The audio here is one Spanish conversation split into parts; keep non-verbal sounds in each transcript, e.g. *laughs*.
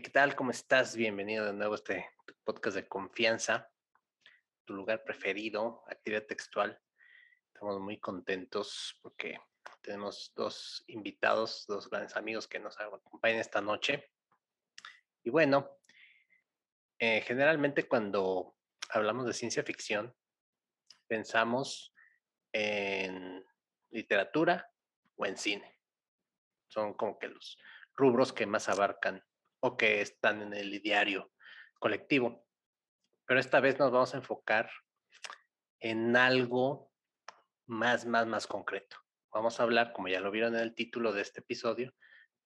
¿qué tal? ¿Cómo estás? Bienvenido de nuevo a este podcast de confianza, tu lugar preferido, actividad textual. Estamos muy contentos porque tenemos dos invitados, dos grandes amigos que nos acompañan esta noche. Y bueno, eh, generalmente cuando hablamos de ciencia ficción, pensamos en literatura o en cine. Son como que los rubros que más abarcan o que están en el diario colectivo. Pero esta vez nos vamos a enfocar en algo más, más, más concreto. Vamos a hablar, como ya lo vieron en el título de este episodio,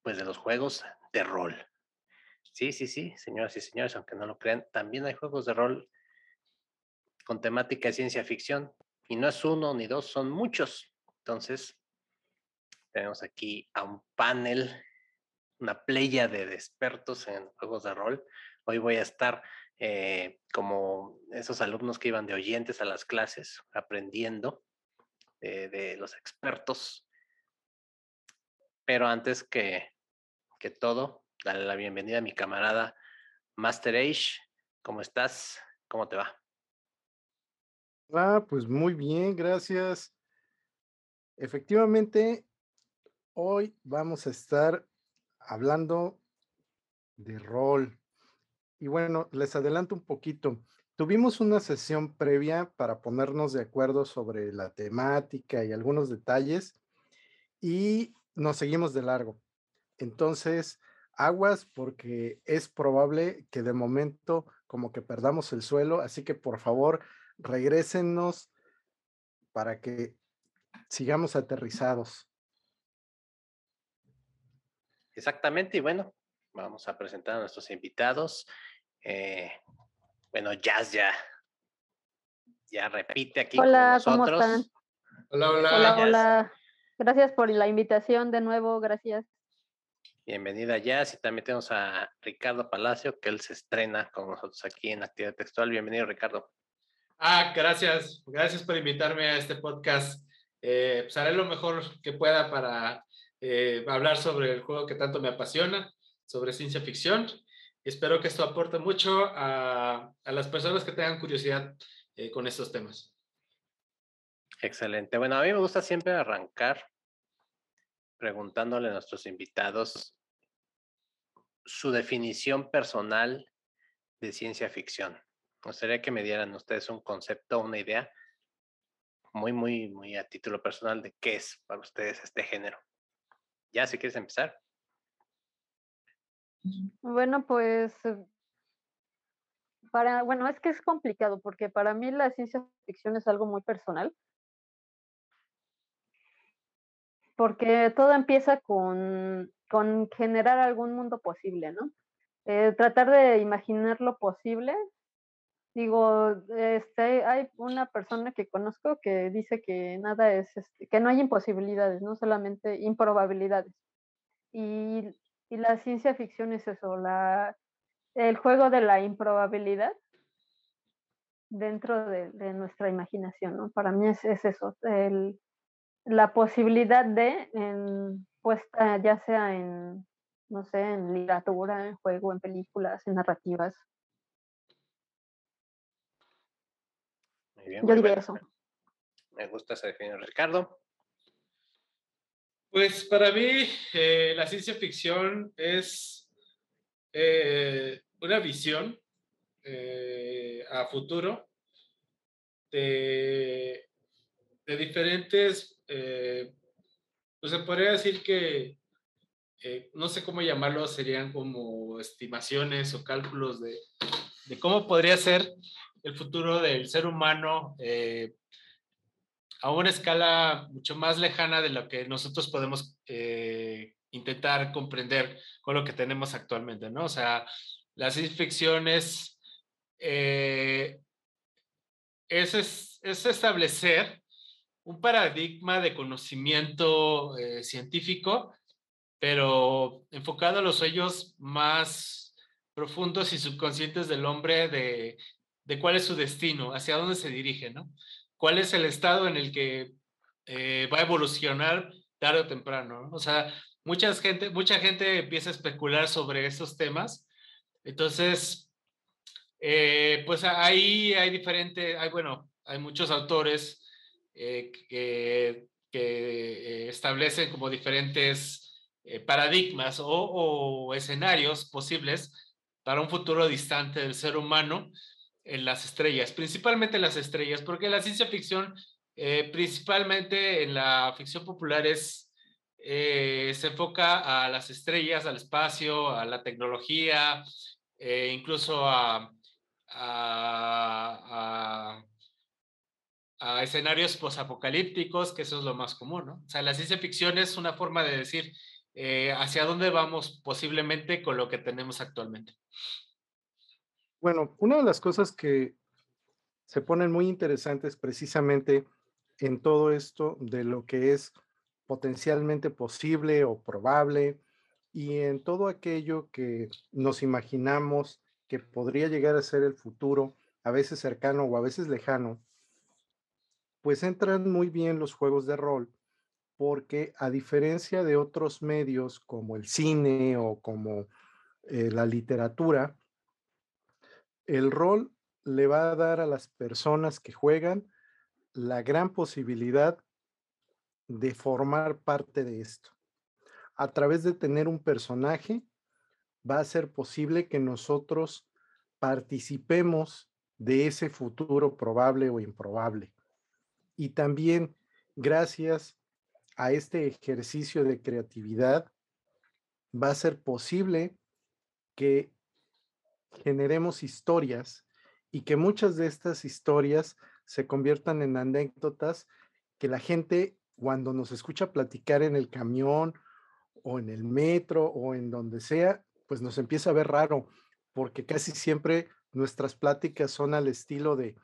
pues de los juegos de rol. Sí, sí, sí, señoras y señores, aunque no lo crean, también hay juegos de rol con temática de ciencia ficción. Y no es uno ni dos, son muchos. Entonces, tenemos aquí a un panel una playa de expertos en juegos de rol. Hoy voy a estar eh, como esos alumnos que iban de oyentes a las clases, aprendiendo de, los expertos. Pero antes que, que todo, dale la bienvenida a mi camarada Master Age. ¿Cómo estás? ¿Cómo te va? Ah, pues muy bien, gracias. Efectivamente, hoy vamos a estar hablando de rol. Y bueno, les adelanto un poquito. Tuvimos una sesión previa para ponernos de acuerdo sobre la temática y algunos detalles y nos seguimos de largo. Entonces, aguas porque es probable que de momento como que perdamos el suelo, así que por favor, regrésenos para que sigamos aterrizados. Exactamente, y bueno, vamos a presentar a nuestros invitados. Eh, bueno, Jazz ya, ya repite aquí hola, con nosotros. ¿cómo están? Hola, hola. Hola, hola. Gracias por la invitación de nuevo, gracias. Bienvenida Jazz y también tenemos a Ricardo Palacio, que él se estrena con nosotros aquí en Actividad Textual. Bienvenido, Ricardo. Ah, gracias. Gracias por invitarme a este podcast. Eh, pues haré lo mejor que pueda para eh, hablar sobre el juego que tanto me apasiona, sobre ciencia ficción. Espero que esto aporte mucho a, las personas que tengan curiosidad eh, con estos temas. Excelente. Bueno, a mí me gusta siempre arrancar preguntándole a nuestros invitados su definición personal de ciencia ficción. Me gustaría que me dieran ustedes un concepto, una idea muy, muy, muy a título personal de qué es para ustedes este género. Ya, si quieres empezar. Bueno, pues eh, para, bueno, es que es complicado porque para mí la ciencia ficción es algo muy personal. Porque todo empieza con, con generar algún mundo posible, ¿no? Eh, tratar de imaginar lo posible digo, este, hay una persona que conozco que dice que nada es, este, que no hay imposibilidades, no solamente improbabilidades. Y, y, la ciencia ficción es eso, la, el juego de la improbabilidad dentro de, de nuestra imaginación, ¿no? Para mí es, es eso, el, la posibilidad de, en, puesta ya sea en, no sé, en literatura, en juego, en películas, en narrativas, Yo diría eso. Me gusta esa definición, Ricardo. Pues para mí eh, la ciencia ficción es eh, una visión eh, a futuro de, de diferentes, pues se podría decir que, no sé cómo llamarlo, serían como estimaciones o cálculos de, de cómo podría ser el futuro del ser humano eh, a una escala mucho más lejana de lo que nosotros podemos eh, intentar comprender con lo que tenemos actualmente, ¿no? O sea, la ciencia ficción es, eh, es, es, establecer un paradigma de conocimiento científico, pero enfocado a los sueños más profundos y subconscientes del hombre de de cuál es su destino, hacia dónde se dirige, ¿no? ¿Cuál es el estado en el que eh, va a evolucionar tarde o temprano? ¿no? O sea, mucha gente, mucha gente empieza a especular sobre estos temas Entonces, eh, pues ahí hay diferentes, hay, bueno, hay muchos autores eh, que, que, establecen como diferentes paradigmas o, o escenarios posibles para un futuro distante del ser humano en las estrellas, principalmente en las estrellas, porque la ciencia ficción, eh, principalmente en la ficción popular, es, eh, se enfoca a las estrellas, al espacio, a la tecnología, eh, incluso a, a, a, escenarios posapocalípticos, que eso es lo más común, ¿no? O sea, la ciencia ficción es una forma de decir hacia dónde vamos posiblemente con lo que tenemos actualmente. Bueno, una de las cosas que se ponen muy interesantes precisamente en todo esto de lo que es potencialmente posible o probable y en todo aquello que nos imaginamos que podría llegar a ser el futuro, a veces cercano o a veces lejano, pues entran muy bien los juegos de rol porque a diferencia de otros medios como el cine o como eh, la literatura, el rol le va a dar a las personas que juegan la gran posibilidad de formar parte de esto. A través de tener un personaje, va a ser posible que nosotros participemos de ese futuro probable o improbable. Y también gracias a este ejercicio de creatividad, va a ser posible que generemos historias y que muchas de estas historias se conviertan en anécdotas que la gente cuando nos escucha platicar en el camión o en el metro o en donde sea, pues nos empieza a ver raro, porque casi siempre nuestras pláticas son al estilo de,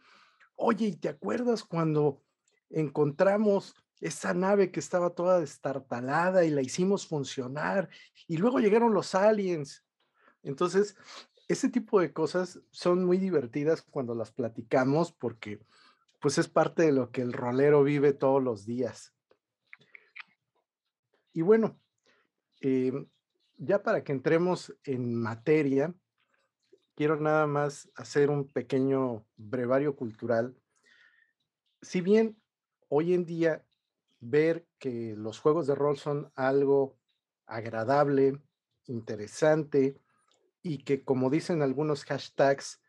oye, ¿y te acuerdas cuando encontramos esa nave que estaba toda destartalada y la hicimos funcionar y luego llegaron los aliens? Entonces, ese tipo de cosas son muy divertidas cuando las platicamos porque pues es parte de lo que el rolero vive todos los días. Y bueno, em, ya para que entremos en materia, quiero nada más hacer un pequeño brevario cultural. Si bien hoy en día ver que los juegos de rol son algo agradable, interesante, y que como dicen algunos hashtags,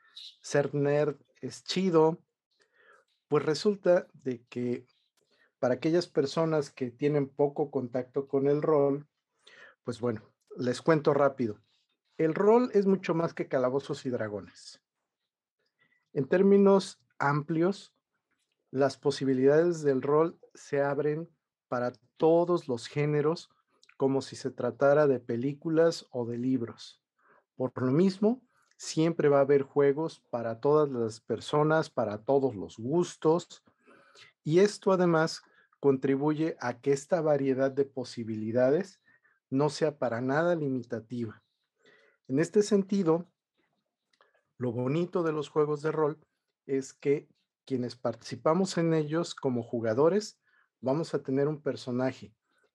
ser nerd es chido, pues resulta de que para aquellas personas que tienen poco contacto con el rol, pues bueno, les cuento rápido. El rol es mucho más que calabozos y dragones. En términos amplios, las posibilidades del rol se abren para todos los géneros como si se tratara de películas o de libros. Por lo mismo, siempre va a haber juegos para todas las personas, para todos los gustos. Y esto además contribuye a que esta variedad de posibilidades no sea para nada limitativa. En este sentido, lo bonito de los juegos de rol es que quienes participamos en ellos como jugadores vamos a tener un personaje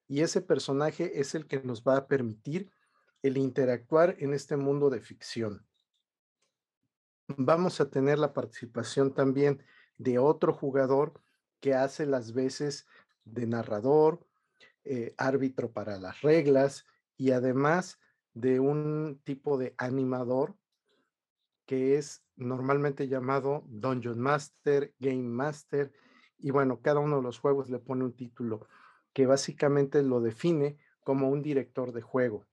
y ese personaje es el que nos va a permitir el interactuar en este mundo de ficción. Vamos a tener la participación también de otro jugador que hace las veces de narrador, eh, árbitro para las reglas y además de un tipo de animador que es normalmente llamado Dungeon Master, Game Master, y bueno, cada uno de los juegos le pone un título que básicamente lo define como un director de juego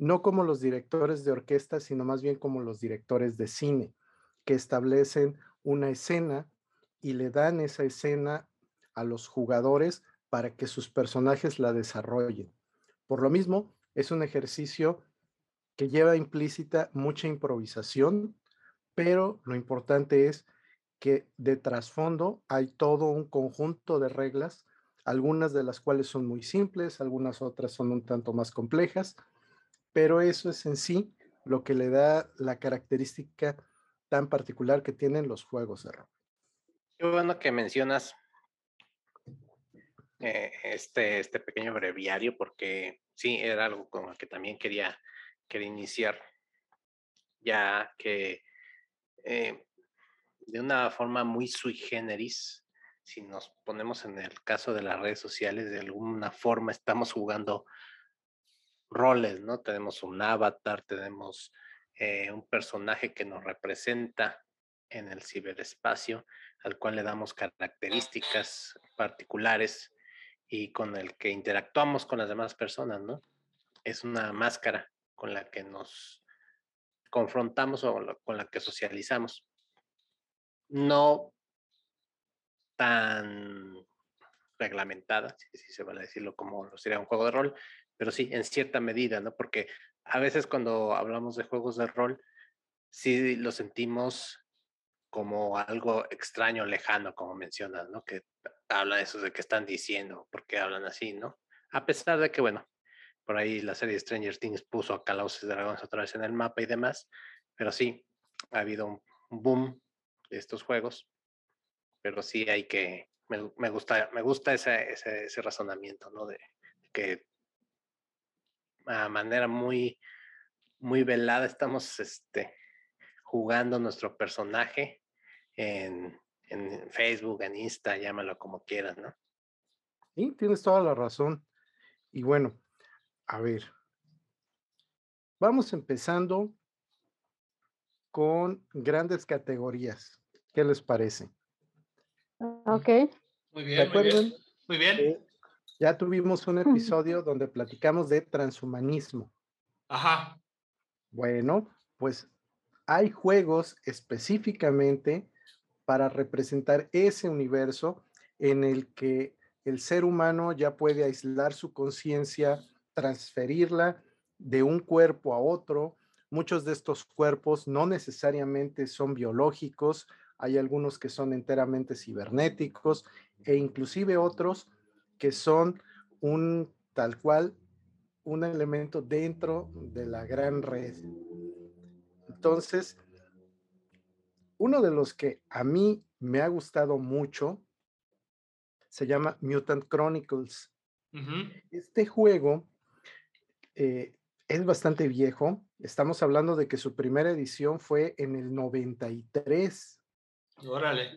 no como los directores de orquesta, sino más bien como los directores de cine, que establecen una escena y le dan esa escena a los jugadores para que sus personajes la desarrollen. Por lo mismo, es un ejercicio que lleva implícita mucha improvisación, pero lo importante es que de trasfondo hay todo un conjunto de reglas, algunas de las cuales son muy simples, algunas otras son un tanto más complejas, pero eso es en sí lo que le da la característica tan particular que tienen los juegos de rol. Qué bueno que mencionas eh, este, este pequeño breviario, porque sí, era algo con lo que también quería, quería iniciar. ya que eh, de una forma muy sui generis, si nos ponemos en el caso de las redes sociales, de alguna forma estamos jugando roles, ¿no? Tenemos un avatar, tenemos eh, un personaje que nos representa en el ciberespacio, al cual le damos características particulares y con el que interactuamos con las demás personas, ¿no? Es una máscara con la que nos confrontamos o con la que socializamos. No tan reglamentada, si, se vale decirlo como sería un juego de rol, pero sí, en cierta medida, ¿no? Porque a veces cuando hablamos de juegos de rol, sí lo sentimos como algo extraño, lejano, como mencionas, ¿no? Que habla de eso de que están diciendo, porque hablan así, ¿no? A pesar de que, bueno, por ahí la serie Stranger Things puso a Calabozos y Dragones otra vez en el mapa y demás, pero sí, ha habido un boom de estos juegos, pero sí hay que, me, gusta, me gusta ese, ese razonamiento, ¿no? De que a manera muy, muy velada estamos este, jugando nuestro personaje en, en Facebook, en Insta, llámalo como quieras, ¿no? Sí, tienes toda la razón. Y bueno, a ver, vamos empezando con grandes categorías. ¿Qué les parece? Ok. Muy bien, muy bien. Muy bien. Ya tuvimos un episodio donde platicamos de transhumanismo. Ajá. Bueno, pues hay juegos específicamente para representar ese universo en el que el ser humano ya puede aislar su conciencia, transferirla de un cuerpo a otro. Muchos de estos cuerpos no necesariamente son biológicos, hay algunos que son enteramente cibernéticos e inclusive otros que son un tal cual un elemento dentro de la gran red. Entonces, uno de los que a mí me ha gustado mucho se llama Mutant Chronicles. Este juego eh, es bastante viejo. Estamos hablando de que su primera edición fue en el 93. Órale.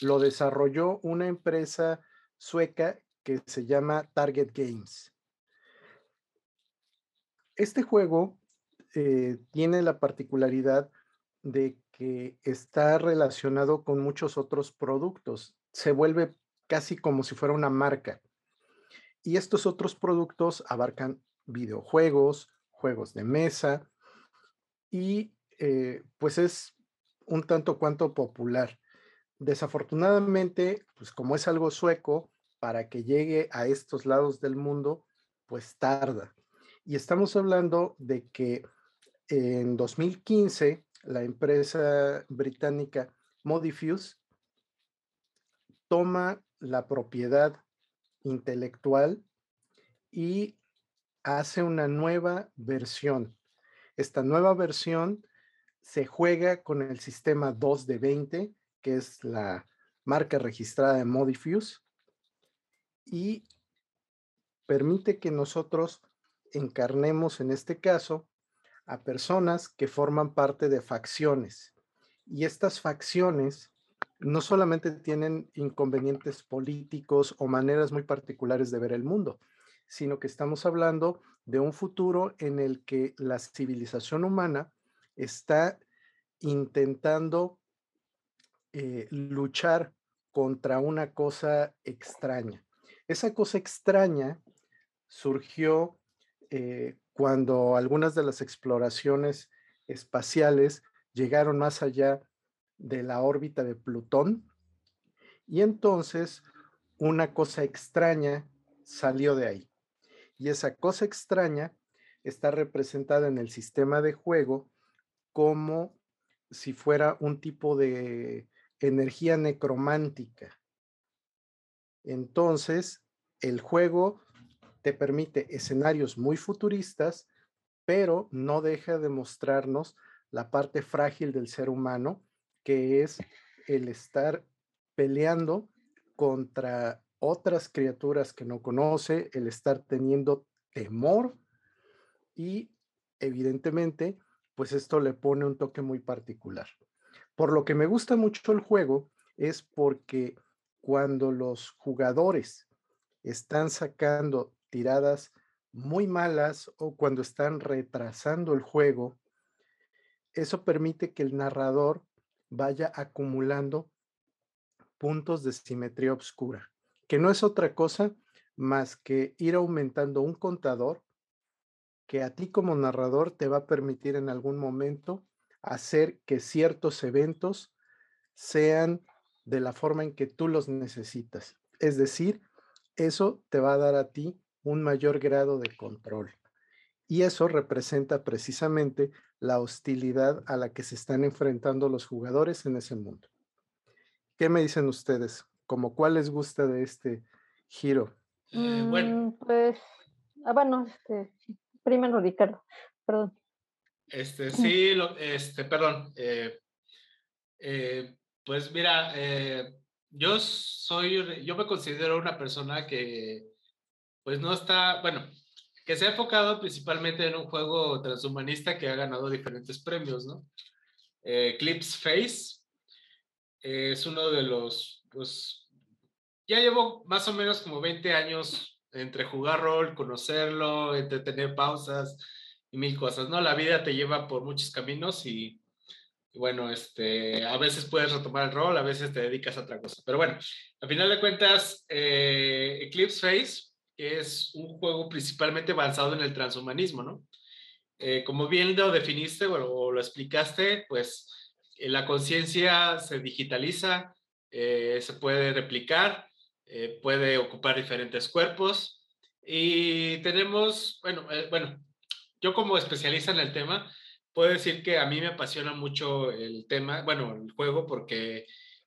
Lo desarrolló una empresa sueca que se llama Target Games. Este juego eh, tiene la particularidad de que está relacionado con muchos otros productos. Se vuelve casi como si fuera una marca. Y estos otros productos abarcan videojuegos, juegos de mesa y eh, pues es un tanto cuanto popular. Desafortunadamente, pues como es algo sueco, para que llegue a estos lados del mundo, pues tarda. Y estamos hablando de que en 2015 la empresa británica Modifuse toma la propiedad intelectual y hace una nueva versión. Esta nueva versión se juega con el sistema 2 de 20, que es la marca registrada de Modifuse, y permite que nosotros encarnemos en este caso a personas que forman parte de facciones. Y estas facciones no solamente tienen inconvenientes políticos o maneras muy particulares de ver el mundo, sino que estamos hablando de un futuro en el que la civilización humana está intentando eh, luchar contra una cosa extraña. Esa cosa extraña surgió eh, cuando algunas de las exploraciones espaciales llegaron más allá de la órbita de Plutón y entonces una cosa extraña salió de ahí. Y esa cosa extraña está representada en el sistema de juego como si fuera un tipo de energía necromántica. Entonces, el juego te permite escenarios muy futuristas, pero no deja de mostrarnos la parte frágil del ser humano, que es el estar peleando contra otras criaturas que no conoce, el estar teniendo temor y evidentemente pues esto le pone un toque muy particular. Por lo que me gusta mucho el juego es porque cuando los jugadores están sacando tiradas muy malas o cuando están retrasando el juego, eso permite que el narrador vaya acumulando puntos de simetría oscura, que no es otra cosa más que ir aumentando un contador que a ti como narrador te va a permitir en algún momento hacer que ciertos eventos sean de la forma en que tú los necesitas. Es decir, eso te va a dar a ti un mayor grado de control. Y eso representa precisamente la hostilidad a la que se están enfrentando los jugadores en ese mundo. ¿Qué me dicen ustedes? ¿Cómo cuál les gusta de este giro? Eh, bueno, Mm, Pues, ah, bueno, este, primero Ricardo, perdón. Este, *clears throat* sí, lo- este, perdón. eh, eh, pues mira, eh, yo soy, yo me considero una persona que, pues no está, bueno, que se ha enfocado principalmente en un juego transhumanista que ha ganado diferentes premios, ¿no? Eh, Eclipse Face es uno de los, pues, ya llevo más o menos como 20 años entre jugar rol, conocerlo, entre tener pausas y mil cosas, ¿no? La vida te lleva por muchos caminos y bueno, este, a veces puedes retomar el rol, a veces te dedicas a otra cosa. Pero bueno, al final de cuentas, eh, Eclipse Face es un juego principalmente avanzado en el transhumanismo, ¿no? Eh, como bien lo definiste o lo explicaste, pues eh, la conciencia se digitaliza, se puede replicar, puede ocupar diferentes cuerpos y tenemos, bueno, bueno, yo como especialista en el tema, puedo decir que a mí me apasiona mucho el tema, bueno, el juego porque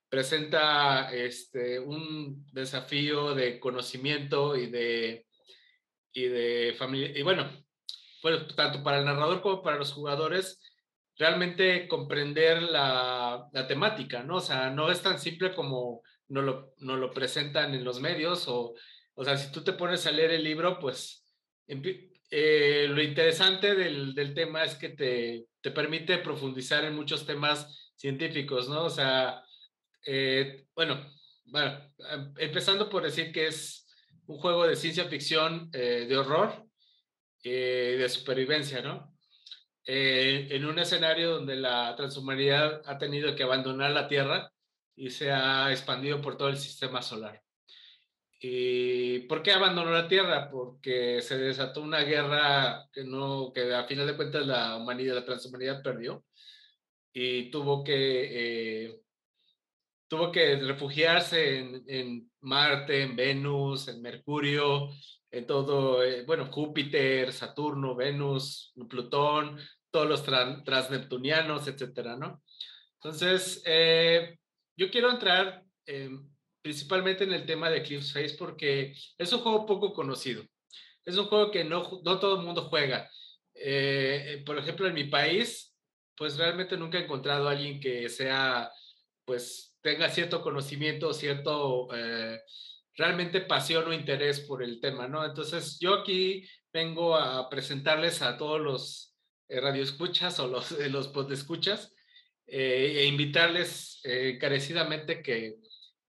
presenta este, un desafío de conocimiento y de, y de familia, y bueno, bueno, tanto para el narrador como para los jugadores, realmente comprender la, la temática, ¿no? O sea, no es tan simple como nos lo, nos lo presentan en los medios, o, o sea, si tú te pones a leer el libro, pues eh, lo interesante del, del tema es que te, te permite profundizar en muchos temas científicos, ¿no? O sea, eh, bueno, bueno, em- empezando por decir que es un juego de ciencia ficción, eh, de horror, de supervivencia, ¿no? En un escenario donde la transhumanidad ha tenido que abandonar la Tierra y se ha expandido por todo el sistema solar. ¿Y por qué abandonó la Tierra? Porque se desató una guerra que no, que a final de cuentas la humanidad, la transhumanidad perdió y tuvo que eh, tuvo que refugiarse en, en, Marte, en Venus, en Mercurio, en todo, eh, bueno, Júpiter, Saturno, Venus, Plutón, todos los tra transneptunianos, etcétera, ¿no? Entonces, eh, yo quiero entrar principalmente en el tema de Eclipse Face porque es un juego poco conocido. Es un juego que no, no todo el mundo juega. Eh, por ejemplo, en mi país, pues realmente nunca he encontrado a alguien que sea, pues, tenga cierto conocimiento, cierto, eh, realmente pasión o interés por el tema, ¿no? Entonces, yo aquí vengo a presentarles a todos los eh, radioescuchas o los, eh, los podescuchas eh, e invitarles eh, encarecidamente que,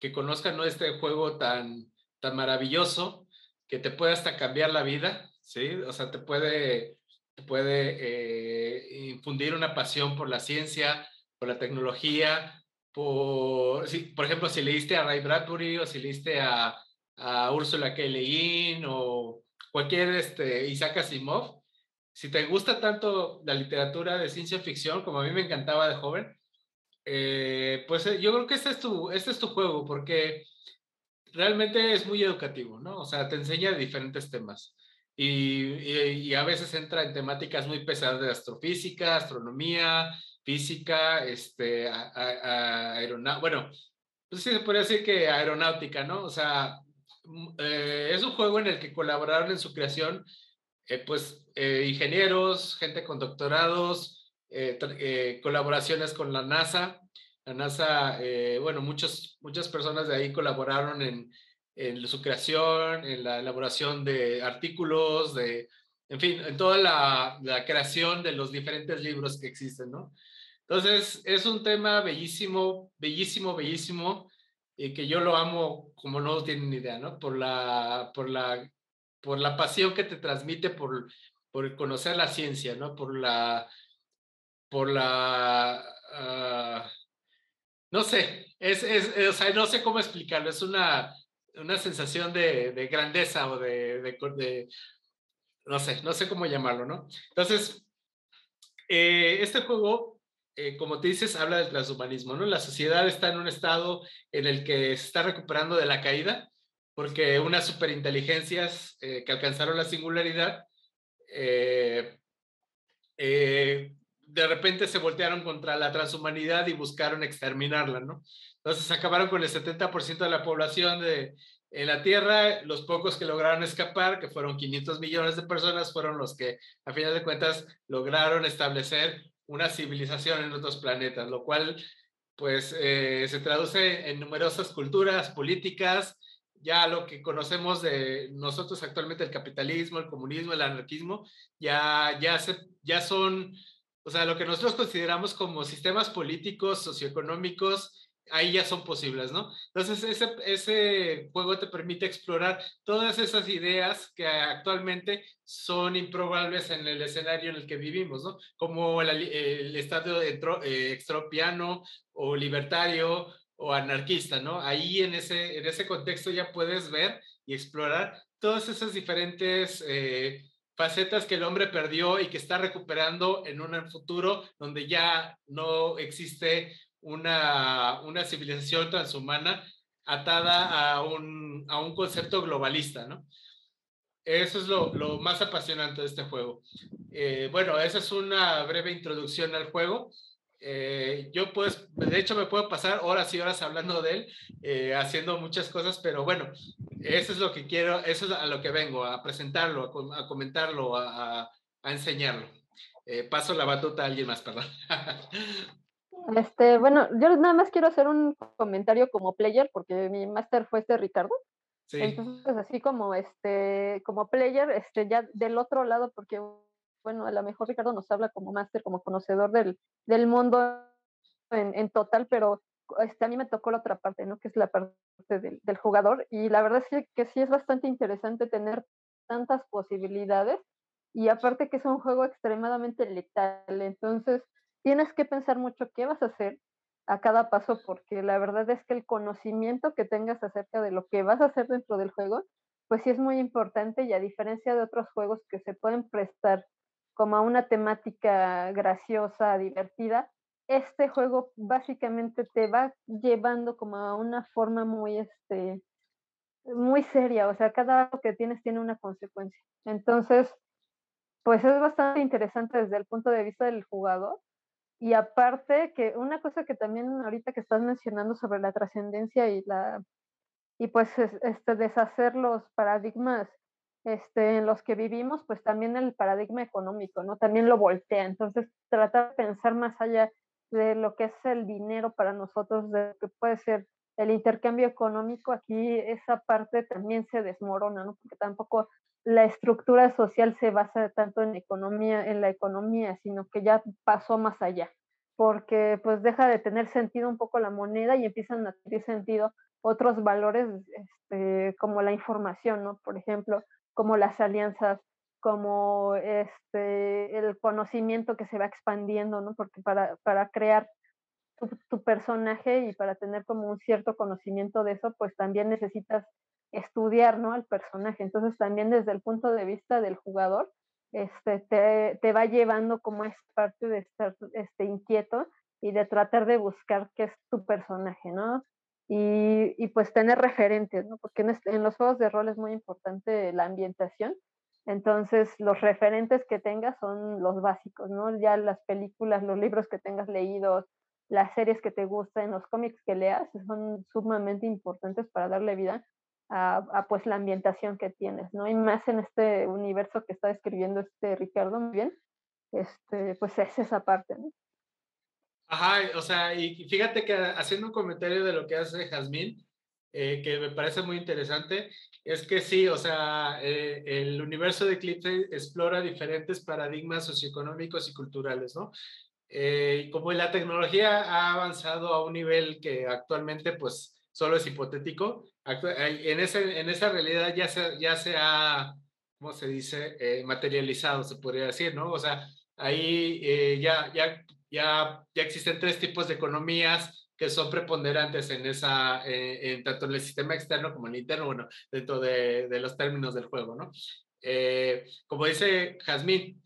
que conozcan ¿no? este juego tan, tan maravilloso que te puede hasta cambiar la vida, ¿sí? O sea, te puede, te puede eh, infundir una pasión por la ciencia, por la tecnología, por, sí, por ejemplo, si leíste a Ray Bradbury o si leíste a, a Ursula K. Le Guin o cualquier este, Isaac Asimov, si te gusta tanto la literatura de ciencia ficción como a mí me encantaba de joven, eh, pues eh, yo creo que este es, tu, este es tu juego porque realmente es muy educativo, ¿no? O sea, te enseña diferentes temas. Y, a veces entra en temáticas muy pesadas de astrofísica, astronomía, física, este, aeronáutica, bueno, pues sí se podría decir que aeronáutica, ¿no? O sea, eh, es un juego en el que colaboraron en su creación, pues, ingenieros, gente con doctorados, eh, colaboraciones con la NASA. La NASA, bueno, muchos, muchas personas de ahí colaboraron en, en su creación, en la elaboración de artículos, de, en fin, en toda la, la creación de los diferentes libros que existen, ¿no? Entonces, es un tema bellísimo, bellísimo, bellísimo, y que yo lo amo como no tienen idea, ¿no? Por la, por la, por la pasión que te transmite por, por conocer la ciencia, ¿no? Por la, por la, ah, no sé, es, es, o sea, no sé cómo explicarlo, es una, una sensación de, de grandeza o de, de, no sé, no sé cómo llamarlo, ¿no? Entonces, eh, este juego, eh, como te dices, habla del transhumanismo, ¿no? La sociedad está en un estado en el que se está recuperando de la caída, porque unas superinteligencias eh, que alcanzaron la singularidad, de repente se voltearon contra la transhumanidad y buscaron exterminarla, ¿no? Entonces acabaron con el 70% de la población de, en la Tierra, los pocos que lograron escapar, que fueron 500 millones de personas, fueron los que, a final de cuentas, lograron establecer una civilización en otros planetas, lo cual, pues, eh, se traduce en numerosas culturas, políticas, ya lo que conocemos de nosotros actualmente, el capitalismo, el comunismo, el anarquismo, ya, ya, se, ya son, o sea, lo que nosotros consideramos como sistemas políticos, socioeconómicos, ahí ya son posibles, ¿no? Entonces, ese, ese juego te permite explorar todas esas ideas que actualmente son improbables en el escenario en el que vivimos, ¿no? Como el, el estado eh, extropiano o libertario o anarquista, ¿no? Ahí en ese, en ese contexto ya puedes ver y explorar todas esas diferentes eh, facetas que el hombre perdió y que está recuperando en un futuro donde ya no existe una, una civilización transhumana atada a un, a un concepto globalista, ¿no? Eso es lo, lo más apasionante de este juego. Eh, bueno, esa es una breve introducción al juego. Eh, yo pues, de hecho me puedo pasar horas y horas hablando de él, eh, haciendo muchas cosas, pero bueno, eso es lo que quiero, eso es a lo que vengo, a presentarlo, a, comentarlo, a, a enseñarlo. paso la batuta a alguien más, perdón. *laughs* Este, bueno, yo nada más quiero hacer un comentario como player, porque mi máster fue este Ricardo. Sí. Entonces, así como este, como player, este, ya del otro lado, porque bueno, a lo mejor Ricardo nos habla como máster, como conocedor del, del mundo en, en, total, pero este, a mí me tocó la otra parte, ¿no? Que es la parte del, del jugador. Y la verdad es que sí es bastante interesante tener tantas posibilidades. Y aparte que es un juego extremadamente letal. Entonces, tienes que pensar mucho qué vas a hacer a cada paso porque la verdad es que el conocimiento que tengas acerca de lo que vas a hacer dentro del juego, pues sí es muy importante y a diferencia de otros juegos que se pueden prestar como a una temática graciosa, divertida, este juego básicamente te va llevando como a una forma muy, este, muy seria, o sea, cada algo que tienes tiene una consecuencia. Entonces, pues es bastante interesante desde el punto de vista del jugador y aparte, que una cosa que también ahorita que estás mencionando sobre la trascendencia y la y pues este deshacer los paradigmas este, en los que vivimos, pues también el paradigma económico, ¿no? También lo voltea. Entonces, tratar de pensar más allá de lo que es el dinero para nosotros, de lo que puede ser el intercambio económico, aquí esa parte también se desmorona, ¿no? Porque tampoco la estructura social se basa tanto en economía, en la economía, sino que ya pasó más allá, porque pues deja de tener sentido un poco la moneda y empiezan a tener sentido otros valores este, como la información, ¿no? Por ejemplo, como las alianzas, como este, el conocimiento que se va expandiendo, ¿no? Porque para, para crear tu, personaje y para tener como un cierto conocimiento de eso, pues también necesitas estudiar ¿no? al personaje. Entonces también desde el punto de vista del jugador, este, te, te va llevando como es parte de estar este, inquieto y de tratar de buscar qué es tu personaje, ¿no? Y, y pues tener referentes, ¿no? Porque en, los juegos de rol es muy importante la ambientación. Entonces, los referentes que tengas son los básicos, ¿no? Ya las películas, los libros que tengas leídos, las series que te gustan, los cómics que leas, son sumamente importantes para darle vida a, pues la ambientación que tienes, ¿no? Y más en este universo que está describiendo este Ricardo muy bien, este, pues es esa parte, ¿no? Ajá, o sea, y fíjate que haciendo un comentario de lo que hace Jazmín, eh, que me parece muy interesante, es que sí, o sea, eh, el universo de Eclipse explora diferentes paradigmas socioeconómicos y culturales, ¿no? Eh, como la tecnología ha avanzado a un nivel que actualmente pues solo es hipotético, en, ese, en esa realidad ya se, ya se ha, ¿cómo se dice?, eh, materializado, se podría decir, ¿no? O sea, ahí eh, ya, ya, ya, ya existen tres tipos de economías que son preponderantes en esa, en, tanto en el sistema externo como en el interno, bueno, dentro de, de los términos del juego, ¿no? como dice Jazmín,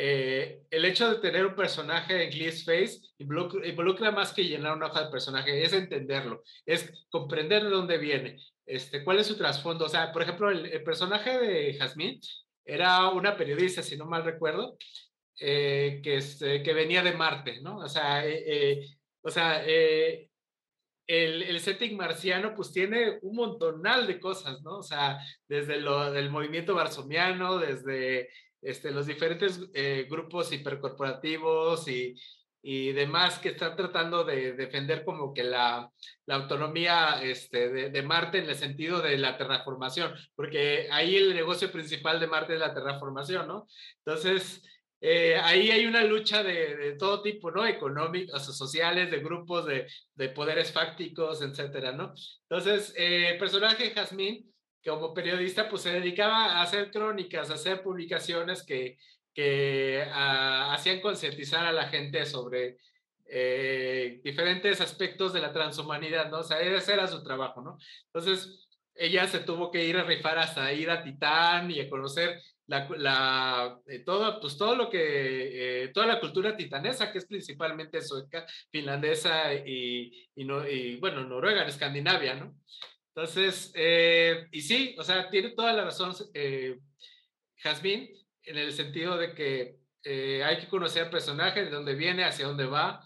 eh, el hecho de tener un personaje en Gliss Face involucra, más que llenar una hoja de personaje, es entenderlo, es comprender de dónde viene, este, cuál es su trasfondo. O sea, por ejemplo, el, personaje de Jasmine era una periodista, si no mal recuerdo, eh, que, este, que venía de Marte, ¿no? O sea, eh, o sea el, el, setting marciano pues tiene un montonal de cosas, ¿no? O sea, desde lo del movimiento barsomiano, desde este, los diferentes eh, grupos hipercorporativos y, y, demás que están tratando de defender como que la, la autonomía este, de, de, Marte en el sentido de la terraformación, porque ahí el negocio principal de Marte es la terraformación, ¿no? Entonces, eh, ahí hay una lucha de, todo tipo, ¿no? Económicos, sociales, de grupos, de, de poderes fácticos, etcétera, ¿no? Entonces, eh, el personaje Jazmín como periodista, pues se dedicaba a hacer crónicas, a hacer publicaciones que, ah, hacían concientizar a la gente sobre eh, diferentes aspectos de la transhumanidad, ¿no? O ese era su trabajo, ¿no? Entonces, ella se tuvo que ir a rifar hasta ir a Titán y a conocer la, la eh, todo, pues todo lo que, eh, toda la cultura titanesa, que es principalmente sueca, finlandesa y, y, no, y bueno, Noruega, en Escandinavia, ¿no? Entonces, eh, y sí, o sea, tiene toda la razón Jasmine en el sentido de que hay que conocer al personaje, de dónde viene, hacia dónde va,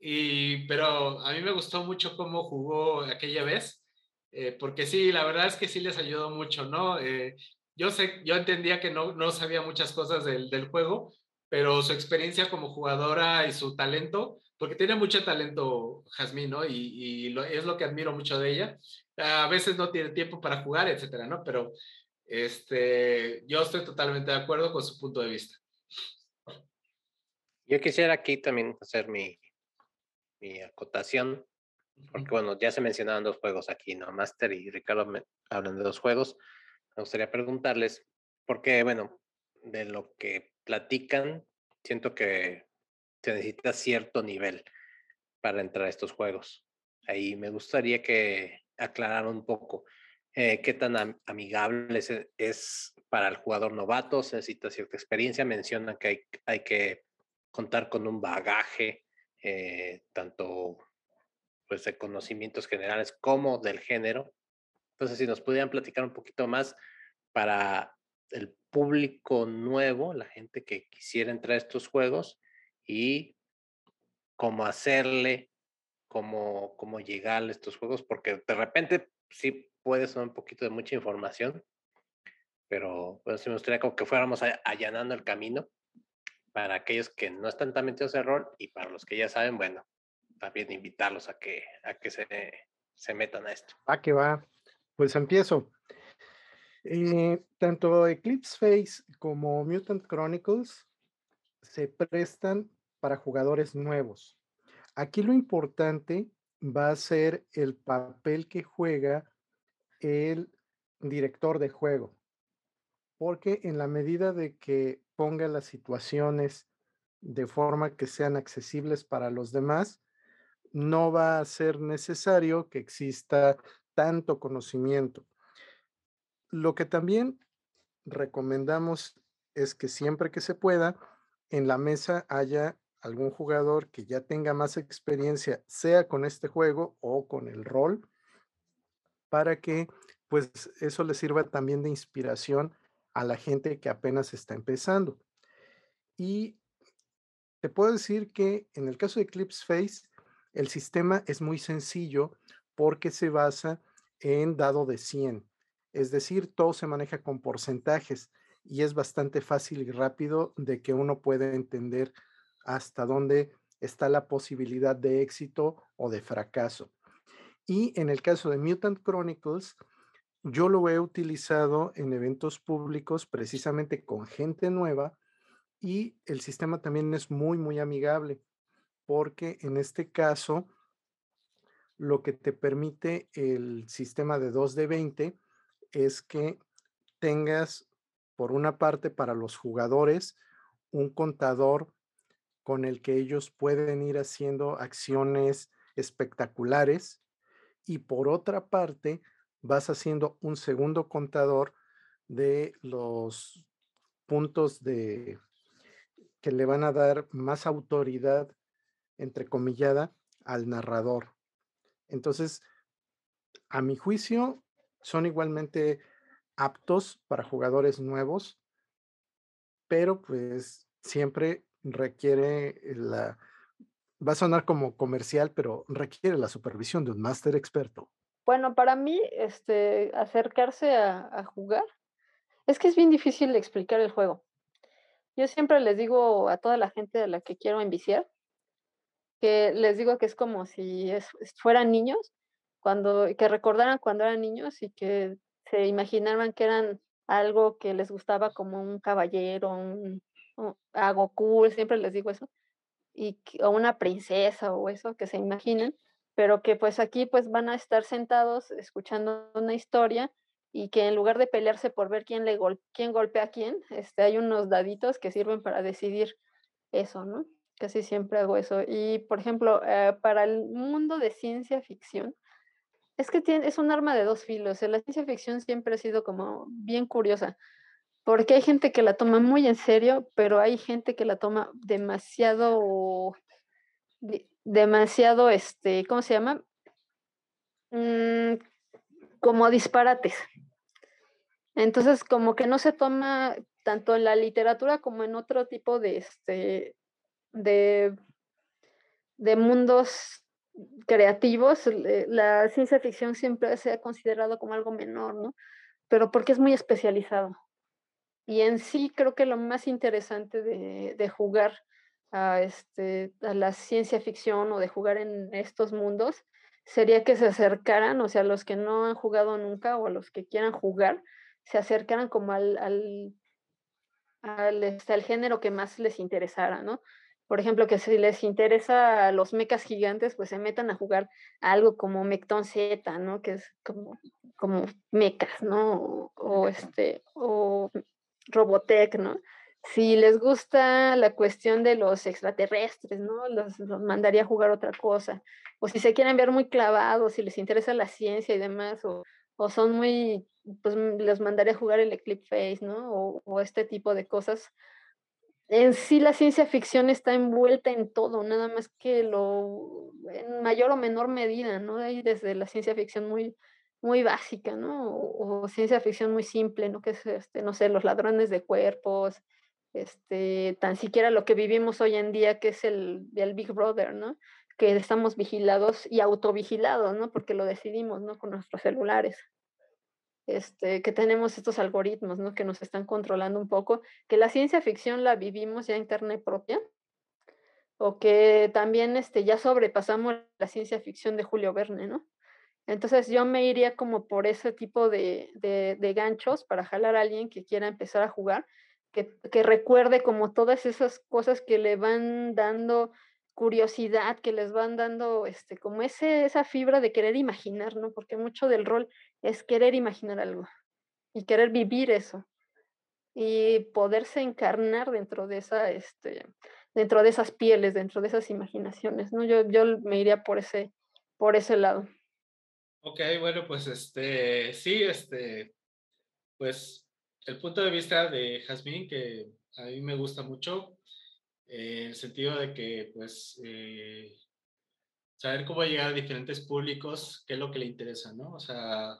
y, pero a mí me gustó mucho cómo jugó aquella vez, porque sí, la verdad es que sí les ayudó mucho, ¿no? Yo sé, yo entendía que no, no sabía muchas cosas del, del juego, pero su experiencia como jugadora y su talento, porque tiene mucho talento Jasmine, ¿no? Y, y lo, es lo que admiro mucho de ella a veces no tiene tiempo para jugar, etcétera, ¿no? Pero este, yo estoy totalmente de acuerdo con su punto de vista. Yo quisiera aquí también hacer mi, mi acotación, porque bueno, ya se mencionaban dos juegos aquí, ¿no? Master y Ricardo hablan de dos juegos. Me gustaría preguntarles, porque bueno, de lo que platican, siento que se necesita cierto nivel para entrar a estos juegos. Ahí me gustaría que aclarar un poco eh, qué tan amigable es, para el jugador novato, se necesita cierta experiencia, mencionan que hay, hay que contar con un bagaje, eh, tanto pues, de conocimientos generales como del género. Entonces, si nos pudieran platicar un poquito más para el público nuevo, la gente que quisiera entrar a estos juegos y cómo hacerle cómo, cómo llegar a estos juegos, porque de repente sí puede ser un poquito de mucha información, pero bueno, sí me gustaría como que fuéramos allanando el camino para aquellos que no están tan metidos en rol y para los que ya saben, bueno, también invitarlos a que, a que se, se metan a esto. Ah, que va. Pues empiezo. Eh, tanto Eclipse Face como Mutant Chronicles se prestan para jugadores nuevos. Aquí lo importante va a ser el papel que juega el director de juego, porque en la medida de que ponga las situaciones de forma que sean accesibles para los demás, no va a ser necesario que exista tanto conocimiento. Lo que también recomendamos es que siempre que se pueda, en la mesa haya algún jugador que ya tenga más experiencia, sea con este juego o con el rol, para que pues eso le sirva también de inspiración a la gente que apenas está empezando. Y te puedo decir que en el caso de Eclipse Face, el sistema es muy sencillo porque se basa en dado de 100. Es decir, todo se maneja con porcentajes y es bastante fácil y rápido de que uno pueda entender hasta dónde está la posibilidad de éxito o de fracaso. Y en el caso de Mutant Chronicles, yo lo he utilizado en eventos públicos precisamente con gente nueva y el sistema también es muy, muy amigable porque en este caso lo que te permite el sistema de 2 de 20 es que tengas por una parte para los jugadores un contador con el que ellos pueden ir haciendo acciones espectaculares y por otra parte vas haciendo un segundo contador de los puntos de que le van a dar más autoridad entrecomillada al narrador. Entonces, a mi juicio, son igualmente aptos para jugadores nuevos, pero pues siempre requiere la, va a sonar como comercial, pero requiere la supervisión de un máster experto. Bueno, para mí, este, acercarse a, jugar, es que es bien difícil explicar el juego. Yo siempre les digo a toda la gente a la que quiero enviciar, que les digo que es como si fueran niños, cuando, que recordaran cuando eran niños y que se imaginaban que eran algo que les gustaba como un caballero, un, algo cool, siempre les digo eso, y, o una princesa o eso, que se imaginen, pero que pues aquí pues van a estar sentados escuchando una historia y que en lugar de pelearse por ver quién, le quién golpea a quién, este, hay unos daditos que sirven para decidir eso, ¿no? Casi siempre hago eso. Y, por ejemplo, eh, para el mundo de ciencia ficción, es que tiene, es un arma de dos filos. La ciencia ficción siempre ha sido como bien curiosa, porque hay gente que la toma muy en serio, pero hay gente que la toma demasiado, demasiado, este, ¿cómo se llama? Mm, como disparates. Entonces, como que no se toma tanto en la literatura como en otro tipo de, este, de, de mundos creativos, la ciencia ficción siempre se ha considerado como algo menor, ¿no? Pero porque es muy especializado. Y en sí creo que lo más interesante de, jugar a, este, a la ciencia ficción o de jugar en estos mundos sería que se acercaran, o sea, los que no han jugado nunca o los que quieran jugar, se acercaran como al, al, al, este, al género que más les interesara, ¿no? Por ejemplo, que si les interesa los mecas gigantes, pues se metan a jugar algo como Mecton Z, ¿no? Que es como, como mecas, ¿no? O, este, o Robotech, ¿no? Si les gusta la cuestión de los extraterrestres, ¿no? Los, mandaría a jugar otra cosa. O si se quieren ver muy clavados, si les interesa la ciencia y demás, o, o son muy, pues les mandaría a jugar el Eclipse Face, ¿no? O este tipo de cosas en sí la ciencia ficción está envuelta en todo, nada más que lo en mayor o menor medida, ¿no? Hay desde la ciencia ficción muy, muy básica, ¿no? O, ciencia ficción muy simple, ¿no? Que es, este, no sé, los ladrones de cuerpos, este, tan siquiera lo que vivimos hoy en día, que es el, el Big Brother, ¿no? Que estamos vigilados y autovigilados, ¿no? Porque lo decidimos, ¿no? Con nuestros celulares este, que tenemos estos algoritmos ¿no? que nos están controlando un poco, que la ciencia ficción la vivimos ya en carne propia, o que también este, ya sobrepasamos la ciencia ficción de Julio Verne, ¿no? Entonces yo me iría como por ese tipo de, de, ganchos para jalar a alguien que quiera empezar a jugar, que, que recuerde como todas esas cosas que le van dando curiosidad que les van dando, este, como ese, esa fibra de querer imaginar, ¿no? Porque mucho del rol es querer imaginar algo y querer vivir eso y poderse encarnar dentro de esa, este, dentro de esas pieles, dentro de esas imaginaciones, ¿no? Yo, yo me iría por ese, por ese lado. Ok, bueno, pues este, sí, este, pues el punto de vista de Jazmín, que a mí me gusta mucho, en el sentido de que, pues, eh, saber cómo llegar a diferentes públicos, qué es lo que le interesa, ¿no? O sea,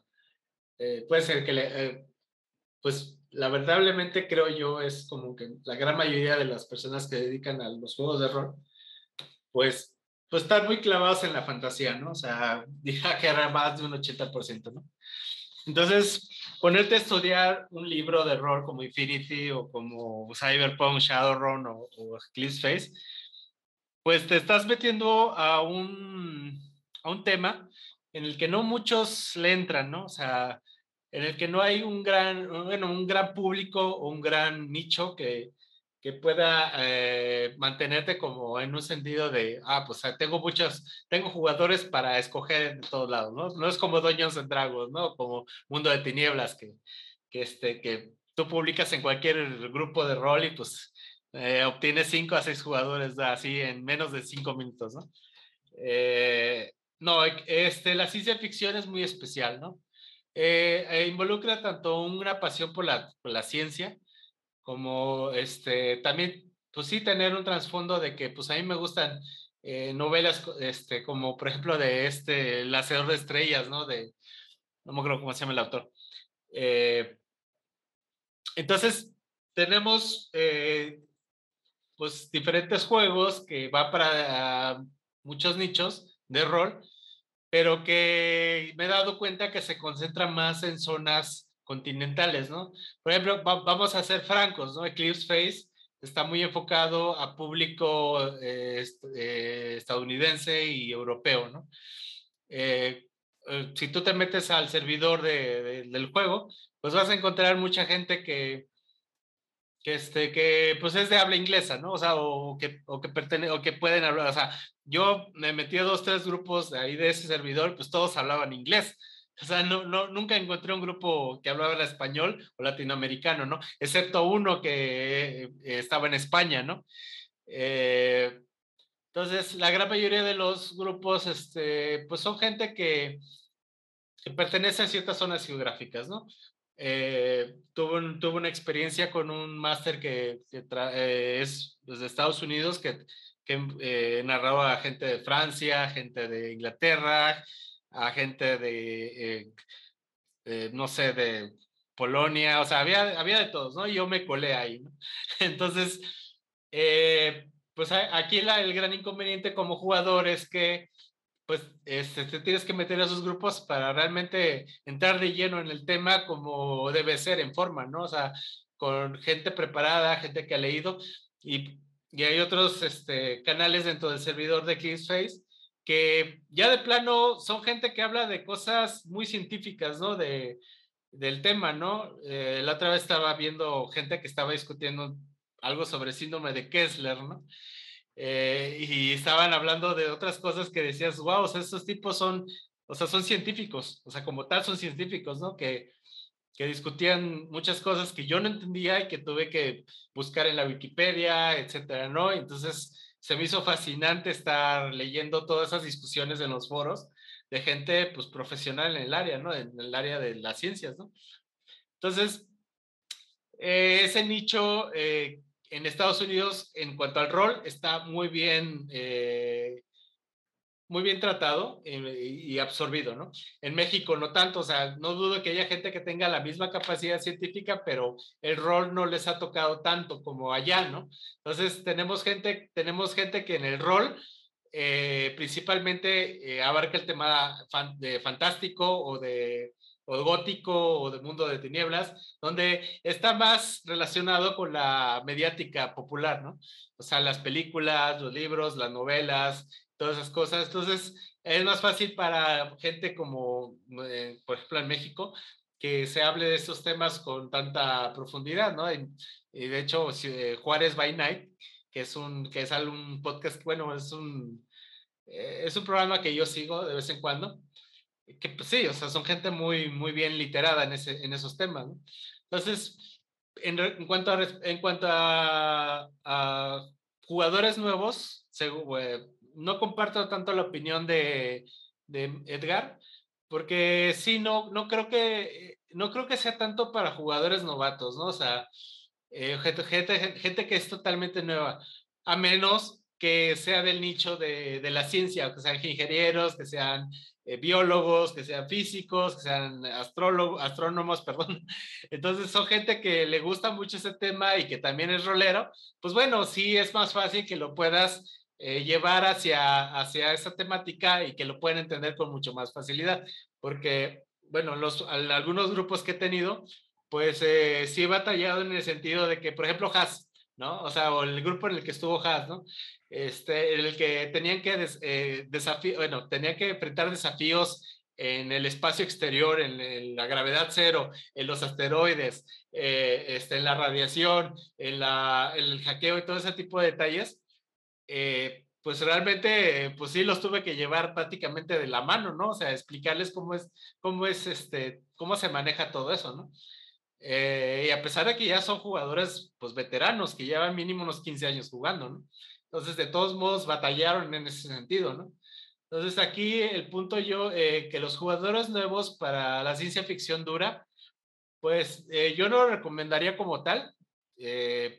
eh, puede ser que le, eh, pues, lamentablemente creo yo es como que la gran mayoría de las personas que dedican a los juegos de rol, pues, pues están muy clavados en la fantasía, ¿no? O sea, *laughs* diga que era más de un 80%, ¿no? Entonces, ponerte a estudiar un libro de rol como Infinity o como Cyberpunk, Shadowrun o, o Face, pues te estás metiendo a un, a un tema en el que no muchos le entran, ¿no? O sea, en el que no hay un gran, bueno, un gran público o un gran nicho que, que pueda eh, mantenerte como en un sentido de, ah, pues tengo muchos, tengo jugadores para escoger de todos lados, ¿no? No es como Dungeons and Dragons, ¿no? Como Mundo de Tinieblas, que, que, este, que tú publicas en cualquier grupo de rol y pues eh, obtienes cinco a seis jugadores así en menos de cinco minutos, ¿no? Eh, no, este, la ciencia ficción es muy especial, ¿no? involucra tanto una pasión por la, por la ciencia, como este, también, pues sí, tener un trasfondo de que, pues a mí me gustan eh, novelas, este, como por ejemplo de este, El Hacedor de Estrellas, ¿no? De, no me acuerdo cómo se llama el autor. Eh, entonces, tenemos, eh, pues, diferentes juegos que va para muchos nichos de rol, pero que me he dado cuenta que se concentran más en zonas continentales, ¿no? Por ejemplo, vamos a ser francos, ¿no? Eclipse Face está muy enfocado a público eh, eh, estadounidense y europeo, ¿no? Eh, si tú te metes al servidor del juego, pues vas a encontrar mucha gente que, que, este, que pues es de habla inglesa, ¿no? O sea, o que, o que, pertene o que pueden hablar, o sea, yo me metí a dos, tres grupos de ahí de ese servidor, pues todos hablaban inglés. O sea, no, no, nunca encontré un grupo que hablaba español o latinoamericano, ¿no? Excepto uno que eh, estaba en España, ¿no? Eh, entonces, la gran mayoría de los grupos, este, pues son gente que, que pertenece a ciertas zonas geográficas, ¿no? Eh, tuve, tuve, una experiencia con un máster que, que es desde Estados Unidos, que, que narraba a gente de Francia, gente de Inglaterra, a gente de, eh, no sé, de Polonia, o sea, había, había de todos, ¿no? Y yo me colé ahí, ¿no? *laughs* Entonces, eh, pues aquí la, el gran inconveniente como jugador es que, pues, este, te tienes que meter a esos grupos para realmente entrar de lleno en el tema como debe ser, en forma, ¿no? O sea, con gente preparada, gente que ha leído, y, y hay otros este, canales dentro del servidor de Face que ya de plano son gente que habla de cosas muy científicas, ¿no? De, del tema, ¿no? Eh, la otra vez estaba viendo gente que estaba discutiendo algo sobre síndrome de Kessler, ¿no? Eh, y estaban hablando de otras cosas que decías, wow, o sea, estos tipos son, o sea, son científicos, o sea, como tal son científicos, ¿no? Que, que discutían muchas cosas que yo no entendía y que tuve que buscar en la Wikipedia, etcétera, ¿no? Entonces, se me hizo fascinante estar leyendo todas esas discusiones en los foros de gente pues profesional en el área, ¿no? En el área de las ciencias, ¿no? Entonces, eh, ese nicho eh, en Estados Unidos en cuanto al rol está muy bien eh, muy bien tratado y, absorbido, ¿no? En México no tanto, o sea, no dudo que haya gente que tenga la misma capacidad científica, pero el rol no les ha tocado tanto como allá, ¿no? Entonces, tenemos gente, tenemos gente que en el rol eh, principalmente eh, abarca el tema de fantástico o de o gótico o de mundo de tinieblas, donde está más relacionado con la mediática popular, ¿no? O sea, las películas, los libros, las novelas, todas esas cosas. Entonces, es más fácil para gente como, eh, por ejemplo, en México, que se hable de estos temas con tanta profundidad, ¿no? Y, de hecho, eh, Juárez by Night, que es un, que es un podcast, bueno, es un, eh, es un programa que yo sigo de vez en cuando, que pues sí, o sea, son gente muy, muy bien literada en, ese, en esos temas, ¿no? Entonces, en, en cuanto a, en cuanto a, a jugadores nuevos, no comparto tanto la opinión de, Edgar, porque sí, no, no, creo que, no creo que sea tanto para jugadores novatos, ¿no? O sea, eh, gente, gente, que es totalmente nueva, a menos que sea del nicho de, la ciencia, que sean ingenieros, que sean eh, biólogos, que sean físicos, que sean astrólogos, astrónomos, *laughs* perdón. Entonces son gente que le gusta mucho ese tema y que también es rolero. Pues bueno, sí es más fácil que lo puedas eh, llevar hacia, hacia esa temática y que lo pueden entender con mucho más facilidad. Porque, bueno, los, algunos grupos que he tenido, pues eh, sí he batallado en el sentido de que, por ejemplo, Haas, ¿no? O sea, o el grupo en el que estuvo Haas, ¿no? Este, en el que tenían que eh, bueno, tenían que enfrentar desafíos en el espacio exterior, en, la gravedad cero, en los asteroides, eh, este, en la radiación, en, la, el hackeo y todo ese tipo de detalles, eh, pues realmente, pues sí los tuve que llevar prácticamente de la mano, ¿no? O sea, explicarles cómo es, cómo es, este, cómo se maneja todo eso, ¿no? Eh, y a pesar de que ya son jugadores, pues veteranos, que llevan mínimo unos 15 años jugando, ¿no? Entonces, de todos modos, batallaron en ese sentido, ¿no? Entonces, aquí el punto yo, eh, que los jugadores nuevos para la ciencia ficción dura, pues yo no lo recomendaría como tal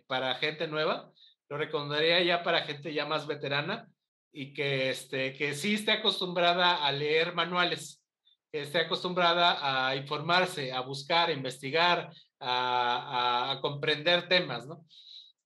para gente nueva, lo recomendaría ya para gente ya más veterana y que, este, que sí esté acostumbrada a leer manuales, que esté acostumbrada a informarse, a buscar, a investigar, a, comprender temas, ¿no?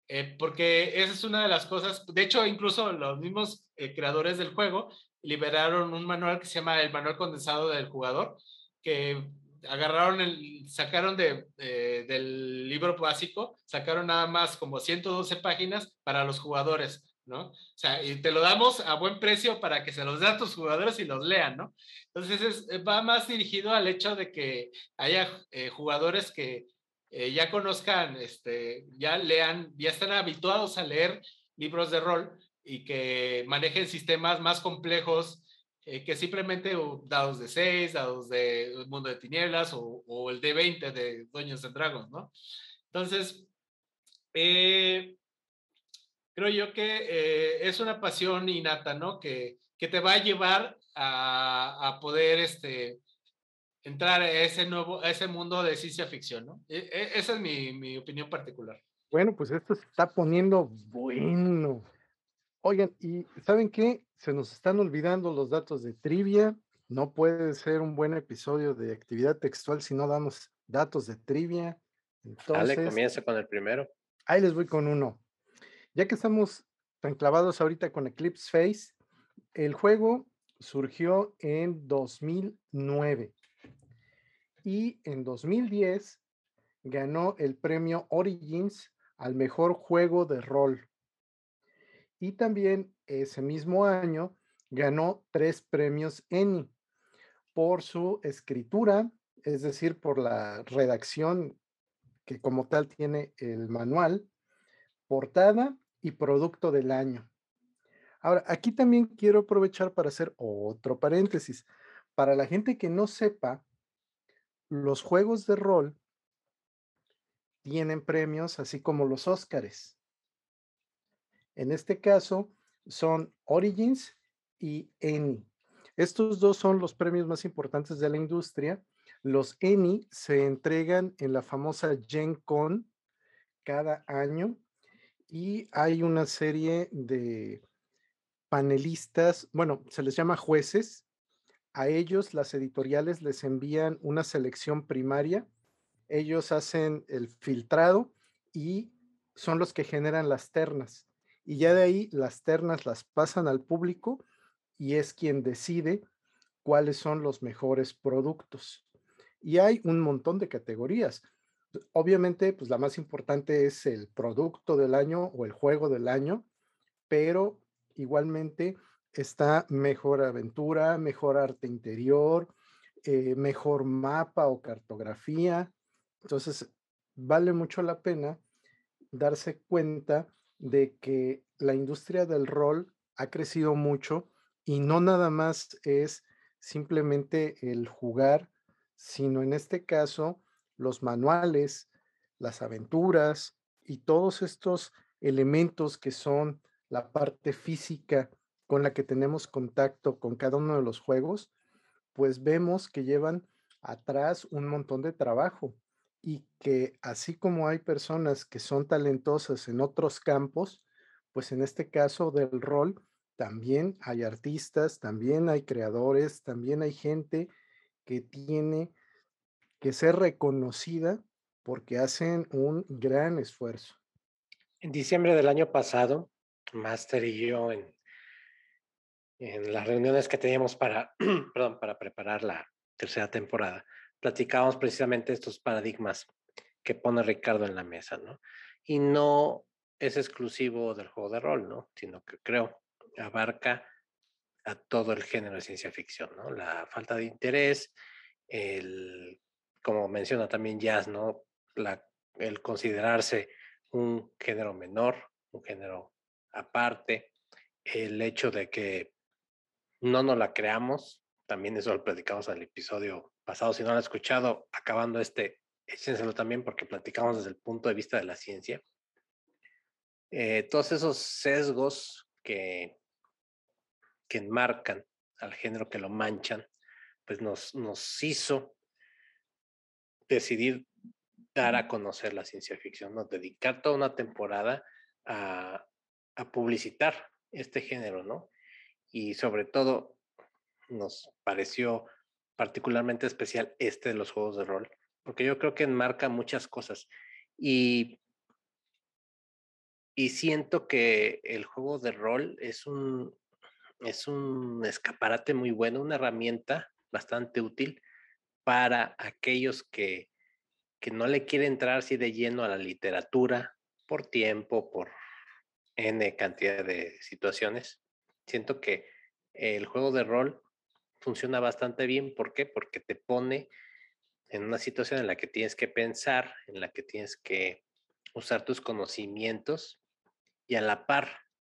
Eh, porque esa es una de las cosas, de hecho, incluso los mismos eh, creadores del juego liberaron un manual que se llama el manual condensado del jugador, que agarraron el, sacaron de, eh, del libro básico, sacaron nada más como 112 páginas para los jugadores, ¿no? O sea, y te lo damos a buen precio para que se los dé a tus jugadores y los lean, ¿no? Entonces es, va más dirigido al hecho de que haya eh, jugadores que eh, ya conozcan, este, ya lean, ya están habituados a leer libros de rol y que manejen sistemas más complejos eh, que simplemente dados de 6, dados de Mundo de Tinieblas o, el D20 de Dueños and Dragons, ¿no? Entonces, eh, creo yo que eh, es una pasión innata, ¿no? Que, que te va a llevar a, a, poder este, entrar a ese nuevo, a ese mundo de ciencia ficción, ¿no? E, e, esa es mi, mi opinión particular. Bueno, pues esto se está poniendo bueno. Oigan, ¿y saben qué? Se nos están olvidando los datos de trivia. No puede ser un buen episodio de actividad textual si no damos datos de trivia. Entonces, Dale, comienza con el primero. Ahí les voy con uno. Ya que estamos tan clavados ahorita con Eclipse Face, el juego surgió en 2009 y en 2010 ganó el premio Origins al mejor juego de rol y también ese mismo año ganó tres premios Emmy por su escritura, es decir, por la redacción que como tal tiene el manual, portada y producto del año. Ahora, aquí también quiero aprovechar para hacer otro paréntesis. Para la gente que no sepa, los juegos de rol tienen premios así como los Óscares. En este caso son Origins y ENI. Estos dos son los premios más importantes de la industria. Los ENI se entregan en la famosa Gen Con cada año y hay una serie de panelistas, bueno, se les llama jueces. A ellos las editoriales les envían una selección primaria. Ellos hacen el filtrado y son los que generan las ternas y ya de ahí las ternas las pasan al público y es quien decide cuáles son los mejores productos. Y hay un montón de categorías. Obviamente, pues la más importante es el producto del año o el juego del año, pero igualmente está mejor aventura, mejor arte interior, eh, mejor mapa o cartografía. Entonces, vale mucho la pena darse cuenta de que la industria del rol ha crecido mucho y no nada más es simplemente el jugar, sino en este caso los manuales, las aventuras y todos estos elementos que son la parte física con la que tenemos contacto con cada uno de los juegos, pues vemos que llevan atrás un montón de trabajo y que así como hay personas que son talentosas en otros campos, pues en este caso del rol también hay artistas, también hay creadores, también hay gente que tiene que ser reconocida porque hacen un gran esfuerzo. En diciembre del año pasado, Master y yo en, en las reuniones que teníamos para, *clears throat* perdón, para preparar la tercera temporada, platicábamos precisamente estos paradigmas que pone Ricardo en la mesa, ¿no? Y no es exclusivo del juego de rol, ¿no? Sino que creo abarca a todo el género de ciencia ficción, ¿no? La falta de interés, el, como menciona también Jazz, ¿no? El considerarse un género menor, un género aparte, el hecho de que no nos la creamos, también eso lo platicamos en el episodio pasado, si no lo han escuchado, acabando este, échenselo también porque platicamos desde el punto de vista de la ciencia. Eh, todos esos sesgos que, que enmarcan al género, que lo manchan, pues nos, nos hizo decidir dar a conocer la ciencia ficción, ¿no? dedicar toda una temporada a, a publicitar este género, ¿no? Y sobre todo nos pareció particularmente especial este de los juegos de rol, porque yo creo que enmarca muchas cosas. Y, y siento que el juego de rol es un, es un escaparate muy bueno, una herramienta bastante útil para aquellos que, que no le quieren entrar así de lleno a la literatura por tiempo, por N cantidad de situaciones. Siento que el juego de rol funciona bastante bien. ¿Por qué? Porque te pone en una situación en la que tienes que pensar, en la que tienes que usar tus conocimientos y a la par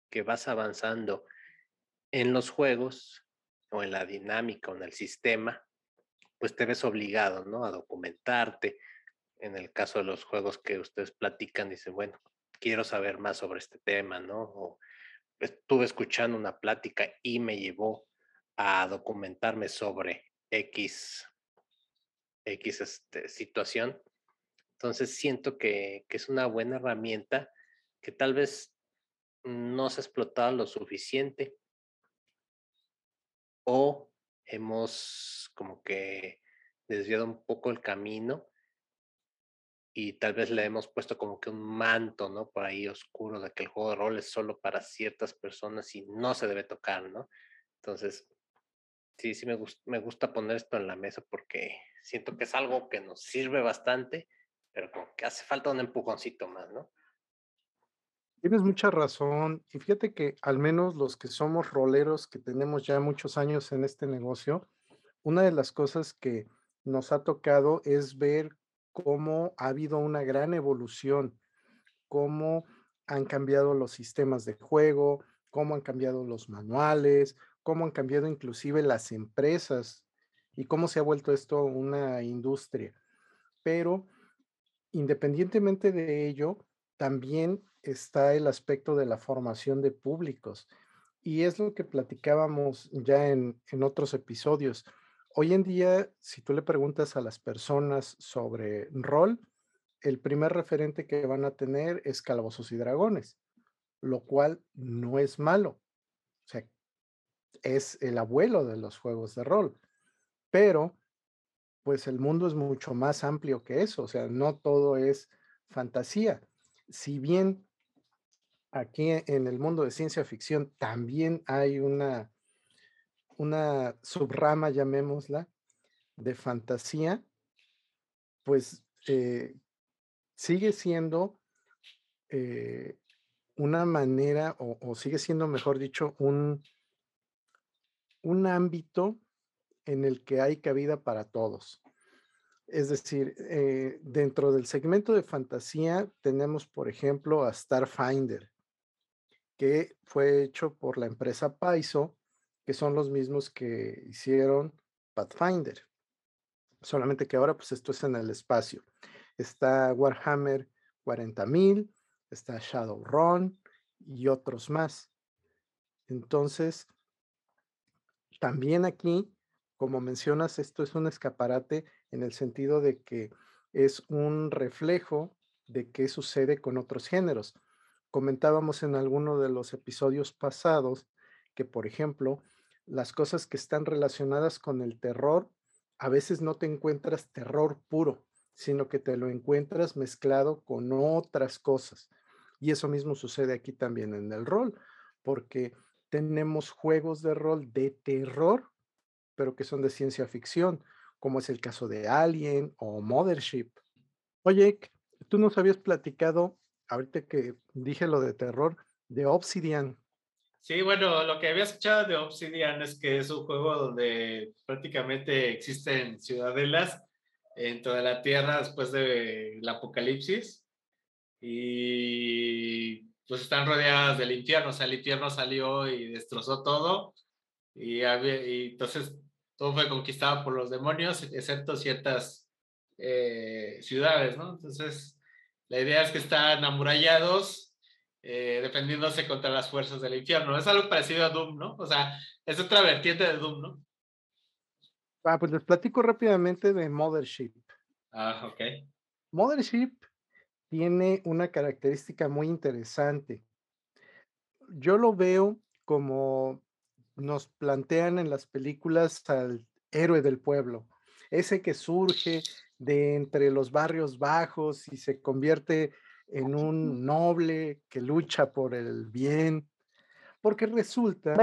que vas avanzando en los juegos o en la dinámica o en el sistema, pues te ves obligado, ¿no? A documentarte. En el caso de los juegos que ustedes platican, dicen, bueno, quiero saber más sobre este tema, ¿no? O estuve escuchando una plática y me llevó a documentarme sobre X, X este, situación. Entonces siento que, que, es una buena herramienta que tal vez no se ha explotado lo suficiente o hemos como que desviado un poco el camino y tal vez le hemos puesto como que un manto, ¿no? Por ahí oscuro de que el juego de rol es solo para ciertas personas y no se debe tocar, ¿no? Entonces, sí, sí me, gusta, me gusta poner esto en la mesa porque siento que es algo que nos sirve bastante, pero como que hace falta un empujoncito más, ¿no? Tienes mucha razón. Y fíjate que al menos los que somos roleros, que tenemos ya muchos años en este negocio, una de las cosas que nos ha tocado es ver cómo ha habido una gran evolución, cómo han cambiado los sistemas de juego, cómo han cambiado los manuales, cómo han cambiado inclusive las empresas y cómo se ha vuelto esto una industria. Pero independientemente de ello, también está el aspecto de la formación de públicos. Y es lo que platicábamos ya en, en otros episodios hoy en día, si tú le preguntas a las personas sobre rol, el primer referente que van a tener es Calabozos y Dragones, lo cual no es malo. O sea, es el abuelo de los juegos de rol. Pero, pues el mundo es mucho más amplio que eso. O sea, no todo es fantasía. Si bien aquí en el mundo de ciencia ficción también hay una una subrama, llamémosla, de fantasía, pues eh, sigue siendo eh, una manera, o, sigue siendo, mejor dicho, un, un ámbito en el que hay cabida para todos. Es decir, eh, dentro del segmento de fantasía tenemos, por ejemplo, a Starfinder, que fue hecho por la empresa Paizo que son los mismos que hicieron Pathfinder. Solamente que ahora pues esto es en el espacio. Está Warhammer 40.000, está Shadowrun y otros más. Entonces, también aquí, como mencionas, esto es un escaparate en el sentido de que es un reflejo de qué sucede con otros géneros. Comentábamos en alguno de los episodios pasados que, por ejemplo, las cosas que están relacionadas con el terror, a veces no te encuentras terror puro, sino que te lo encuentras mezclado con otras cosas. Y eso mismo sucede aquí también en el rol, porque tenemos juegos de rol de terror, pero que son de ciencia ficción, como es el caso de Alien o Mothership. Oye, tú nos habías platicado, ahorita que dije lo de terror, de Obsidian. Sí, bueno, lo que había escuchado de Obsidian es que es un juego donde prácticamente existen ciudadelas en toda la Tierra después del apocalipsis y pues están rodeadas del infierno, o sea, el infierno salió y destrozó todo y, entonces todo fue conquistado por los demonios, excepto ciertas eh, ciudades, ¿no? Entonces, la idea es que están amurallados eh, defendiéndose contra las fuerzas del infierno. Es algo parecido a Doom, ¿no? O sea, es otra vertiente de Doom, ¿no? Ah, pues les platico rápidamente de Mothership. Ah, ok. Mothership tiene una característica muy interesante. Yo lo veo como nos plantean en las películas al héroe del pueblo, ese que surge de entre los barrios bajos y se convierte en un noble que lucha por el bien, porque resulta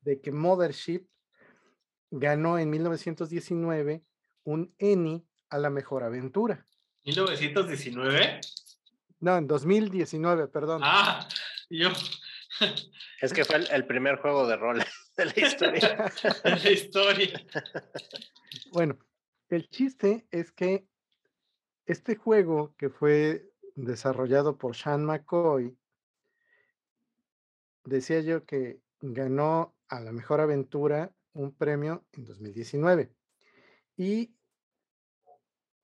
de que Mothership ganó en 1919 un Emmy a la mejor aventura. ¿1919? No, en 2019, perdón. Ah, yo. Es que fue el, primer juego de rol *laughs* de la historia. *laughs* de la historia. Bueno, el chiste es que este juego que fue desarrollado por Sean McCoy, decía yo que ganó a la mejor aventura un premio en 2019. Y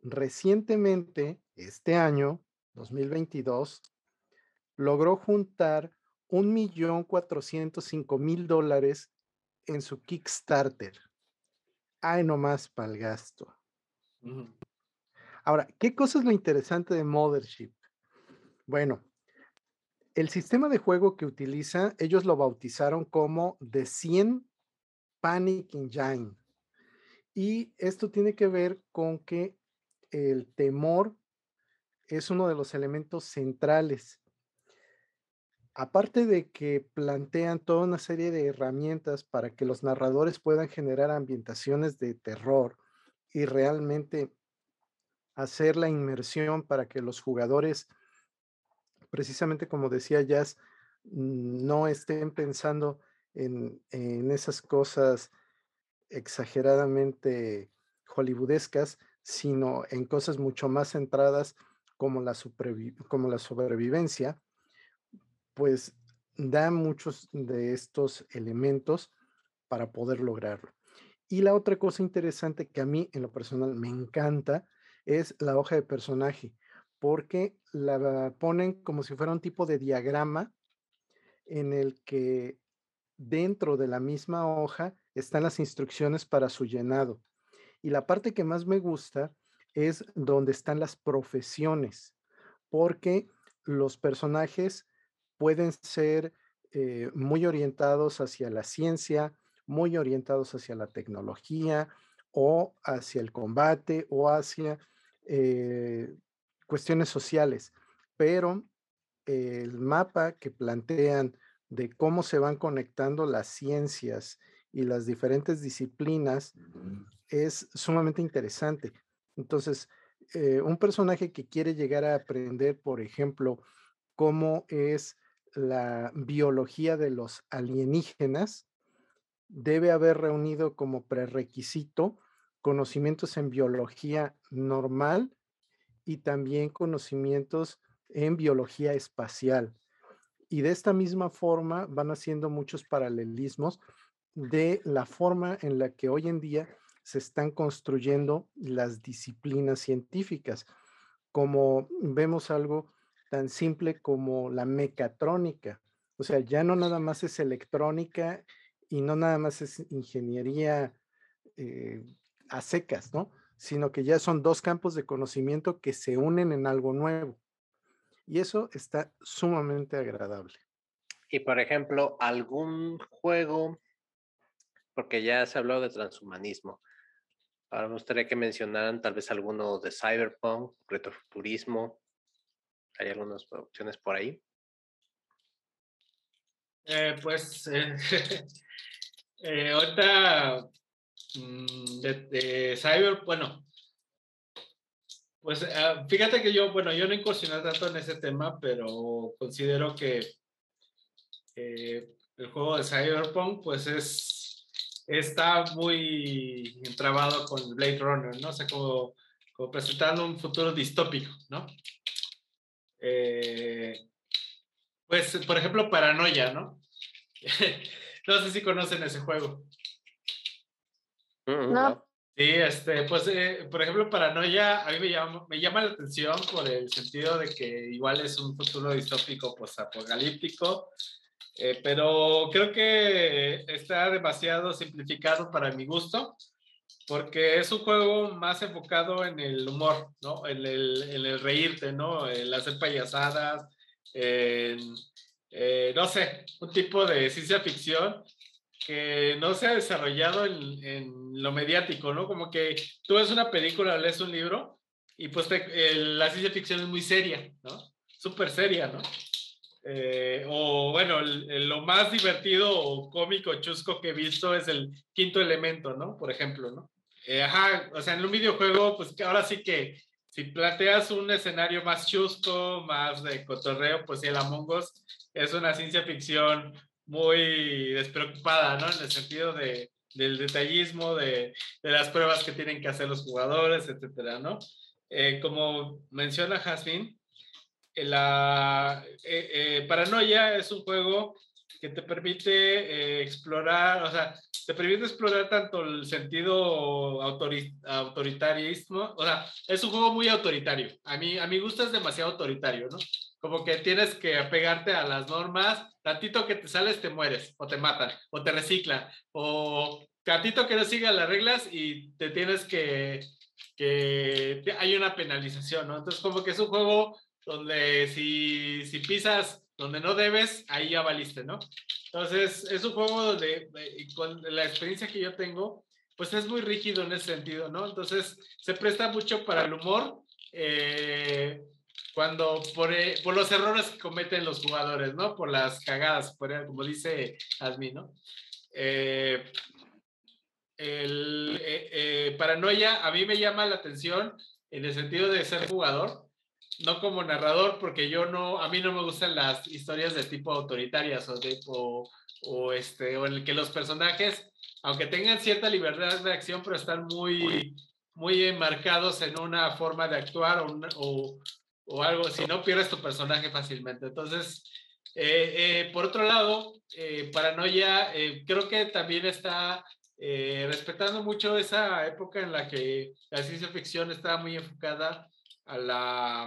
recientemente, este año, 2022, logró juntar un millón cuatrocientos cinco mil dólares en su Kickstarter. Ay, nomás para el gasto. Ahora, ¿qué cosa es lo interesante de Mothership? Bueno, el sistema de juego que utiliza, ellos lo bautizaron como The 100 Panic Engine. Y esto tiene que ver con que el temor es uno de los elementos centrales. Aparte de que plantean toda una serie de herramientas para que los narradores puedan generar ambientaciones de terror y realmente hacer la inmersión para que los jugadores precisamente como decía Jazz, no estén pensando en, esas cosas exageradamente hollywoodescas, sino en cosas mucho más centradas como la, sobrevivencia, pues da muchos de estos elementos para poder lograrlo. Y la otra cosa interesante que a mí en lo personal me encanta es la hoja de personaje porque la ponen como si fuera un tipo de diagrama en el que dentro de la misma hoja están las instrucciones para su llenado. Y la parte que más me gusta es donde están las profesiones, porque los personajes pueden ser eh, muy orientados hacia la ciencia, muy orientados hacia la tecnología o hacia el combate o hacia eh, cuestiones sociales, pero el mapa que plantean de cómo se van conectando las ciencias y las diferentes disciplinas es sumamente interesante. Entonces, eh, un personaje que quiere llegar a aprender, por ejemplo, cómo es la biología de los alienígenas, debe haber reunido como prerequisito conocimientos en biología normal y también conocimientos en biología espacial. Y de esta misma forma van haciendo muchos paralelismos de la forma en la que hoy en día se están construyendo las disciplinas científicas, como vemos algo tan simple como la mecatrónica. O sea, ya no nada más es electrónica y no nada más es ingeniería eh, a secas, ¿no? sino que ya son dos campos de conocimiento que se unen en algo nuevo. Y eso está sumamente agradable. Y por ejemplo, algún juego, porque ya se habló de transhumanismo, ahora me gustaría que mencionaran tal vez alguno de cyberpunk, retrofuturismo. ¿Hay algunas opciones por ahí? Eh, pues eh, *laughs* eh, ahorita Mm, de, Cyber, bueno, pues ah, fíjate que yo, bueno, yo no incursioné tanto en ese tema, pero considero que el juego de Cyberpunk, pues es, está muy entrabado con Blade Runner, ¿no? O sea, como, como presentando un futuro distópico, ¿no? Eh, pues, por ejemplo, Paranoia, ¿no? *laughs* no sé si conocen ese juego. Mm, no. Sí, este, pues, eh, por ejemplo, Paranoia a mí me llama, me llama la atención por el sentido de que igual es un futuro distópico, pues, apocalíptico, eh, pero creo que está demasiado simplificado para mi gusto, porque es un juego más enfocado en el humor, ¿no? En el, en el reírte, ¿no? En hacer payasadas, en, eh, no sé, un tipo de ciencia ficción que no se ha desarrollado en, en, lo mediático, ¿no? Como que tú ves una película, lees un libro y pues la ciencia ficción es muy seria, ¿no? Súper seria, ¿no? Eh, o bueno, lo más divertido o cómico, chusco que he visto es el quinto elemento, ¿no? Por ejemplo, ¿no? Eh, ajá, o sea, en un videojuego, pues ahora sí que si planteas un escenario más chusco, más de cotorreo, pues el Among Us es una ciencia ficción muy despreocupada, ¿no? En el sentido de, del detallismo, de, de, las pruebas que tienen que hacer los jugadores, etcétera, ¿no? Eh, como menciona Jasmine, la eh, Paranoia es un juego que te permite explorar, o sea, te permite explorar tanto el sentido autoritarismo, o sea, es un juego muy autoritario. A mí, a mi gusto es demasiado autoritario, ¿no? Como que tienes que apegarte a las normas, tantito que te sales te mueres, o te matan, o te reciclan, o tantito que no sigas las reglas y te tienes que, que hay una penalización, ¿no? Entonces como que es un juego donde si, si pisas donde no debes, ahí ya valiste, ¿no? Entonces, es un juego donde, eh, con la experiencia que yo tengo, pues es muy rígido en ese sentido, ¿no? Entonces, se presta mucho para el humor, eh, cuando por, eh, por, los errores que cometen los jugadores, ¿no? Por las cagadas, por, como dice Asmi, ¿no? el paranoia a mí me llama la atención en el sentido de ser jugador, no como narrador, porque yo no, a mí no me gustan las historias de tipo autoritarias o, de, o, este, o en el que los personajes, aunque tengan cierta libertad de acción, pero están muy, muy enmarcados en una forma de actuar o, o, algo, si no pierdes tu personaje fácilmente. Entonces, eh, eh, por otro lado, eh, Paranoia creo que también está respetando mucho esa época en la que la ciencia ficción estaba muy enfocada a la,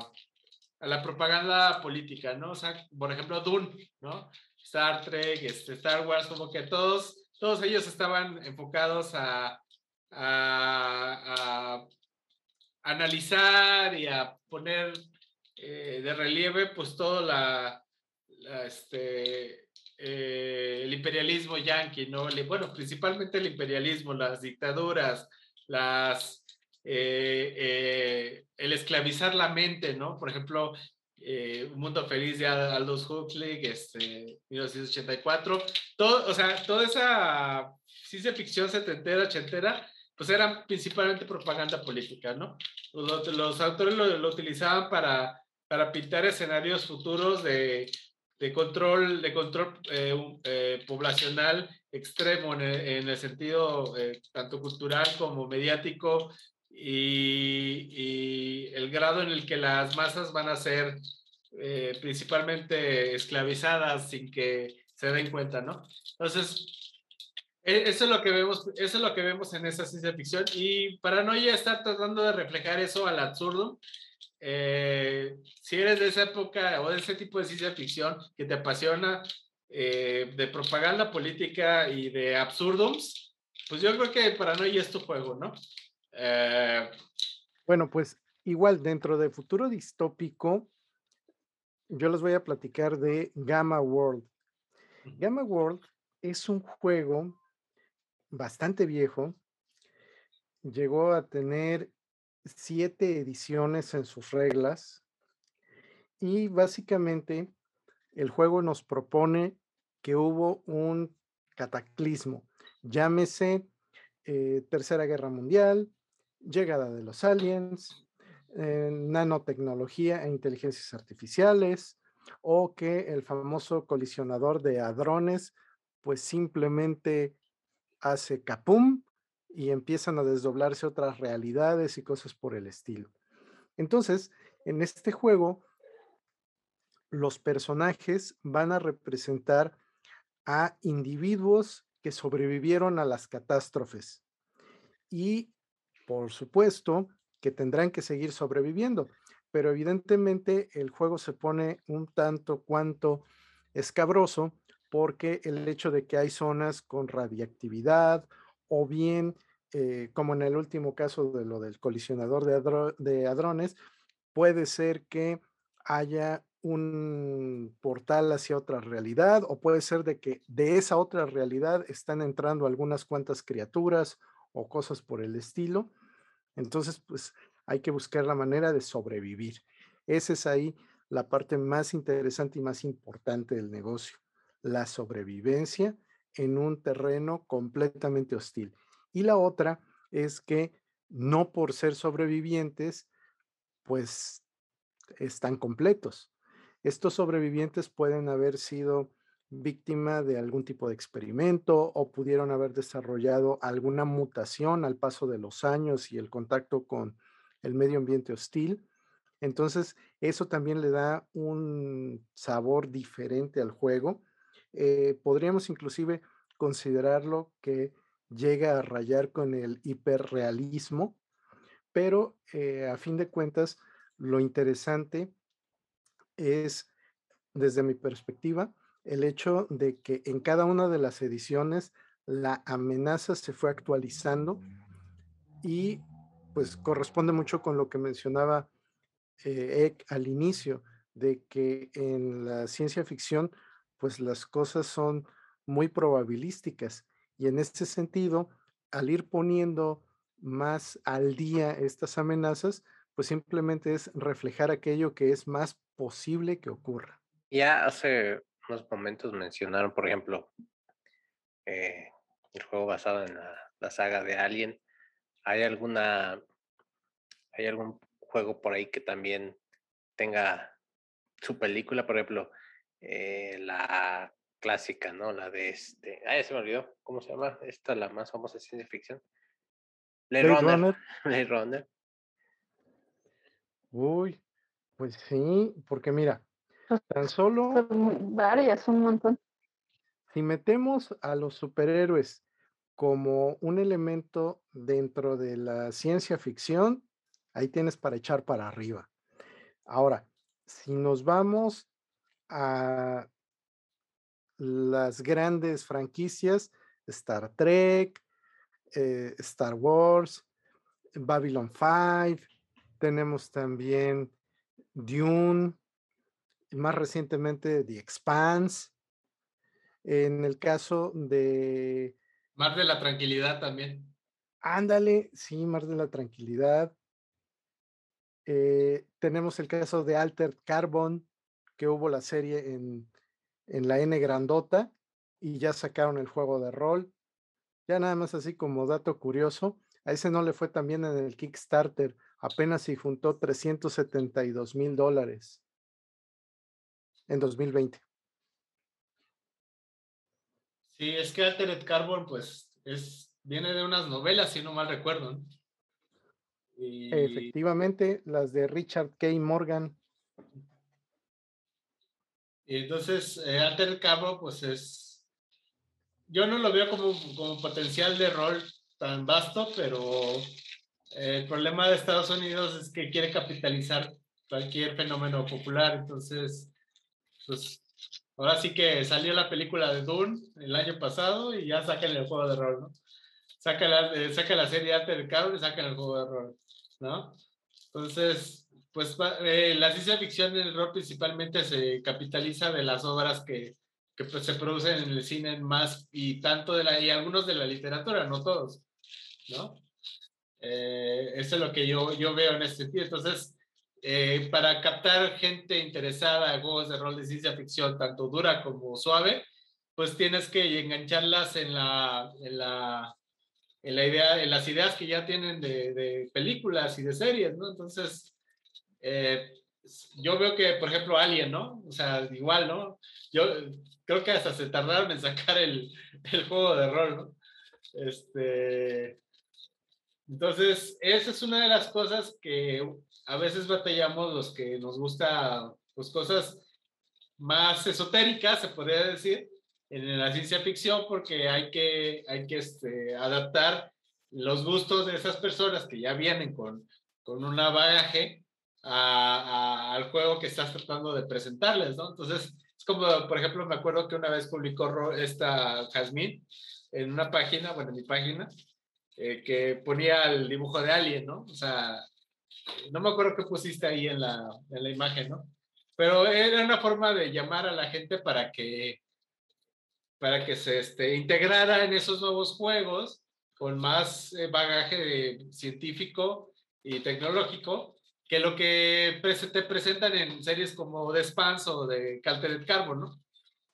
a la propaganda política, ¿no? O sea, por ejemplo, Dune, ¿no? Star Trek, este, Star Wars, como que todos, todos ellos estaban enfocados a, a, analizar y a poner eh, de relieve, pues todo la, este, eh, el imperialismo yanqui, ¿no? Bueno, principalmente el imperialismo, las dictaduras, las eh, eh, el esclavizar la mente, ¿no? Por ejemplo, eh, Un Mundo Feliz de Aldous Huxley, este, 1984. Todo, o sea, toda esa ciencia ficción setentera, ochentera, pues era principalmente propaganda política, ¿no? Los, los autores lo, utilizaban para, para pintar escenarios futuros de, de control, de control poblacional extremo en el, en el sentido tanto cultural como mediático y, el grado en el que las masas van a ser eh, principalmente esclavizadas sin que se den cuenta, ¿no? Entonces, e, eso es lo que vemos, eso es lo que vemos en esa ciencia ficción y Paranoia está tratando de reflejar eso al absurdo. Eh, si eres de esa época o de ese tipo de ciencia ficción que te apasiona, eh, de propaganda política y de absurdums, pues yo creo que Paranoia es tu juego, ¿no? Eh, bueno, pues igual dentro de futuro distópico, yo les voy a platicar de Gamma World. Gamma World es un juego bastante viejo. Llegó a tener siete ediciones en sus reglas. Y básicamente el juego nos propone que hubo un cataclismo, llámese eh, Tercera Guerra Mundial, llegada de los aliens, eh, nanotecnología e inteligencias artificiales, o que el famoso colisionador de hadrones pues simplemente hace capum y empiezan a desdoblarse otras realidades y cosas por el estilo. Entonces, en este juego, los personajes van a representar a individuos que sobrevivieron a las catástrofes y, por supuesto, que tendrán que seguir sobreviviendo. Pero evidentemente el juego se pone un tanto cuanto escabroso porque el hecho de que hay zonas con radiactividad o bien, eh, como en el último caso de lo del colisionador de, de hadrones, puede ser que haya un portal hacia otra realidad o puede ser de que de esa otra realidad están entrando algunas cuantas criaturas o cosas por el estilo. Entonces, pues hay que buscar la manera de sobrevivir. Esa es ahí la parte más interesante y más importante del negocio, la sobrevivencia en un terreno completamente hostil. Y la otra es que no por ser sobrevivientes, pues están completos. Estos sobrevivientes pueden haber sido víctima de algún tipo de experimento o pudieron haber desarrollado alguna mutación al paso de los años y el contacto con el medio ambiente hostil. Entonces, eso también le da un sabor diferente al juego. Eh, podríamos inclusive considerarlo que llega a rayar con el hiperrealismo, pero eh, a fin de cuentas, lo interesante es, desde mi perspectiva, el hecho de que en cada una de las ediciones la amenaza se fue actualizando y pues corresponde mucho con lo que mencionaba eh, al inicio, de que en la ciencia ficción pues las cosas son muy probabilísticas y en este sentido, al ir poniendo más al día estas amenazas, pues simplemente es reflejar aquello que es más posible que ocurra. Ya hace unos momentos mencionaron, por ejemplo, eh, el juego basado en la, saga de Alien. ¿Hay alguna, hay algún juego por ahí que también tenga su película, por ejemplo, eh, la clásica, ¿no? La de este, ah, ya se me olvidó, ¿cómo se llama? Esta la más famosa de ciencia ficción. Blade, Runner. *laughs* Runner. Uy, pues sí, porque mira, tan *laughs* solo varias, un montón. Si metemos a los superhéroes como un elemento dentro de la ciencia ficción, ahí tienes para echar para arriba. Ahora, si nos vamos a las grandes franquicias, Star Trek, eh, Star Wars, Babylon 5, tenemos también Dune, más recientemente The Expanse. En el caso de... Mar de la Tranquilidad también. Ándale, sí, Mar de la Tranquilidad. Eh, tenemos el caso de Altered Carbon, que hubo la serie en, en la N grandota y ya sacaron el juego de rol. Ya nada más así como dato curioso, a ese no le fue también en el Kickstarter, apenas si juntó 372 mil dólares en 2020. Sí, es que Altered Carbon, pues, es, viene de unas novelas, si no mal recuerdo. Efectivamente, las de Richard K. Morgan. Y entonces, eh, Altered Carbon, pues es. Yo no lo veo como, como potencial de rol tan vasto, pero el problema de Estados Unidos es que quiere capitalizar cualquier fenómeno popular. Entonces, pues ahora sí que salió la película de Dune el año pasado y ya sacan el juego de rol, ¿no? Saca la, eh, saca la serie arte del cable y sacan el juego de rol, ¿no? Entonces, pues eh, la ciencia ficción en el rol principalmente se capitaliza de las obras que, que pues, se producen en el cine más y tanto de la, y algunos de la literatura, no todos, ¿no? Eh, eso es lo que yo, yo veo en este sentido. Entonces, eh, para captar gente interesada en juegos de rol de ciencia ficción, tanto dura como suave, pues tienes que engancharlas en la, en la, en la idea, en las ideas que ya tienen de, de películas y de series, ¿no? Entonces, eh, yo veo que, por ejemplo, Alien, ¿no? O sea, igual, ¿no? Yo, creo que hasta se tardaron en sacar el, el juego de rol, ¿no? Este, entonces, esa es una de las cosas que a veces batallamos los que nos gusta, pues cosas más esotéricas, se podría decir, en la ciencia ficción, porque hay que, hay que este, adaptar los gustos de esas personas que ya vienen con, con una bagaje al juego que estás tratando de presentarles, ¿no? Entonces, es como, por ejemplo, me acuerdo que una vez publicó esta Jasmine en una página, bueno, en mi página, eh, que ponía el dibujo de Alien, ¿no? O sea, no me acuerdo qué pusiste ahí en la, en la imagen, ¿no? Pero era una forma de llamar a la gente para que, para que se este, integrara en esos nuevos juegos con más eh, bagaje científico y tecnológico que lo que te presentan en series como The Spans o de Altered Carbon, ¿no?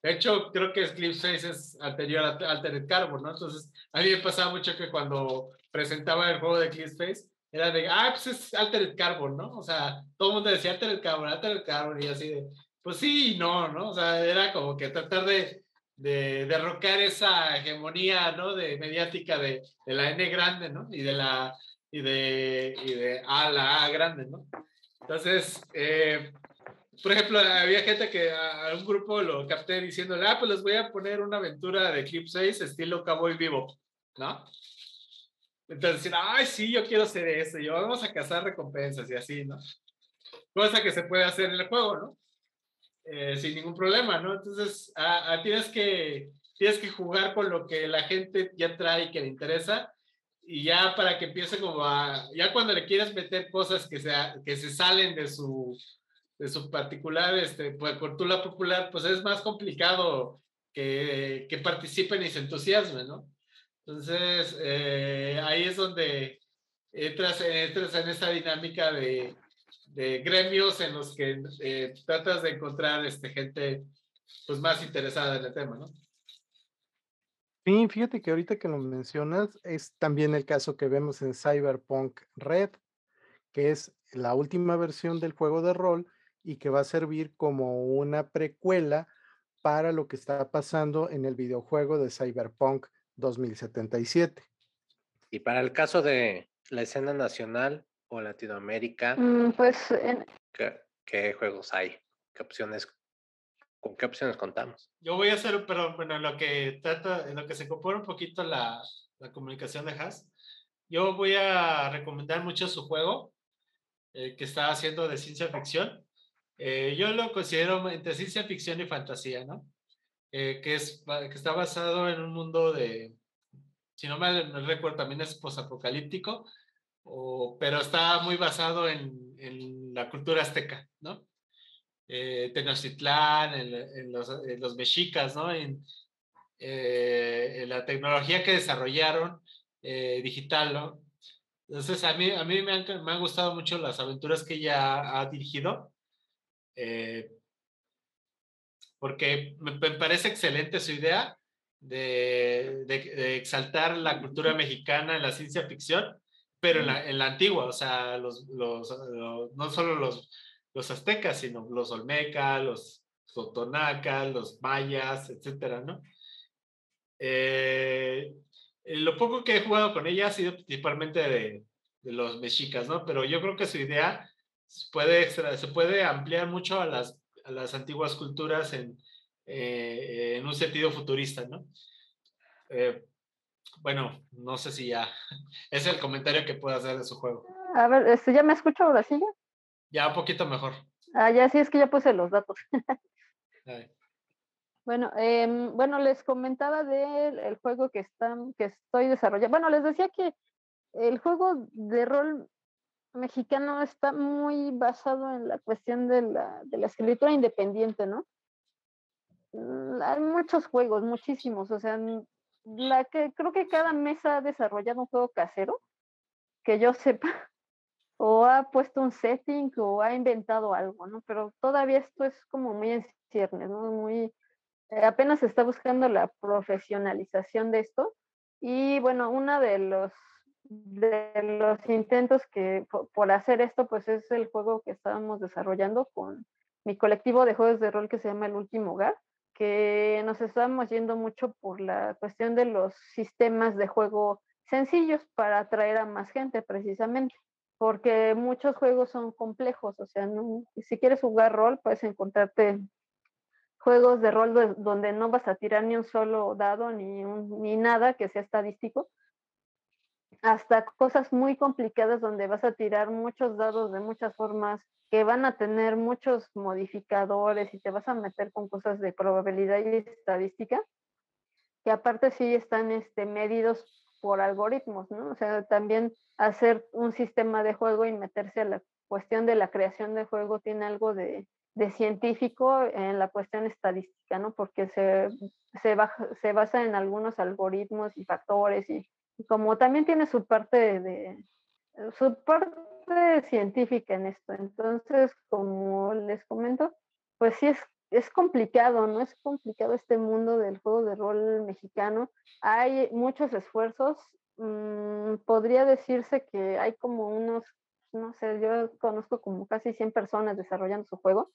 De hecho, creo que 6 es anterior a Altered Carbon, ¿no? Entonces, a mí me pasaba mucho que cuando presentaba el juego de Eclipse era de, ah, pues es Altered Carbon, ¿no? O sea, todo el mundo decía Altered Carbon, Altered Carbon, y así de, pues sí y no, ¿no? O sea, era como que tratar de, de derrocar esa hegemonía, ¿no? De mediática de, de la N grande, ¿no? Y de la, y de, y de A la A grande, ¿no? Entonces, eh, por ejemplo, había gente que a, un grupo lo capté diciéndole, ah, pues les voy a poner una aventura de Clip 6 estilo Cowboy Vivo, ¿no? Entonces, ay, sí, yo quiero hacer eso, yo vamos a cazar recompensas y así, ¿no? Cosa que se puede hacer en el juego, ¿no? Eh, sin ningún problema, ¿no? Entonces, a, tienes, que, tienes que jugar con lo que la gente ya trae y que le interesa y ya para que empiece como a, ya cuando le quieres meter cosas que, sea, que se salen de su, de su particular, este, pues, cultura popular, pues es más complicado que, que participen y se entusiasmen, ¿no? Entonces, eh, ahí es donde entras, entras en esta dinámica de, de gremios en los que eh, tratas de encontrar este, gente pues, más interesada en el tema, ¿no? Sí, fíjate que ahorita que lo mencionas, es también el caso que vemos en Cyberpunk Red, que es la última versión del juego de rol y que va a servir como una precuela para lo que está pasando en el videojuego de Cyberpunk 2077. Y para el caso de la escena nacional o Latinoamérica, mm, pues ¿qué, juegos hay? ¿Qué opciones, ¿Con qué opciones contamos? Yo voy a hacer, pero bueno, lo que trata, en lo que se compone un poquito la, la comunicación de Haas, yo voy a recomendar mucho su juego eh, que está haciendo de ciencia ficción. Eh, yo lo considero entre ciencia ficción y fantasía, ¿no? Eh, que, es, que está basado en un mundo de, si no me, recuerdo, también es posapocalíptico, pero está muy basado en, en, la cultura azteca, ¿no? Eh, Tenochtitlán, en, los, los, mexicas, ¿no? En, eh, la tecnología que desarrollaron digital, ¿no? Entonces, a mí, a mí me, han, me han gustado mucho las aventuras que ella ha dirigido. Eh, porque me, parece excelente su idea de, de, exaltar la cultura mexicana en la ciencia ficción, pero en la, en la antigua, o sea, los, los, no solo los, los aztecas, sino los olmecas, los totonacas, los mayas, etcétera, ¿no? Eh, lo poco que he jugado con ella ha sido principalmente de, de, los mexicas, ¿no? Pero yo creo que su idea puede, se puede ampliar mucho a las a las antiguas culturas en, eh, en un sentido futurista, ¿no? Eh, bueno, no sé si ya *laughs* es el comentario que puedo hacer de su juego. A ver, este, ¿ya me escucho ahora sí? Ya, un poquito mejor. Ah, ya sí, es que ya puse los datos. *laughs* bueno, eh, bueno, les comentaba del juego que, están, que estoy desarrollando. Bueno, les decía que el juego de rol mexicano está muy basado en la cuestión de la, de la escritura independiente, ¿no? Mm, hay muchos juegos, muchísimos, o sea, la que creo que cada mesa ha desarrollado un juego casero, que yo *laughs* sepa, o ha puesto un setting o ha inventado algo, ¿no? Pero todavía esto es como muy en ciernes, ¿no? Muy, eh, apenas se está buscando la profesionalización de esto. Y bueno, una de los de los intentos que por, hacer esto, pues es el juego que estábamos desarrollando con mi colectivo de juegos de rol que se llama El Último Hogar. que nos estamos yendo mucho por la cuestión de los sistemas de juego sencillos para atraer a más gente precisamente, porque muchos juegos son complejos, o sea, si quieres jugar rol, puedes encontrarte juegos de rol donde no vas a tirar ni un solo dado ni, ni nada que sea estadístico, hasta cosas muy complicadas donde vas a tirar muchos dados de muchas formas que van a tener muchos modificadores y te vas a meter con cosas de probabilidad y estadística, que aparte sí están este, medidos por algoritmos, ¿no? O sea, también hacer un sistema de juego y meterse a la cuestión de la creación de juego tiene algo de, de científico en la cuestión estadística, ¿no? Porque se, se, se basa en algunos algoritmos y factores y, como también tiene su parte de, su parte científica en esto. Entonces, como les comento, pues sí es, es complicado, ¿no? Es complicado este mundo del juego de rol mexicano. Hay muchos esfuerzos. Mm, podría decirse que hay como unos no sé, yo conozco como casi 100 personas desarrollando su juego.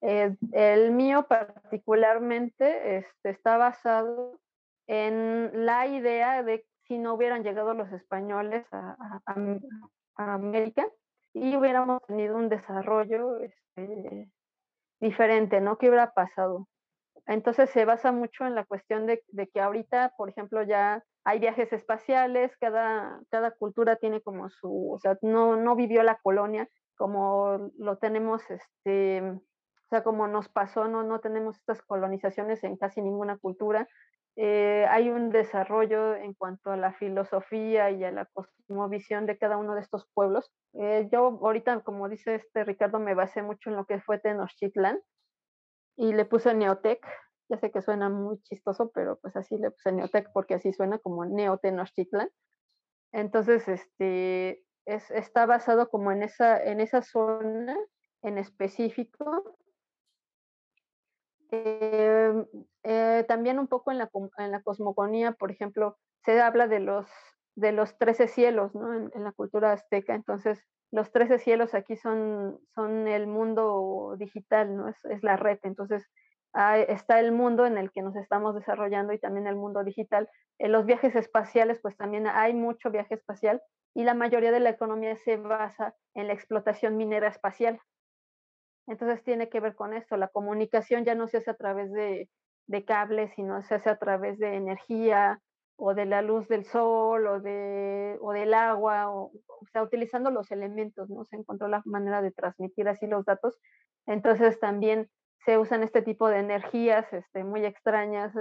Eh, el mío particularmente este, está basado en la idea de si no hubieran llegado los españoles a, América y hubiéramos tenido un desarrollo este, diferente, ¿no? ¿Qué hubiera pasado? Entonces se basa mucho en la cuestión de, de que ahorita, por ejemplo, ya hay viajes espaciales, cada, cada cultura tiene como su, o sea, no, no vivió la colonia como lo tenemos, este, o sea, como nos pasó, no, no tenemos estas colonizaciones en casi ninguna cultura. Eh, hay un desarrollo en cuanto a la filosofía y a la cosmovisión de cada uno de estos pueblos. Eh, yo ahorita, como dice este Ricardo, me basé mucho en lo que fue Tenochtitlan y le puse Neotec, ya sé que suena muy chistoso, pero pues así le puse Neotec porque así suena como Neotenochtitlan. Entonces, este, es, está basado como en esa, en esa zona en específico. Em, eh, también un poco en la, en la cosmogonía, por ejemplo, se habla de los, de los 13 cielos ¿no? en, la cultura azteca. Entonces, los 13 cielos aquí son, son el mundo digital, ¿no? Es, es la red. Entonces, está el mundo en el que nos estamos desarrollando y también el mundo digital. En los viajes espaciales, pues también hay mucho viaje espacial y la mayoría de la economía se basa en la explotación minera espacial. Entonces tiene que ver con esto. La comunicación ya no se hace a través de, cables, sino se hace a través de energía o de la luz del sol o, de, o del agua, o, o sea, utilizando los elementos, ¿no? Se encontró la manera de transmitir así los datos. Entonces también se usan este tipo de energías este, muy extrañas.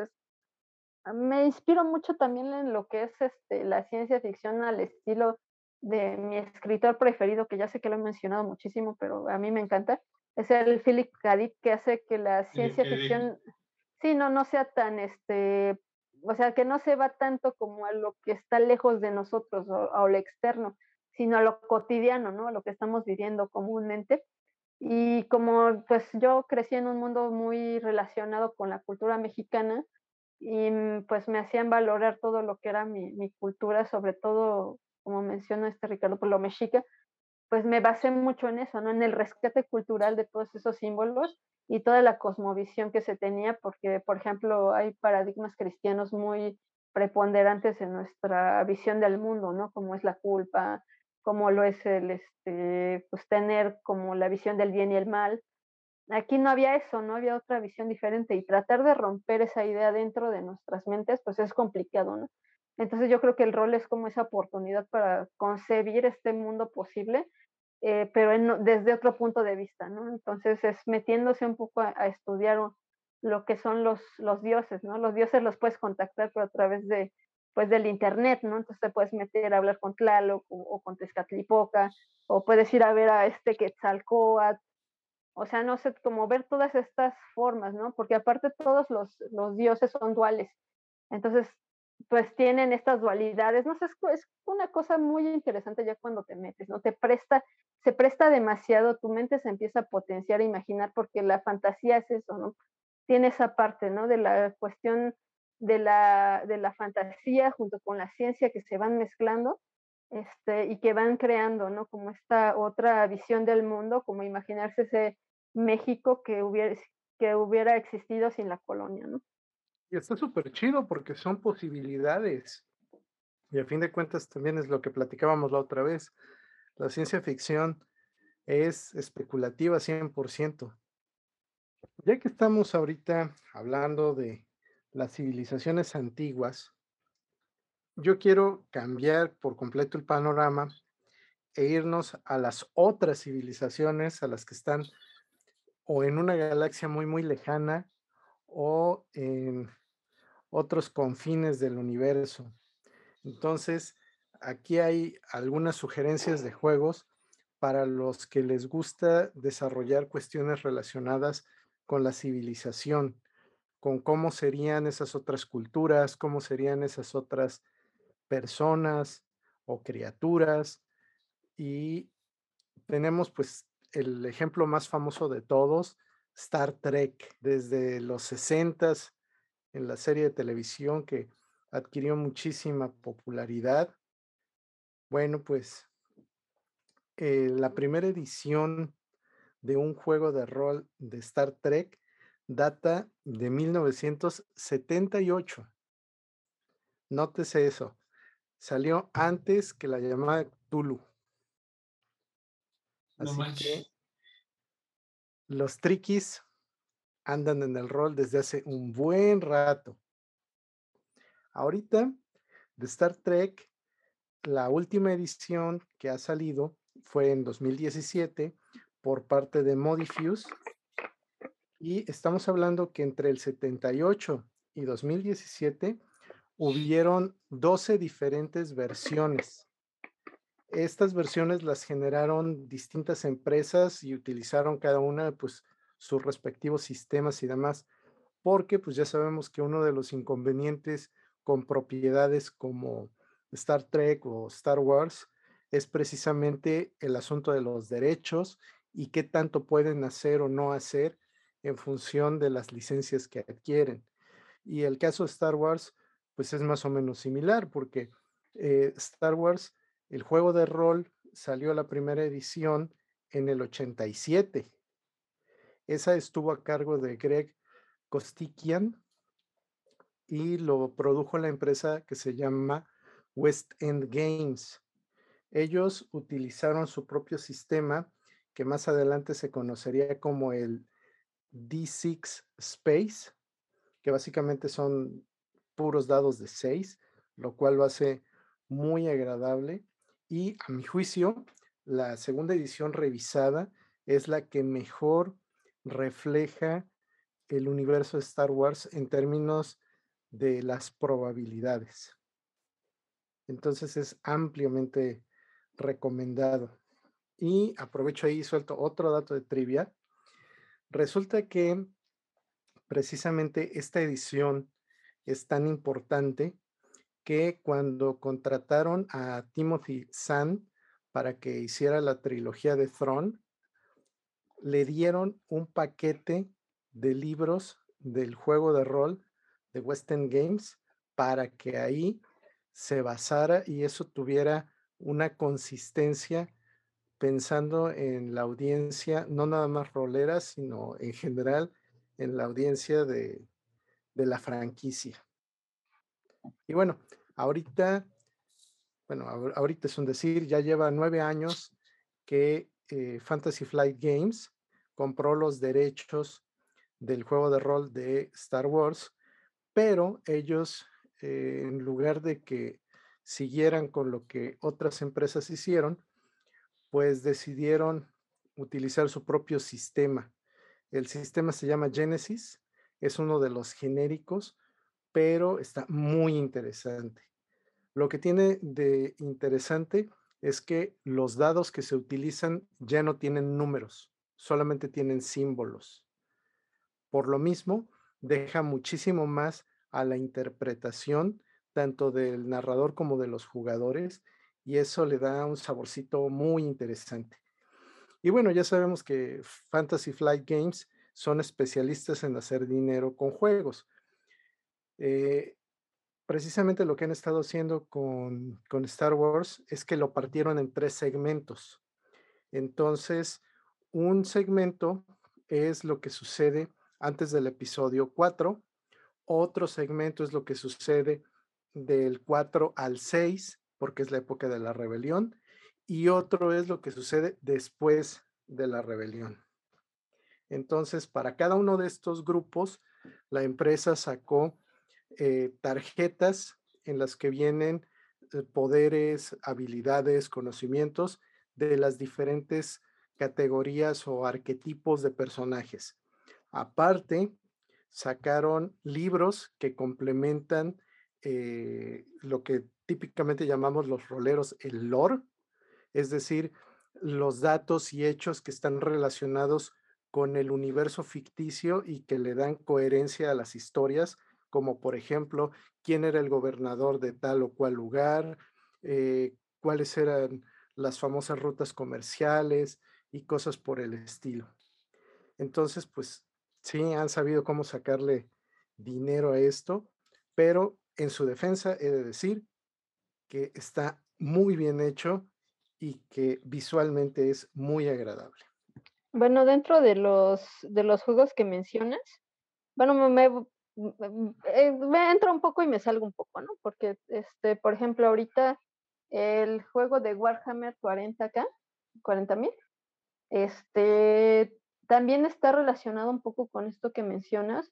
Ah, me inspiro mucho también en lo que es este, la ciencia ficción al estilo de mi escritor preferido, que ya sé que lo he mencionado muchísimo, pero a mí me encanta, es el Philip K. Dick, que hace que la ciencia ficción, sí, no, no sea tan, este, o sea, que no se va tanto como a lo que está lejos de nosotros o a lo externo, sino a lo cotidiano, ¿no? A lo que estamos viviendo comúnmente. Y como pues yo crecí en un mundo muy relacionado con la cultura mexicana y mm, pues me hacían valorar todo lo que era mi, mi cultura, sobre todo, como menciona este Ricardo, por lo mexica, pues me basé mucho en eso, ¿no? En el rescate cultural de todos esos símbolos y toda la cosmovisión que se tenía, porque, por ejemplo, hay paradigmas cristianos muy preponderantes en nuestra visión del mundo, ¿no? Como es la culpa, como lo es el este, pues tener como la visión del bien y el mal. Aquí no había eso, no había otra visión diferente y tratar de romper esa idea dentro de nuestras mentes, pues es complicado, ¿no? Entonces yo creo que el rol es como esa oportunidad para concebir este mundo posible, eh, pero desde otro punto de vista, ¿no? Entonces es metiéndose un poco a, estudiar lo que son los, dioses, ¿no? Los dioses los puedes contactar, pero a través de pues del internet, ¿no? Entonces te puedes meter a hablar con Tlaloc o, con Tezcatlipoca, o puedes ir a ver a este Quetzalcoatl, o sea, no sé, como ver todas estas formas, ¿no? Porque aparte todos los dioses son duales, entonces, pues tienen estas dualidades, no sé, es, es, una cosa muy interesante ya cuando te metes, ¿no? Te presta, se presta demasiado, tu mente se empieza a potenciar, a imaginar, porque la fantasía es eso, ¿no? Tiene esa parte, ¿no? De la cuestión de la, de la fantasía junto con la ciencia que se van mezclando este, y que van creando, ¿no? Como esta otra visión del mundo, como imaginarse ese México que hubiera, que hubiera existido sin la colonia, ¿no? Y está súper chido porque son posibilidades. Y a fin de cuentas también es lo que platicábamos la otra vez. La ciencia ficción es especulativa 100%. Ya que estamos ahorita hablando de las civilizaciones antiguas, yo quiero cambiar por completo el panorama e irnos a las otras civilizaciones, a las que están o en una galaxia muy, muy lejana o en otros confines del universo. Entonces, aquí hay algunas sugerencias de juegos para los que les gusta desarrollar cuestiones relacionadas con la civilización, con cómo serían esas otras culturas, cómo serían esas otras personas o criaturas. Y tenemos pues el ejemplo más famoso de todos, Star Trek, desde los 60 en la serie de televisión que adquirió muchísima popularidad. Bueno, pues eh, la primera edición de un juego de rol de Star Trek data de 1978. Nótese eso. Salió antes que la llamada Tulu. Así que los triquis andan en el rol desde hace un buen rato. Ahorita, de Star Trek, la última edición que ha salido fue en 2017 por parte de Modifuse. Y estamos hablando que entre el 78 y 2017 hubieron 12 diferentes versiones estas versiones las generaron distintas empresas y utilizaron cada una pues sus respectivos sistemas y demás, porque pues ya sabemos que uno de los inconvenientes con propiedades como Star Trek o Star Wars es precisamente el asunto de los derechos y qué tanto pueden hacer o no hacer en función de las licencias que adquieren. Y el caso de Star Wars, pues es más o menos similar, porque eh, Star Wars el juego de rol salió la primera edición en el 87. Esa estuvo a cargo de Greg Kostikian y lo produjo la empresa que se llama West End Games. Ellos utilizaron su propio sistema que más adelante se conocería como el D6 Space, que básicamente son puros dados de 6, lo cual lo hace muy agradable y a mi juicio, la segunda edición revisada es la que mejor refleja el universo de Star Wars en términos de las probabilidades. Entonces es ampliamente recomendado. Y aprovecho ahí y suelto otro dato de trivia. Resulta que precisamente esta edición es tan importante que cuando contrataron a Timothy Zahn para que hiciera la trilogía de Throne, le dieron un paquete de libros del juego de rol de Western Games para que ahí se basara y eso tuviera una consistencia pensando en la audiencia, no nada más rolera, sino en general en la audiencia de, de la franquicia. Y bueno, ahorita, bueno, ahorita es un decir, ya lleva nueve años que eh, Fantasy Flight Games compró los derechos del juego de rol de Star Wars, pero ellos, eh, en lugar de que siguieran con lo que otras empresas hicieron, pues decidieron utilizar su propio sistema. El sistema se llama Genesis, es uno de los genéricos, pero está muy interesante. Lo que tiene de interesante es que los dados que se utilizan ya no tienen números, solamente tienen símbolos. Por lo mismo, deja muchísimo más a la interpretación tanto del narrador como de los jugadores y eso le da un saborcito muy interesante. Y bueno, ya sabemos que Fantasy Flight Games son especialistas en hacer dinero con juegos. Eh, precisamente lo que han estado haciendo con, con, Star Wars es que lo partieron en tres segmentos. Entonces, un segmento es lo que sucede antes del episodio 4. Otro segmento es lo que sucede del 4 al 6, porque es la época de la rebelión. Y otro es lo que sucede después de la rebelión. Entonces, para cada uno de estos grupos, la empresa sacó eh, tarjetas en las que vienen eh, poderes, habilidades, conocimientos de las diferentes categorías o arquetipos de personajes. Aparte, sacaron libros que complementan eh, lo que típicamente llamamos los roleros, el lore, es decir, los datos y hechos que están relacionados con el universo ficticio y que le dan coherencia a las historias, como por ejemplo, quién era el gobernador de tal o cual lugar, eh, cuáles eran las famosas rutas comerciales y cosas por el estilo. Entonces, pues sí, han sabido cómo sacarle dinero a esto, pero en su defensa he de decir que está muy bien hecho y que visualmente es muy agradable. Bueno, dentro de los, de los juegos que mencionas, bueno, me, me, entro un poco y me salgo un poco, ¿no? Porque, este, por ejemplo, ahorita el juego de Warhammer 40k, 40.000, este, también está relacionado un poco con esto que mencionas,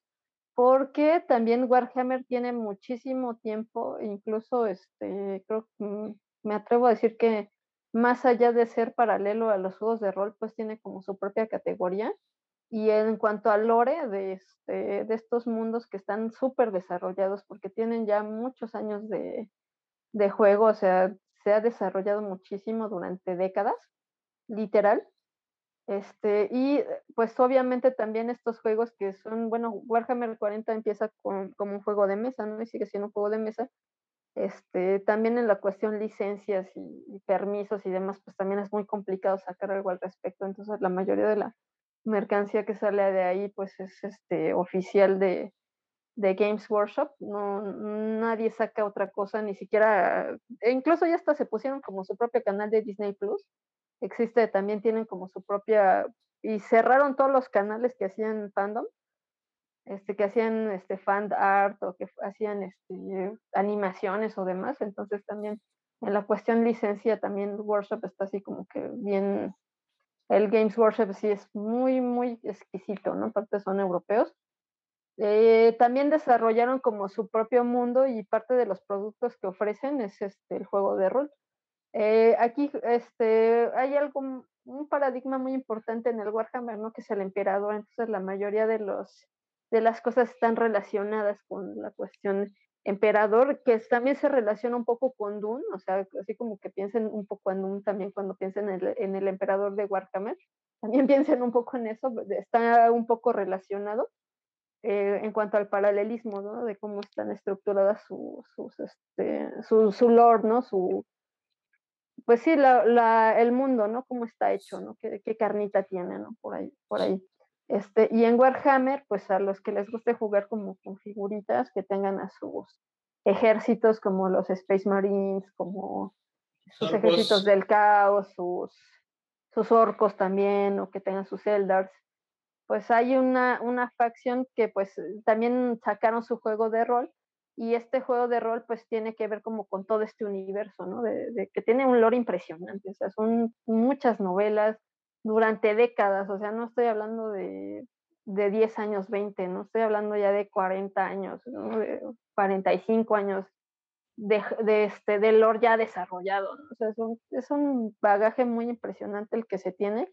porque también Warhammer tiene muchísimo tiempo, incluso, este, creo, mm, me atrevo a decir que más allá de ser paralelo a los juegos de rol, pues tiene como su propia categoría. Y en cuanto al lore de, este, de estos mundos que están súper desarrollados, porque tienen ya muchos años de, de juego, o sea, se ha desarrollado muchísimo durante décadas, literal. Este, y pues obviamente también estos juegos que son, bueno, Warhammer 40 empieza con, como un juego de mesa, ¿no? Y sigue siendo un juego de mesa, este, también en la cuestión licencias y, permisos y demás, pues también es muy complicado sacar algo al respecto. Entonces, la mayoría de la mercancía que sale de ahí, pues es este, oficial de, de Games Workshop. No, nadie saca otra cosa, ni siquiera, e incluso ya hasta se pusieron como su propio canal de Disney Plus. Existe, también tienen como su propia, y cerraron todos los canales que hacían fandom este, que hacían este, fan art o que hacían este, animaciones o demás. Entonces también en la cuestión licencia también Workshop está así como que bien, el Games Workshop sí es muy, muy exquisito, ¿no? Aparte son europeos. Eh, también desarrollaron como su propio mundo y parte de los productos que ofrecen es este, el juego de rol. Eh, aquí este, hay algo, un paradigma muy importante en el Warhammer, ¿no? Que es el emperador. Entonces la mayoría de los de las cosas están relacionadas con la cuestión emperador, que también se relaciona un poco con Dune, o sea, así como que piensen un poco en Dune también cuando piensen en el, emperador de Warhammer, *laughs* también piensen un poco en eso, está un poco relacionado eh, en cuanto al paralelismo, ¿no? De cómo están estructuradas su, sus, este, su, su lore, ¿no? Su, pues sí, la, el mundo, ¿no? Cómo está hecho, ¿no? ¿Qué, qué carnita tiene, ¿no? Por ahí, por ahí. Este, y en Warhammer, pues a los que les guste jugar como con figuritas, que tengan a sus ejércitos como los Space Marines, como sus ejércitos del caos, sus, sus orcos también, o que tengan sus Eldars. Pues hay una, una facción que pues también sacaron su juego de rol, y este juego de rol pues tiene que ver como con todo este universo, ¿no? De, de que tiene un lore impresionante, o sea, son muchas novelas, durante décadas, o sea, no estoy hablando de, de 10 años, 20, no estoy hablando ya de 40 años, ¿no? de 45 años de, de, este, de lore ya desarrollado, o sea, es un, es un, bagaje muy impresionante el que se tiene.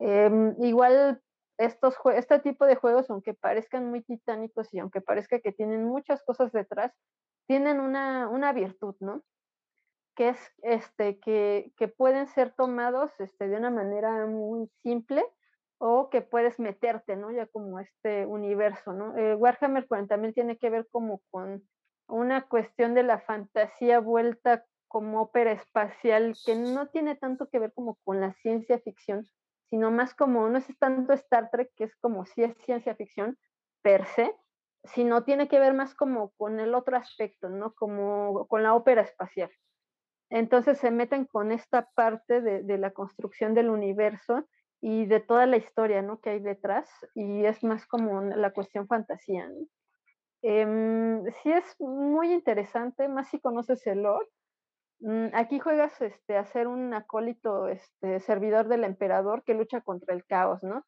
Em, igual estos este tipo de juegos, aunque parezcan muy titánicos y aunque parezca que tienen muchas cosas detrás, tienen una, una virtud, ¿no? Que es este que, que, pueden ser tomados este, de una manera muy simple o que puedes meterte, ¿no? Ya como este universo, ¿no? Eh, Warhammer 40.000 tiene que ver como con una cuestión de la fantasía vuelta como ópera espacial que no tiene tanto que ver como con la ciencia ficción, sino más como, no es tanto Star Trek, que es como si es ciencia ficción per se, sino tiene que ver más como con el otro aspecto, ¿no? Como con la ópera espacial. Entonces se meten con esta parte de, la construcción del universo y de toda la historia, ¿no? Que hay detrás y es más como la cuestión fantasía. Em, sí es muy interesante, más si conoces el lore. Mm, aquí juegas este, a ser un acólito, este, servidor del emperador que lucha contra el caos, ¿no?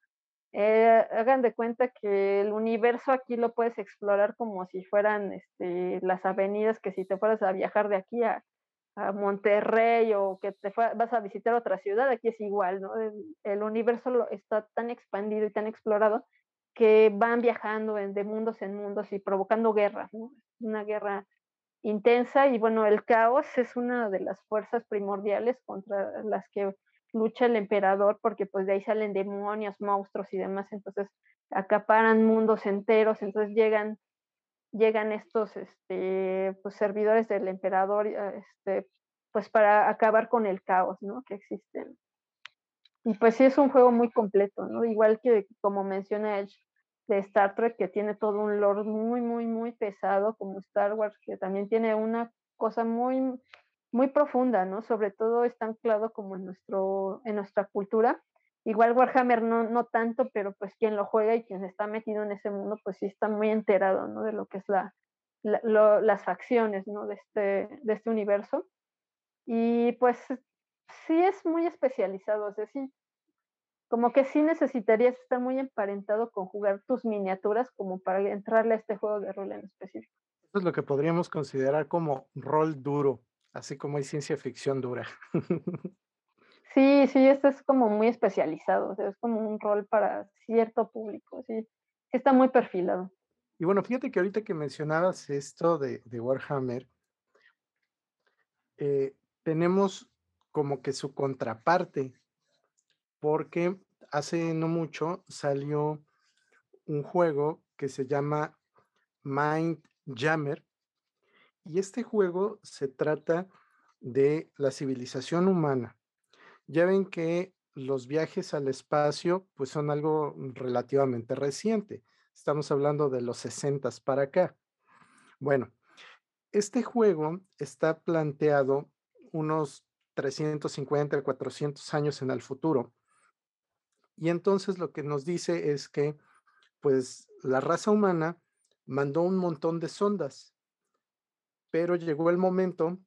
Eh, hagan de cuenta que el universo aquí lo puedes explorar como si fueran este, las avenidas que si te fueras a viajar de aquí a, a Monterrey o que te vas a visitar otra ciudad, aquí es igual, ¿no? El, universo está tan expandido y tan explorado que van viajando de mundos en mundos y provocando guerras, ¿no? Una guerra intensa y bueno, el caos es una de las fuerzas primordiales contra las que lucha el emperador porque pues de ahí salen demonios, monstruos y demás, entonces acaparan mundos enteros, entonces llegan llegan estos este, pues, servidores del emperador este, pues para acabar con el caos ¿no? que existen. Y pues sí es un juego muy completo, ¿no? Igual que como menciona Edge de Star Trek, que tiene todo un lore muy, muy, muy pesado, como Star Wars, que también tiene una cosa muy, muy profunda, ¿no? Sobre todo está anclado como en, nuestro, en nuestra cultura Igual Warhammer no, no tanto, pero pues quien lo juega y quien está metido en ese mundo, pues sí está muy enterado, ¿no? De lo que es la, las facciones, ¿no? De este, de este universo. Y pues sí es muy especializado, o sea, sí, como que sí necesitarías estar muy emparentado con jugar tus miniaturas como para entrarle a este juego de rol en específico. Eso es lo que podríamos considerar como rol duro, así como hay ciencia ficción dura. *laughs* Sí, sí, este es como muy especializado, es como un rol para cierto público, sí, está muy perfilado. Y bueno, fíjate que ahorita que mencionabas esto de, Warhammer, eh, tenemos como que su contraparte, porque hace no mucho salió un juego que se llama Mind Jammer, y este juego se trata de la civilización humana ya ven que los viajes al espacio pues son algo relativamente reciente. Estamos hablando de los 60 para acá. Bueno, este juego está planteado unos 350, 400 años en el futuro. Y entonces lo que nos dice es que pues la raza humana mandó un montón de sondas, pero llegó el momento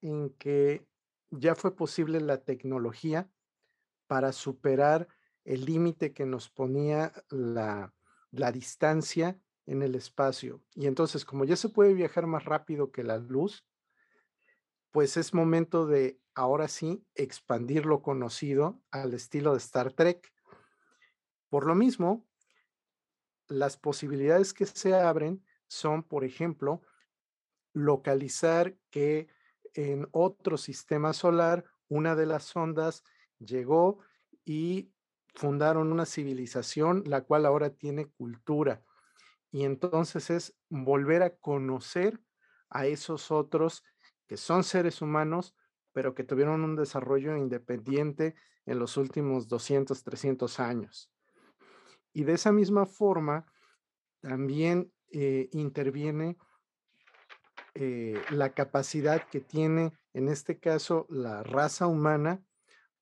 en que ya fue posible la tecnología para superar el límite que nos ponía la, distancia en el espacio. Y entonces, como ya se puede viajar más rápido que la luz, pues es momento de, ahora sí, expandir lo conocido al estilo de Star Trek. Por lo mismo, las posibilidades que se abren son, por ejemplo, localizar que en otro sistema solar, una de las sondas llegó y fundaron una civilización, la cual ahora tiene cultura. Y entonces es volver a conocer a esos otros que son seres humanos, pero que tuvieron un desarrollo independiente en los últimos 200, 300 años. Y de esa misma forma, también eh, interviene eh, la capacidad que tiene, en este caso, la raza humana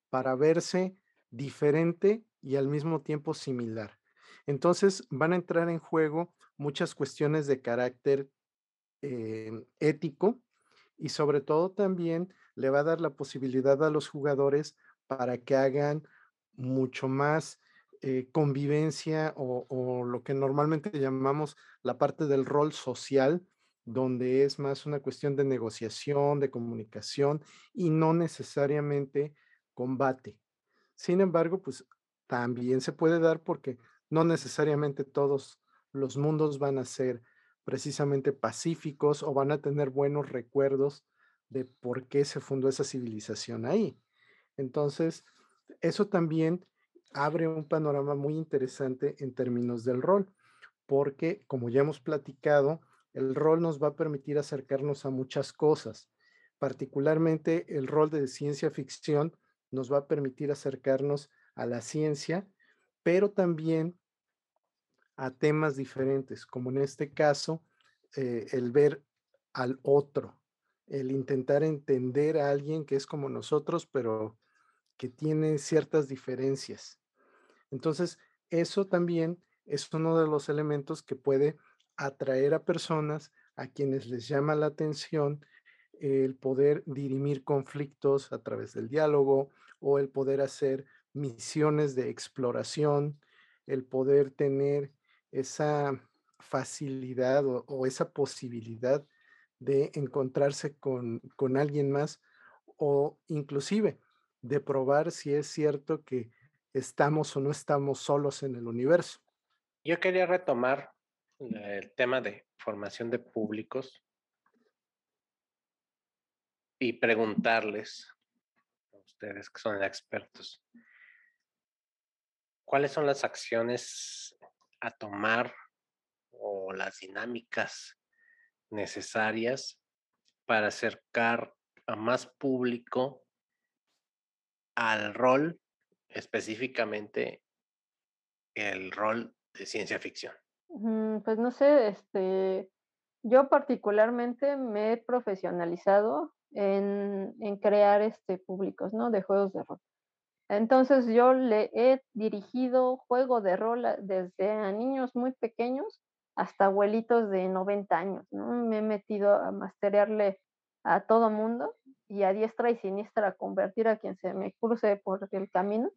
para verse diferente y al mismo tiempo similar. Entonces van a entrar en juego muchas cuestiones de carácter eh, ético y sobre todo también le va a dar la posibilidad a los jugadores para que hagan mucho más eh, convivencia o, lo que normalmente llamamos la parte del rol social donde es más una cuestión de negociación, de comunicación y no necesariamente combate. Sin embargo, pues también se puede dar porque no necesariamente todos los mundos van a ser precisamente pacíficos o van a tener buenos recuerdos de por qué se fundó esa civilización ahí. Entonces, eso también abre un panorama muy interesante en términos del rol, porque como ya hemos platicado, el rol nos va a permitir acercarnos a muchas cosas. Particularmente el rol de ciencia ficción nos va a permitir acercarnos a la ciencia, pero también a temas diferentes, como en este caso, eh, el ver al otro, el intentar entender a alguien que es como nosotros, pero que tiene ciertas diferencias. Entonces, eso también es uno de los elementos que puede atraer a personas a quienes les llama la atención el poder dirimir conflictos a través del diálogo o el poder hacer misiones de exploración, el poder tener esa facilidad o, esa posibilidad de encontrarse con, con alguien más o inclusive de probar si es cierto que estamos o no estamos solos en el universo. Yo quería retomar el tema de formación de públicos y preguntarles a ustedes que son expertos, ¿cuáles son las acciones a tomar o las dinámicas necesarias para acercar a más público al rol, específicamente el rol de ciencia ficción? Pues no sé, este, yo particularmente me he profesionalizado en, en crear este públicos, ¿no? De juegos de rol. Entonces yo le he dirigido juego de rol desde a niños muy pequeños hasta abuelitos de 90 años, ¿no? Me he metido a masterearle a todo mundo y a diestra y siniestra a convertir a quien se me cruce por el camino.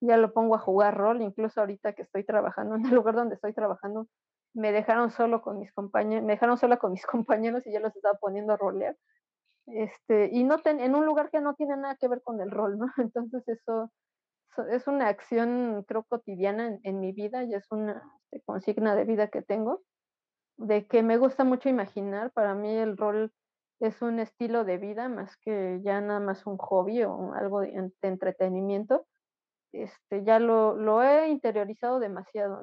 Ya lo pongo a jugar rol, incluso ahorita que estoy trabajando en el lugar donde estoy trabajando, me dejaron solo con mis compañeros, me dejaron sola con mis *laughs* compañeros y yo los estaba poniendo a rolear este, y no ten, en un lugar que no tiene nada que ver con el rol, ¿no? *laughs* Entonces eso, es una acción, creo, cotidiana en, mi vida y es una este, consigna de vida que tengo, de que me gusta mucho imaginar, para mí el rol es un estilo de vida más que ya nada más un hobby o algo de, entretenimiento. Este, ya lo, lo, he interiorizado demasiado.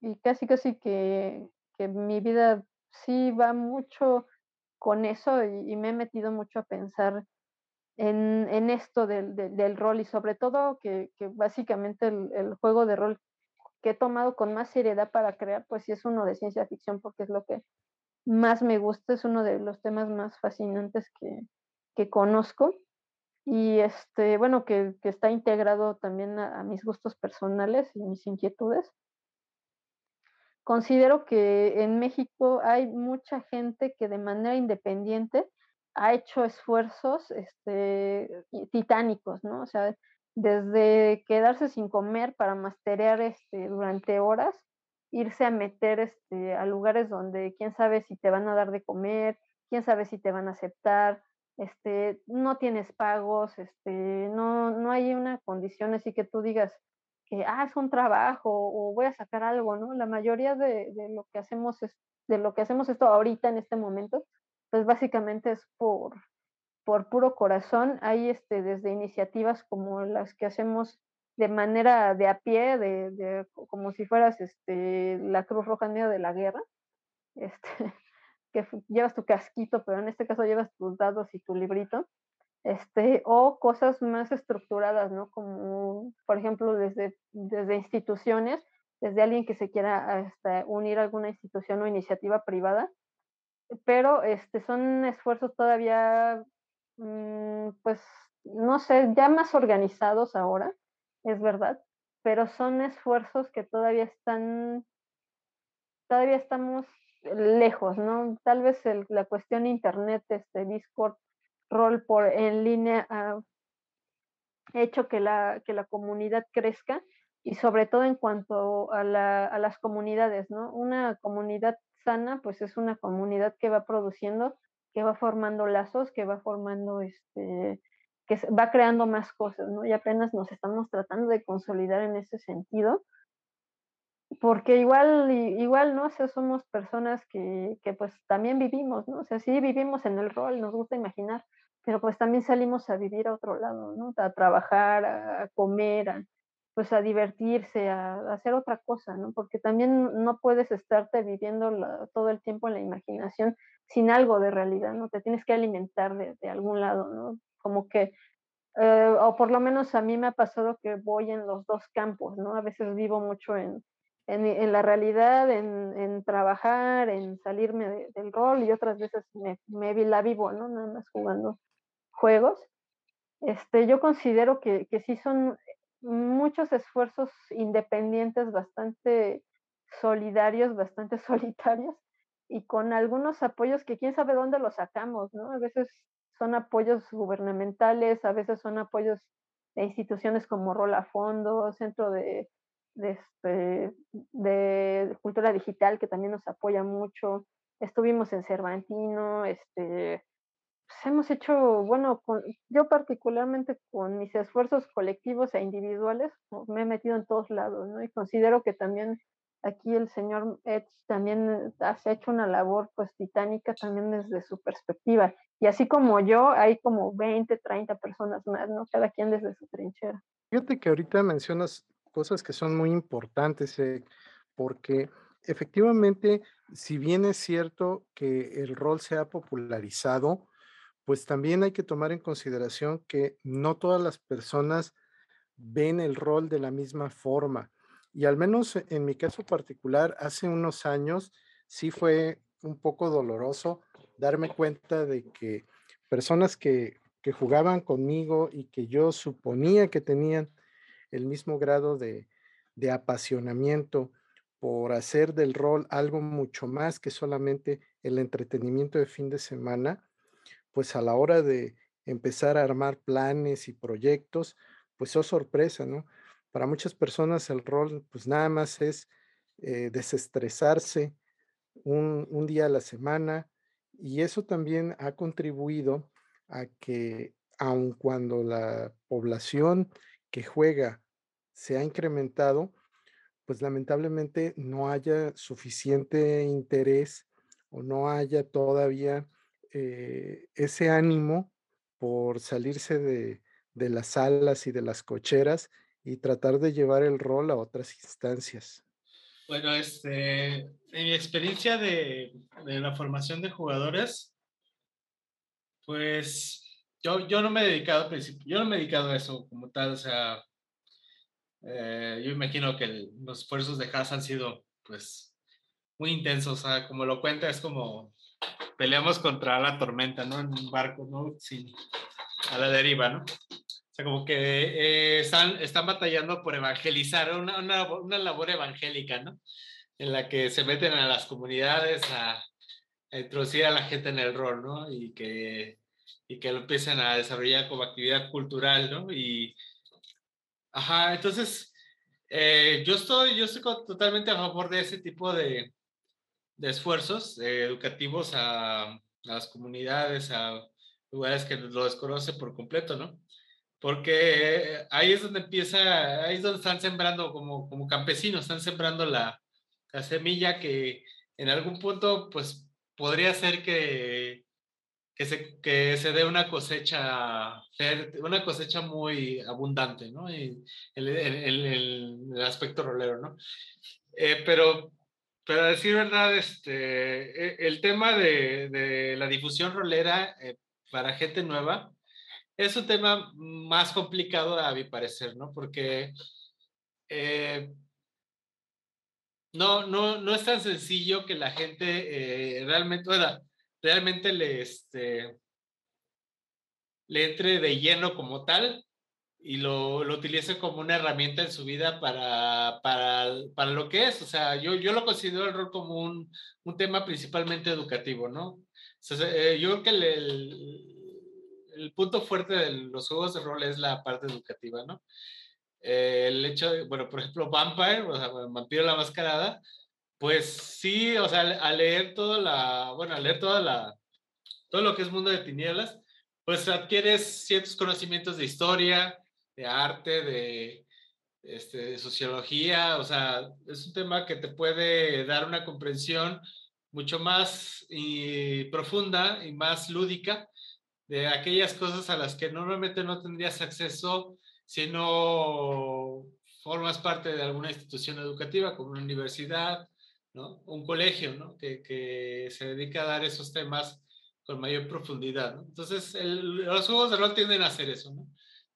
Y, casi casi que, que mi vida sí va mucho con eso y, me he metido mucho a pensar en, en esto del, del, rol y sobre todo que, que básicamente el, el, juego de rol que he tomado con más seriedad para crear, pues sí es uno de ciencia ficción porque es lo que más me gusta, es uno de los temas más fascinantes que, que conozco y este, bueno, que, que está integrado también a, mis gustos personales y mis inquietudes considero que en México hay mucha gente que de manera independiente ha hecho esfuerzos este, titánicos, ¿no? O sea, desde quedarse sin comer para masterear este, durante horas, irse a meter este, a lugares donde quién sabe si te van a dar de comer, quién sabe si te van a aceptar, este, no tienes pagos, este, no, no hay una condición así que tú digas, que, ah, es un trabajo o voy a sacar algo, ¿no? La mayoría de, de, lo que hacemos es, de lo que hacemos esto ahorita en este momento, pues básicamente es por, por puro corazón. Hay este, desde iniciativas como las que hacemos de manera de a pie, de, de como si fueras este, la Cruz Roja en medio de la guerra, que llevas tu casquito, pero en este caso llevas tus dados y tu librito este, o cosas más estructuradas, ¿no? Como, por ejemplo, desde, desde instituciones, desde alguien que se quiera hasta unir a alguna institución o iniciativa privada, pero este, son esfuerzos todavía, mmm, pues, no sé, ya más organizados ahora, es verdad, pero son esfuerzos que todavía están, todavía estamos lejos, ¿no? Tal vez la cuestión internet, este Discord, rol por en línea ha hecho que la, que la comunidad crezca y sobre todo en cuanto a las comunidades, ¿no? Una comunidad sana, pues es una comunidad que va produciendo, que va formando lazos, que va formando, este, que va creando más cosas, ¿no? Y apenas nos estamos tratando de consolidar en ese sentido porque igual, igual, ¿no? O sea, somos personas que, que, pues también vivimos, ¿no? O sea, sí vivimos en el rol, nos gusta imaginar, pero pues también salimos a vivir a otro lado, ¿no? A trabajar, a, comer, a, pues a divertirse, a, hacer otra cosa, ¿no? Porque también no puedes estarte viviendo todo el tiempo en la imaginación sin algo de realidad, ¿no? Te tienes que alimentar de, de algún lado, ¿no? Como que eh, o por lo menos a mí me ha pasado que voy en los dos campos, ¿no? A veces vivo mucho en, en, la realidad, en, trabajar, en salirme del rol y otras veces me, me, la vivo, ¿no? Nada más jugando juegos. este, yo considero que, que sí son muchos esfuerzos independientes bastante solidarios, bastante *laughs* solitarios y con algunos apoyos que quién sabe dónde los sacamos, ¿no? A veces son apoyos gubernamentales, a veces son apoyos de instituciones como Rola Fondo, Centro de, de, este, de Cultura Digital, que también nos apoya mucho. Estuvimos en Cervantino, este, pues hemos hecho, bueno, con, yo particularmente con mis esfuerzos colectivos e individuales, me he metido en todos lados, ¿no? Y considero que también aquí el señor Ed también ha hecho una labor pues titánica también desde su perspectiva. Y así como yo, hay como 20, 30 personas más, ¿no? Cada quien desde su trinchera. Fíjate que ahorita mencionas cosas que son muy importantes, eh, porque efectivamente, si bien es cierto que el rol se ha popularizado, pues también hay que tomar en consideración que no todas las personas ven el rol de la misma forma. Y al menos en mi caso particular, hace unos años sí fue un poco doloroso darme cuenta de que personas que, que jugaban conmigo y que yo suponía que tenían el mismo grado de, de apasionamiento por hacer del rol algo mucho más que solamente el entretenimiento de fin de semana, pues a la hora de empezar a armar planes y proyectos, pues oh sorpresa, ¿no? Para muchas personas el rol pues nada más es eh, desestresarse un, un día a la semana y eso también ha contribuido a que aun cuando la población que juega se ha incrementado, pues lamentablemente no haya suficiente interés o no haya todavía eh, ese ánimo por salirse de, las salas y de las cocheras y tratar de llevar el rol a otras instancias. Bueno, este, en mi experiencia de, la formación de jugadores, pues yo, yo no me he dedicado yo no me he dedicado a eso como tal, o sea, eh, yo imagino que los esfuerzos de Haas han sido pues muy intensos, o sea, como lo cuenta, es como peleamos contra la tormenta, ¿no? En un barco, ¿no? Sin, a la deriva, ¿no? O sea, como que eh, están, están batallando por evangelizar, una, una, una, labor evangélica, ¿no? En la que se meten a las comunidades a, a introducir a la gente en el rol, ¿no? Y que, y que lo empiecen a desarrollar como actividad cultural, ¿no? Y, ajá, entonces, eh, yo, estoy, yo estoy totalmente a favor de ese tipo de, de esfuerzos eh, educativos a, a, las comunidades, a lugares que lo desconocen por completo, ¿no? Porque ahí es donde empieza, ahí es donde están sembrando como, como campesinos, están sembrando la, la semilla que en algún punto, pues, podría ser que, que, se, que se dé una cosecha, una cosecha muy abundante, ¿no? En el, el, el aspecto rolero, ¿no? Eh, pero pero a decir verdad, este, e, el tema de, la difusión rolera eh, para gente nueva es un tema más complicado a mi parecer, ¿no? Porque eh, no, no, no es tan sencillo que la gente eh, realmente, realmente le, este, le entre de lleno como tal y lo, lo utilice como una herramienta en su vida para, para, para, lo que es. O sea, yo, yo lo considero el rol como un, un tema principalmente educativo, ¿no? O eh, yo creo que el, el, punto fuerte de los juegos de rol es la parte educativa, ¿no? El hecho de, bueno, por ejemplo, Vampire, o sea, Vampiro la Mascarada, pues sí, o sea, al leer toda la, bueno, al leer toda la, todo lo que es mundo de tinieblas, pues adquieres ciertos conocimientos de historia, de arte, de, este, de sociología, o sea, es un tema que te puede dar una comprensión mucho más y profunda y más lúdica de aquellas cosas a las que normalmente no tendrías acceso si no formas parte de alguna institución educativa como una universidad, ¿no? un colegio ¿no? que, que se dedica a dar esos temas con mayor profundidad. ¿no? Entonces, el, los juegos de rol tienden a hacer eso, ¿no?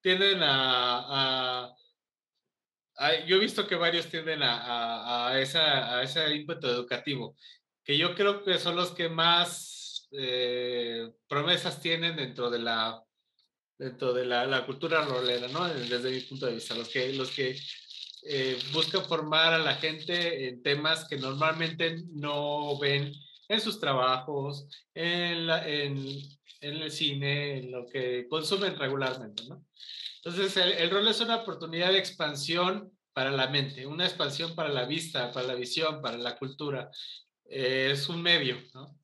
tienden a, yo he visto que varios tienden a, a, esa, a ese ímpetu educativo, que yo creo que son los que más eh, promesas tienen dentro de la, dentro de la, la, cultura rolera, ¿no? Desde mi punto de vista, los que, los que eh, buscan formar a la gente en temas que normalmente no ven en sus trabajos, en, la, en, en el cine, en lo que consumen regularmente, ¿no? Entonces, el, el, rol es una oportunidad de expansión para la mente, una expansión para la vista, para la visión, para la cultura. Eh, es un medio, ¿no?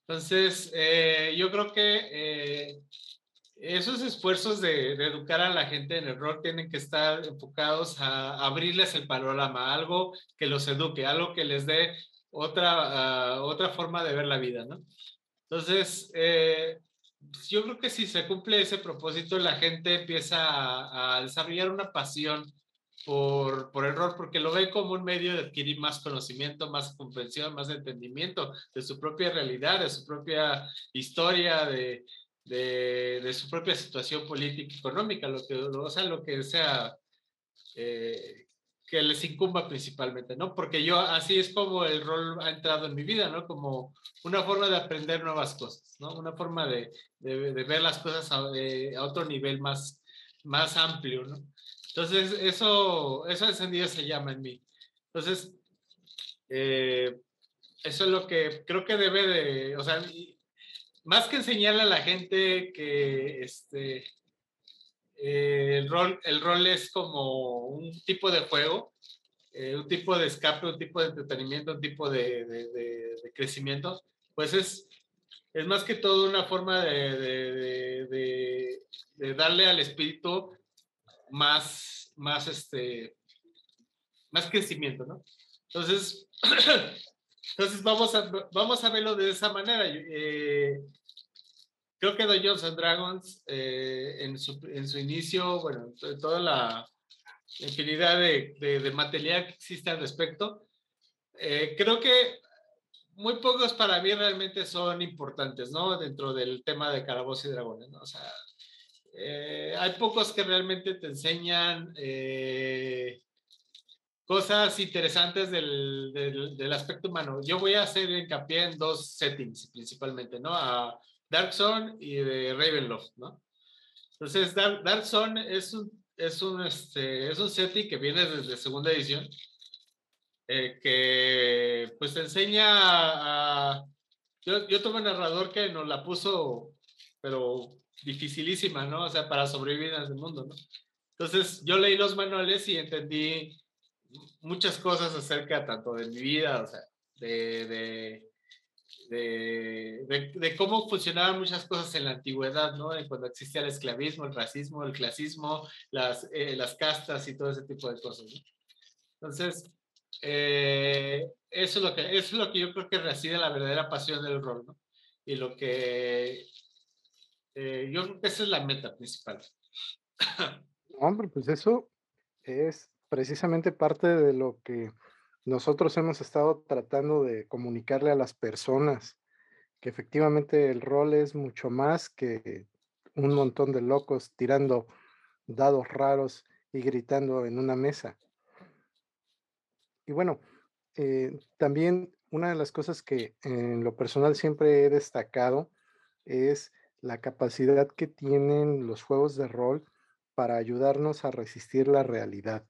Entonces, eh, yo creo que eh, esos esfuerzos de, de, educar a la gente en el rol tienen que estar enfocados a abrirles el panorama, algo que los eduque, algo que les dé otra, uh, otra forma de ver la vida, ¿no? Entonces, eh, yo creo que si se cumple ese propósito, la gente empieza a, a desarrollar una pasión por, por el porque lo ve como un medio de adquirir más conocimiento, más comprensión, más entendimiento de su propia realidad, de su propia historia, de, de, de su propia situación política y económica, lo que, o sea, lo que sea eh, que les incumba principalmente, ¿no? Porque yo así es como el rol ha entrado en mi vida, ¿no? Como una forma de aprender nuevas cosas, ¿no? Una forma de, de, de ver las cosas a, eh, a, otro nivel más, más amplio, ¿no? Entonces, eso, eso encendido se llama en mí. Entonces, eh, eso es lo que creo que debe de, o sea, más que enseñarle a la gente que este, eh, el, rol, el rol es como un tipo de juego, eh, un tipo de escape, un tipo de entretenimiento, un tipo de, de, de, crecimiento, pues es, es más que todo una forma de, darle al espíritu más, más, este, más crecimiento, ¿no? Entonces, *clears throat* entonces vamos, a, vamos a verlo de esa manera. Eh, creo que Dungeons and Dragons eh, en, su, en, su, inicio, bueno, toda la infinidad de, de, de material que existe al respecto, eh, creo que muy pocos para mí realmente son importantes, ¿no? Dentro del tema de Calabozos y Dragones, ¿no? O sea, eh, hay pocos que realmente te enseñan eh, cosas interesantes del, del, del, aspecto humano. Yo voy a hacer hincapié en dos settings principalmente, ¿no? A Dark Zone y de Ravenloft, ¿no? Entonces, Dark, Dark Zone es un, es, un, este, es un setting que viene desde segunda edición, eh, que pues enseña a... Yo, yo tuve un narrador que nos la puso, pero dificilísima, ¿no? O sea, para sobrevivir en el mundo, ¿no? Entonces, yo leí los manuales y entendí muchas cosas acerca tanto de mi vida, o sea, de, de, de, de, cómo funcionaban muchas cosas en la antigüedad, ¿no? En cuando existía el esclavismo, el racismo, el clasismo, las, eh, las castas y todo ese tipo de cosas, ¿no? Entonces, eh, eso, es lo que, eso es lo que yo creo que reside la verdadera pasión del rol, ¿no? Y lo que eh, yo creo que esa es la meta principal. Hombre, pues eso es precisamente parte de lo que nosotros hemos estado tratando de comunicarle a las personas, que efectivamente el rol es mucho más que un montón de locos tirando dados raros y gritando en una mesa. Y bueno, eh, también una de las cosas que en lo personal siempre he destacado es la capacidad que tienen los juegos de rol para ayudarnos a resistir la realidad.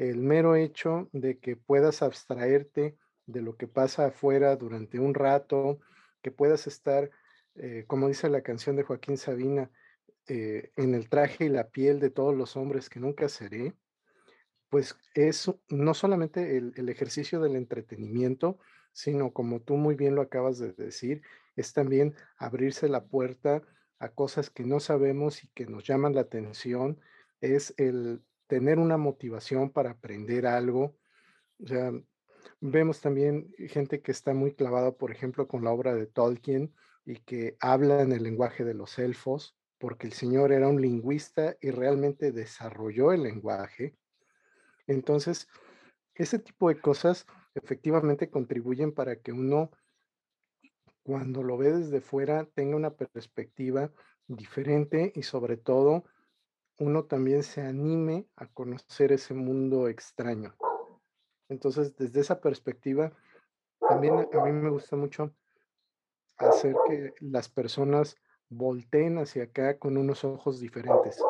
El mero hecho de que puedas abstraerte de lo que pasa afuera durante un rato, que puedas estar, eh, como dice la canción de Joaquín Sabina, eh, en el traje y la piel de todos los hombres que nunca seré, pues es no solamente el, el ejercicio del entretenimiento, sino como tú muy bien lo acabas de decir, es también abrirse la puerta a cosas que no sabemos y que nos llaman la atención, es el tener una motivación para aprender algo. Vemos también gente que está muy clavada, por ejemplo, con la obra de Tolkien y que habla en el lenguaje de los elfos, porque el señor era un lingüista y realmente desarrolló el lenguaje. Entonces, ese tipo de cosas efectivamente contribuyen para que uno cuando lo ve desde fuera tenga una perspectiva diferente y sobre todo uno también se anime a conocer ese mundo extraño. Entonces, desde esa perspectiva, también a mí me gusta mucho hacer que las personas volteen hacia acá con unos ojos diferentes,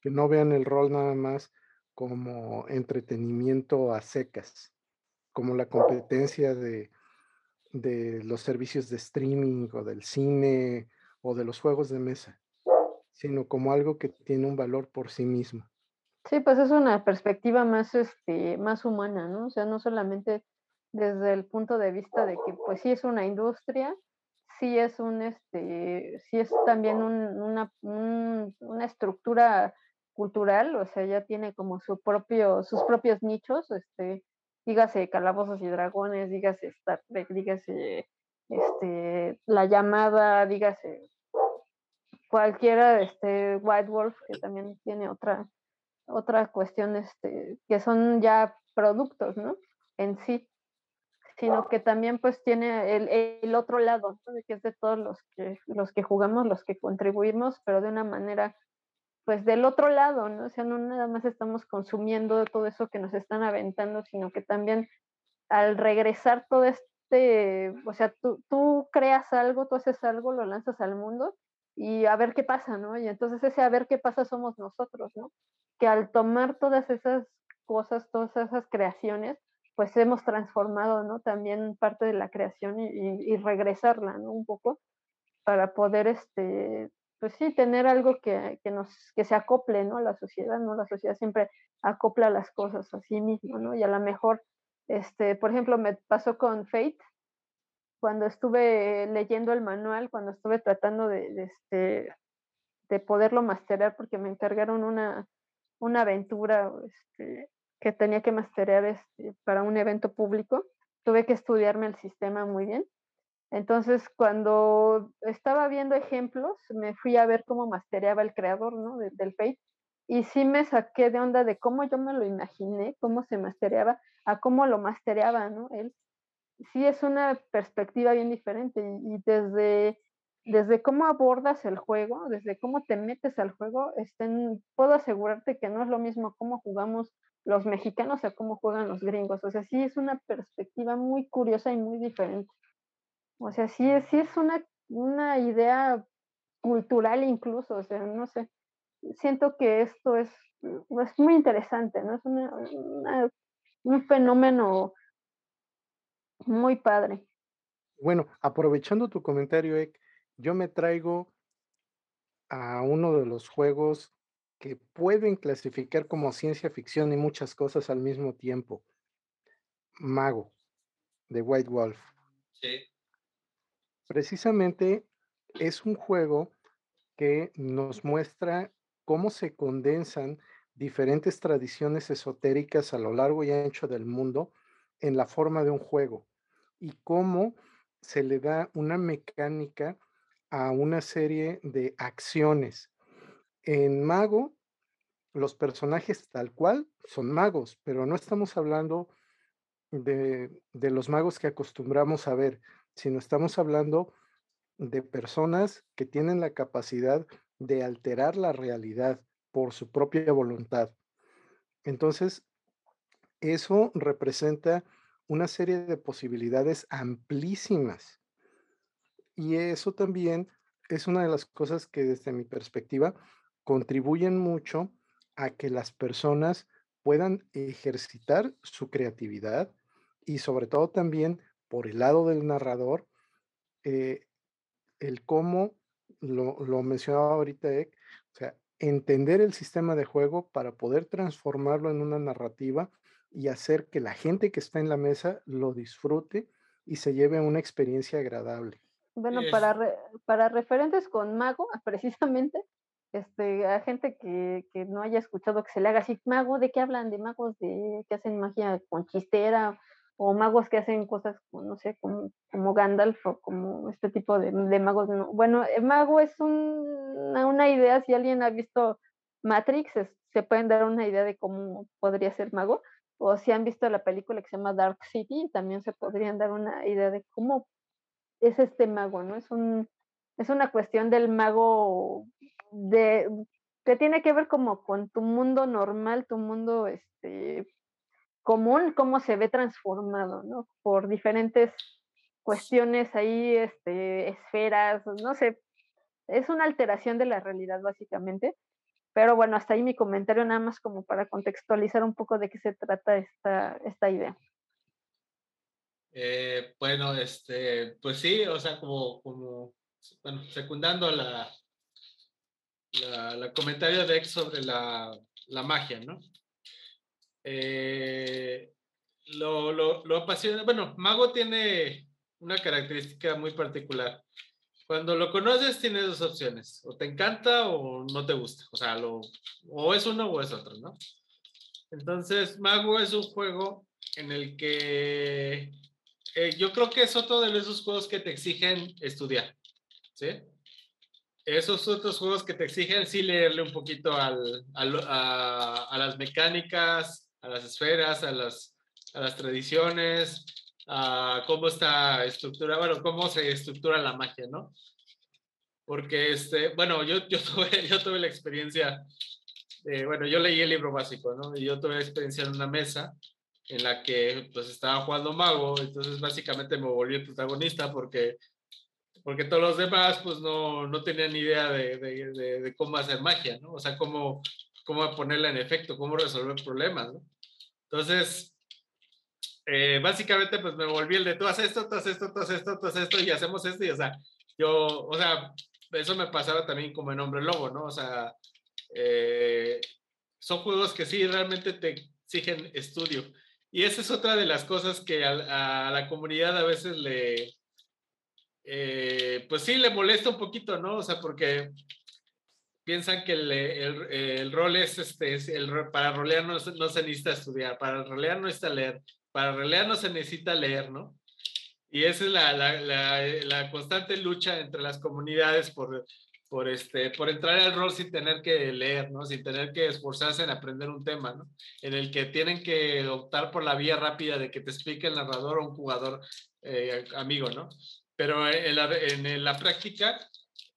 que no vean el rol nada más como entretenimiento a secas, como la competencia de, de los servicios de streaming o del cine o de los juegos de mesa, sino como algo que tiene un valor por sí mismo. Sí, pues es una perspectiva más, este, más humana, ¿no? O sea, no solamente desde el punto de vista de que, pues sí es una industria, sí es un, este, sí es también una, una estructura cultural, o sea, ya tiene como su propio, sus propios nichos, este, dígase Calabozos y Dragones, dígase Star Trek, dígase este, La Llamada, dígase cualquiera, este, White Wolf, que también tiene otra, otra cuestión, este, que son ya productos, ¿no? En sí sino que también pues tiene el, el otro lado, que es de todos los que, los que jugamos, los que contribuimos, pero de una manera pues del otro lado, ¿no? O sea, no nada más estamos consumiendo todo eso que nos están aventando, sino que también al regresar todo este, o sea, tú, tú creas algo, tú haces algo, lo lanzas al mundo y a ver qué pasa, ¿no? Y entonces ese a ver qué pasa somos nosotros, ¿no? Que al tomar todas esas cosas, todas esas creaciones, pues hemos transformado, ¿no? También parte de la creación y, regresarla, ¿no? Un poco para poder, este, pues sí, tener algo que, nos, que se acople, ¿no? A la sociedad, ¿no? La sociedad siempre acopla las cosas a sí mismo, ¿no? Y a lo mejor, este, por ejemplo, me pasó con Fate, cuando estuve leyendo el manual, cuando estuve tratando de, de, este, de poderlo masterar, porque me encargaron una, una aventura este, que tenía que masterear este, para un evento público, tuve que estudiarme el sistema muy bien. Entonces, cuando estaba viendo ejemplos, me fui a ver cómo mastereaba el creador ¿no? del Fate y sí me saqué de onda de cómo yo me lo imaginé, cómo se mastereaba, a cómo lo mastereaba, ¿no? Él sí es una perspectiva bien diferente y, desde, desde cómo abordas el juego, desde cómo te metes al juego, estén, puedo asegurarte que no es lo mismo cómo jugamos los mexicanos a cómo juegan los gringos. O sea, sí es una perspectiva muy curiosa y muy diferente. O sea, sí, sí es una, una idea cultural incluso, o sea, no sé. Siento que esto es, es muy interesante, ¿no? Es un fenómeno muy padre. Bueno, aprovechando tu comentario, Ek, yo me traigo a uno de los juegos que pueden clasificar como ciencia ficción y muchas cosas al mismo tiempo. Mago, de White Wolf. Sí. Precisamente es un juego que nos muestra cómo se condensan diferentes tradiciones esotéricas a lo largo y ancho del mundo en la forma de un juego y cómo se le da una mecánica a una serie de acciones en Mago, los personajes tal cual son magos, pero no estamos hablando de, los magos que acostumbramos a ver, sino estamos hablando de personas que tienen la capacidad de alterar la realidad por su propia voluntad. Entonces, eso representa una serie de posibilidades amplísimas. Y eso también es una de las cosas que desde mi perspectiva contribuyen mucho a que las personas puedan ejercitar su creatividad y sobre todo también por el lado del narrador, eh, el cómo, lo, lo mencionaba ahorita Ek, o sea, entender el sistema de juego para poder transformarlo en una narrativa y hacer que la gente que está en la mesa lo disfrute y se lleve una experiencia agradable. Bueno, para, para referentes con Mago, *laughs* precisamente, este, a gente que, que, no haya escuchado que se le haga así, mago, ¿de qué hablan? ¿De magos de que hacen magia con chistera? ¿O magos que hacen cosas, no sé, como, como Gandalf o como este tipo de, de magos? No. Bueno, el mago es un, una idea, si alguien ha visto Matrix, se pueden dar una idea de cómo podría ser mago. O si han visto la película que se llama Dark City, también se podrían dar una idea de cómo es este mago, ¿no? Es un, es una cuestión del mago de, que tiene que ver como con tu mundo normal, tu mundo este, común, cómo se ve transformado, ¿no? Por diferentes cuestiones ahí, este, esferas, no sé, es una alteración de la realidad básicamente. Pero bueno, hasta ahí mi comentario nada más como para contextualizar un poco de qué se trata esta, esta idea. Eh, bueno, este, pues sí, o sea, como, como bueno, secundando la, la, comentario de Ex sobre la, la magia, ¿no? Eh, lo, lo, lo apasiona, bueno, Mago tiene una característica muy particular. Cuando lo conoces tienes dos opciones, o te encanta o no te gusta, o sea, lo, o es uno o es otro, ¿no? Entonces, Mago es un juego en el que eh, yo creo que es otro de esos juegos que te exigen estudiar, ¿sí? Esos otros juegos que te exigen sí leerle un poquito al, a, a, las mecánicas, a las esferas, a las, a las tradiciones, a cómo está estructurada, bueno, cómo se estructura la magia, ¿no? Porque, este, bueno, yo, yo, *laughs* tuve, yo tuve la experiencia, bueno, yo leí el libro básico, ¿no? Y yo tuve la experiencia en una mesa en la que pues estaba jugando mago, entonces básicamente me volví el protagonista porque, porque todos los demás pues no, no tenían idea de, de, de, cómo hacer magia, ¿no? O sea, cómo, cómo ponerla en efecto, cómo resolver problemas, ¿no? Entonces, eh, básicamente pues me volví el de tú haces esto, tú haces esto, tú haces esto, tú haces esto y hacemos esto y o sea, yo, o sea, eso me pasaba también como en Hombre Lobo, ¿no? O sea, eh, son juegos que sí realmente te exigen estudio. Y esa es otra de las cosas que a, la comunidad a veces le, eh, pues sí, le molesta un poquito, ¿no? O sea, porque piensan que el, el, rol es, este, el, para rolear no, no, se necesita estudiar, para rolear no necesita leer, para rolear no se necesita leer, ¿no? Y esa es la, la, la, la constante lucha entre las comunidades por, por, este, por entrar al rol sin tener que leer, ¿no? Sin tener que esforzarse en aprender un tema, ¿no? En el que tienen que optar por la vía rápida de que te explique el narrador o un jugador eh, amigo, ¿no? Pero en la, en la práctica,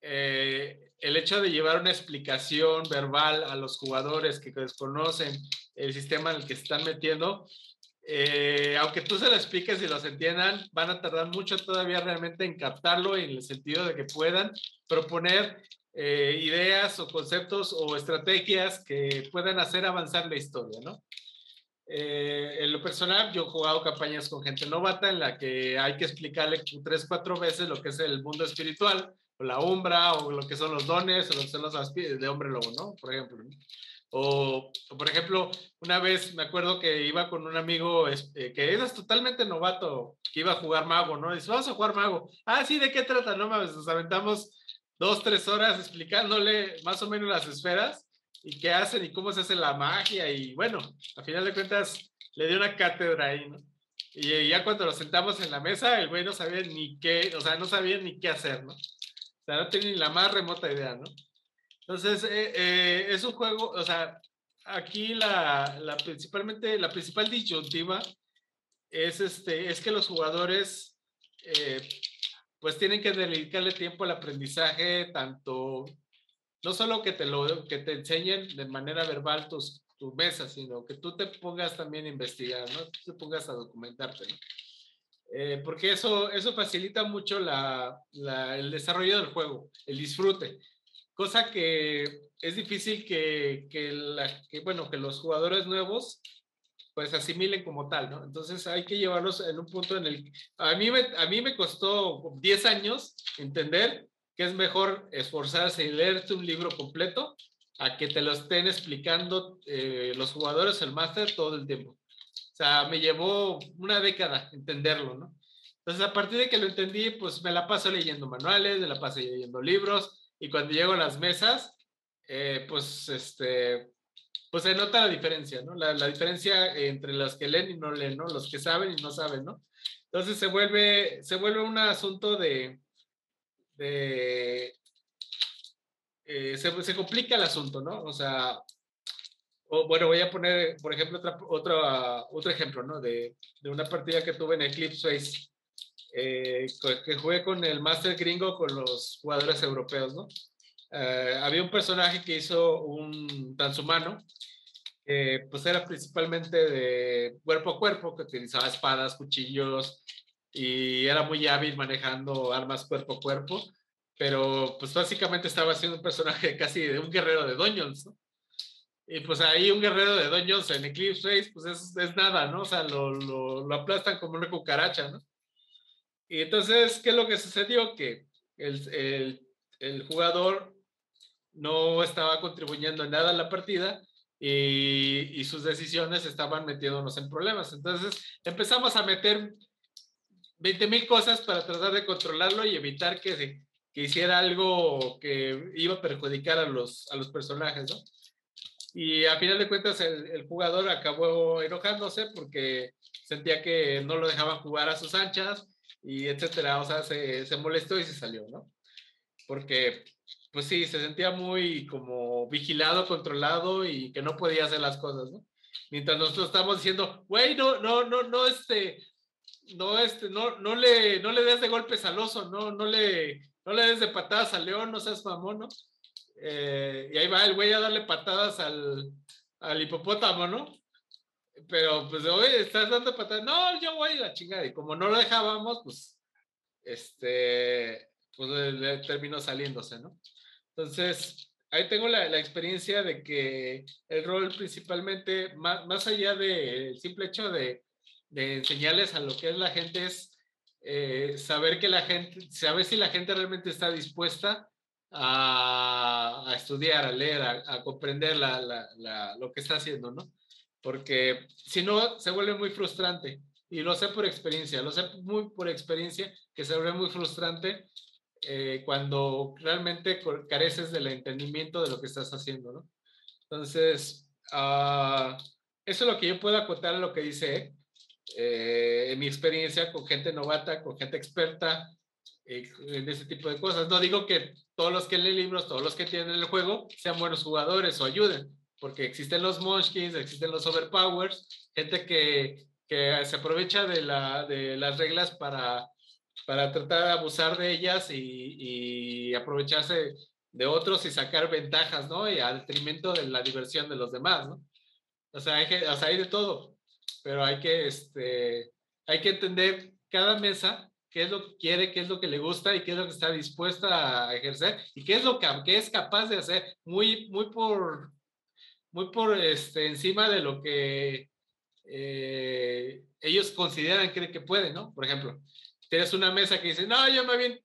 eh, el hecho de llevar una explicación verbal a los jugadores que desconocen el sistema en el que se están metiendo, eh, aunque tú se lo expliques y los entiendan, van a tardar mucho todavía realmente en captarlo en el sentido de que puedan proponer eh, ideas o conceptos o estrategias que puedan hacer avanzar la historia, ¿no? Eh, en lo personal, yo he jugado campañas con gente novata en la que hay que explicarle tres, cuatro veces lo que es el mundo espiritual, o la umbra, o lo que son los dones, o lo que son los de hombre lobo, ¿no? Por ejemplo. ¿no? O, por ejemplo, una vez me acuerdo que iba con un amigo este, que era totalmente novato, que iba a jugar mago, ¿no? Dice, vamos a jugar mago. Ah, sí, ¿de qué trata? No mames, nos aventamos dos, tres horas explicándole más o menos las esferas y qué hacen y cómo se hace la magia. Y bueno, a final de cuentas, le dio una cátedra ahí, ¿no? Y ya cuando nos sentamos en la mesa, el güey no sabía ni qué, o sea, no sabía ni qué hacer, ¿no? O sea, no tenía ni la más remota idea, ¿no? Entonces, eh, eh, es un juego, o sea, aquí la, la, principalmente, la principal disyuntiva es, este, es que los jugadores eh, pues tienen que dedicarle tiempo al aprendizaje, tanto, no solo que te, lo, que te enseñen de manera verbal tus, tus mesas, sino que tú te pongas también a investigar, ¿no? Tú te pongas a documentarte, ¿no? porque eso, eso facilita mucho la, la, el desarrollo del juego, el disfrute cosa que es difícil que, bueno, que los jugadores nuevos pues asimilen como tal, ¿no? Entonces hay que llevarlos en un punto en el... A mí me, a mí me costó 10 años entender que es mejor esforzarse y leerte un libro completo a que te lo estén explicando eh, los jugadores, el máster, todo el tiempo. O sea, me llevó una década entenderlo, ¿no? Entonces, a partir de que lo entendí, pues me la paso leyendo manuales, me la paso leyendo libros, y cuando llego a las mesas, eh, pues, este, pues se nota la diferencia, ¿no? La, diferencia entre los que leen y no leen, ¿no? Los que saben y no saben, ¿no? Entonces se vuelve, se vuelve un asunto de, de eh, se, complica el asunto, ¿no? O sea, bueno, voy a poner, por ejemplo, otra, otra, otro ejemplo, ¿no? De, de, una partida que tuve en Eclipse Face eh, que jugué con el Master Gringo con los jugadores europeos, ¿no? Eh, había un personaje que hizo un transhumano, que pues era principalmente de cuerpo a cuerpo, que utilizaba espadas, cuchillos y era muy hábil manejando armas cuerpo a cuerpo. pero pues básicamente estaba haciendo un personaje *laughs* casi de un guerrero de Dungeons, ¿no? Y pues ahí un guerrero de Dungeons en Eclipse Race, pues es, es nada, ¿no? O sea, lo, lo, aplastan como una cucaracha, ¿no? Y entonces, ¿qué es lo que sucedió? Que el, el, jugador no estaba contribuyendo en nada a la partida y, y, sus decisiones estaban metiéndonos en problemas. Entonces empezamos a meter 20 mil cosas para tratar de controlarlo y evitar que, que, hiciera algo que iba a perjudicar a los, a los personajes, ¿no? Y a final de cuentas el, jugador acabó enojándose porque sentía que no lo dejaban jugar a sus anchas y etcétera. O sea, se, se molestó y se salió, ¿no? Porque pues sí, se sentía muy como vigilado, controlado y que no podía hacer las cosas, ¿no? Mientras nosotros estamos diciendo, güey, no, no, no, no, este, no, este, no, no le, no le des de golpes al oso, no, no le, no le des de patadas al león, no seas mamón, ¿no? Eh, y ahí va el güey a darle patadas al, al hipopótamo, ¿no? Pero pues, oye, estás dando patadas, no, yo voy a la chingada, y como no lo dejábamos, pues, este, pues le terminó saliéndose, ¿no? Entonces, ahí tengo la, la, experiencia de que el rol principalmente, más, más allá del simple hecho de, de, enseñarles a lo que es la gente, es eh, saber que la gente, saber si la gente realmente está dispuesta a, a estudiar, a leer, a, a comprender la, la, lo que está haciendo, ¿no? Porque si no, se vuelve muy frustrante. Y lo sé por experiencia, lo sé muy por experiencia, que se vuelve muy frustrante eh, cuando realmente careces del entendimiento de lo que estás haciendo, ¿no? Entonces, uh, eso es lo que yo puedo acotar a lo que dice eh, en mi experiencia con gente novata, con gente experta eh, en ese tipo de cosas. No digo que todos los que leen libros, todos los que tienen el juego sean buenos jugadores o ayuden, porque existen los munchkins, existen los overpowers, gente que, que se aprovecha de, la, de las reglas para para tratar de abusar de ellas y, y, aprovecharse de otros y sacar ventajas, ¿no? Y al detrimento de la diversión de los demás, ¿no? O sea, hay, o sea, hay de todo, pero hay que, este, hay que entender cada mesa qué es lo que quiere, qué es lo que le gusta y qué es lo que está dispuesta a ejercer y qué es lo que, que es capaz de hacer muy, muy por, muy por este, encima de lo que eh, ellos consideran que, que pueden, ¿no? Por ejemplo, tienes una mesa que dice, no, yo me aviento,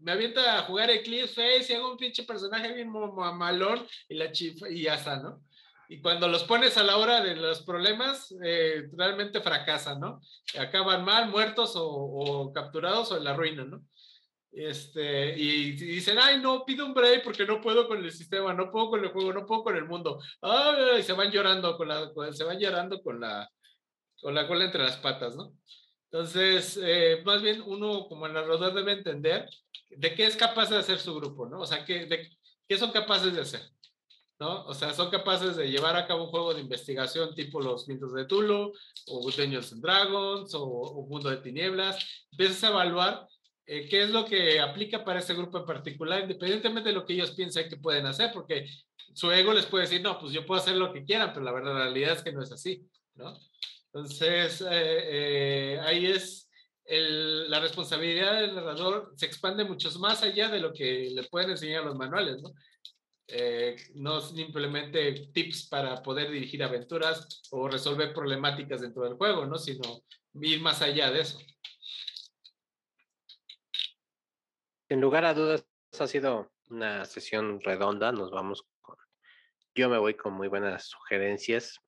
me aviento a jugar Eclipse Face y hago un pinche personaje bien malón y la chifa y ya está, ¿no? Y cuando los pones a la hora de los problemas, eh, realmente fracasan, ¿no? Acaban mal, muertos o, capturados o en la ruina, ¿no? Este, y, dicen, ay, no, pido un break porque no puedo con el sistema, no puedo con el juego, no puedo con el mundo. Ay, y se van llorando con la, se van llorando con la, con la cola entre las patas, ¿no? Entonces, eh, más bien uno como narrador debe entender de qué es capaz de hacer su grupo, ¿no? O sea, ¿qué, de, qué son capaces de hacer, ¿no? O sea, son capaces de llevar a cabo un juego de investigación tipo Los Mitos de Tulu, o Dungeons and Dragons, o, o Mundo de Tinieblas. Empiezas a evaluar eh, qué es lo que aplica para ese grupo en particular, independientemente de lo que ellos piensen que pueden hacer, porque su ego les puede decir, no, pues yo puedo hacer lo que quieran, pero la verdad, la realidad es que no es así, ¿no? Entonces, eh, eh, ahí es el, la responsabilidad del narrador, se expande mucho más allá de lo que le pueden enseñar los manuales, ¿no? Eh, no simplemente tips para poder dirigir aventuras o resolver problemáticas dentro del juego, ¿no? Sino ir más allá de eso. En lugar a dudas, ha sido una sesión redonda. Nos vamos con. Yo me voy con muy buenas sugerencias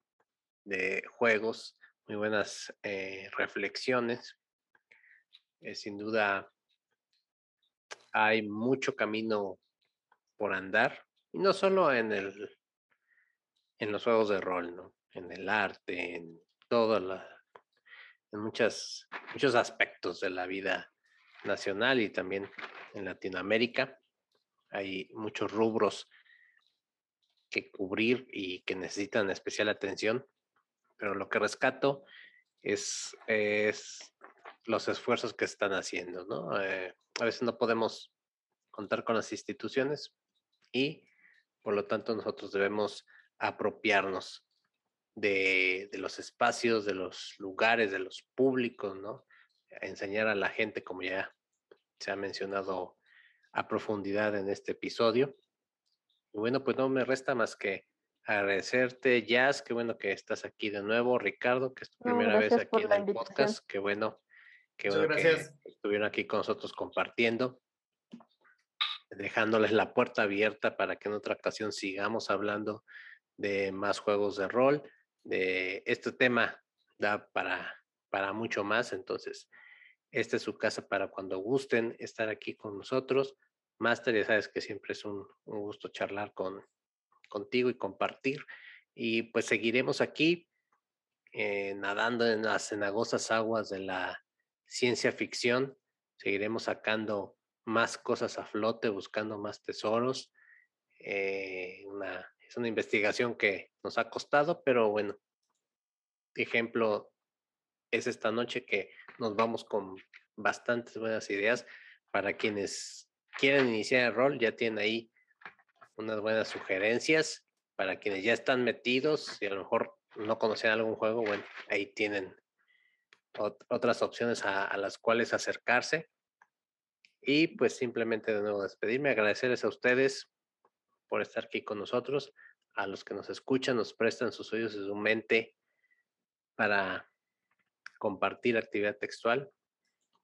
de juegos muy buenas eh, reflexiones. Eh, sin duda hay mucho camino por andar, y no solo en el en los juegos de rol, ¿no? En el arte, en todo la, en muchas, muchos aspectos de la vida nacional y también en Latinoamérica. Hay muchos rubros que cubrir y que necesitan especial atención pero lo que rescato es, es los esfuerzos que están haciendo, ¿no? Eh, a veces no podemos contar con las instituciones y por lo tanto nosotros debemos apropiarnos de, de, los espacios, de los lugares, de los públicos, ¿no? Enseñar a la gente, como ya se ha mencionado a profundidad en este episodio. Y bueno, pues no me resta más que agradecerte, Jazz, qué bueno que estás aquí de nuevo, Ricardo, que es tu primera vez aquí en el podcast, qué bueno, qué bueno que estuvieron aquí con nosotros compartiendo, dejándoles la puerta abierta para que en otra ocasión sigamos hablando de más juegos de rol, de este tema da para, para mucho más, entonces esta es su casa para cuando gusten estar aquí con nosotros. Master, ya sabes que siempre es un, gusto charlar con, contigo y compartir. Y pues seguiremos aquí eh, nadando en las cenagosas aguas de la ciencia ficción. Seguiremos sacando más cosas a flote, buscando más tesoros. Eh, es una investigación que nos ha costado, pero bueno, ejemplo es esta noche que nos vamos con bastantes buenas ideas para quienes quieren iniciar el rol, ya tienen ahí unas buenas sugerencias. Para quienes ya están metidos y a lo mejor no conocen algún juego, bueno, ahí tienen otras opciones a, las cuales acercarse. Y pues simplemente de nuevo despedirme, agradecerles a ustedes por estar aquí con nosotros, a los que nos escuchan, nos prestan sus oídos y su mente para compartir actividad textual.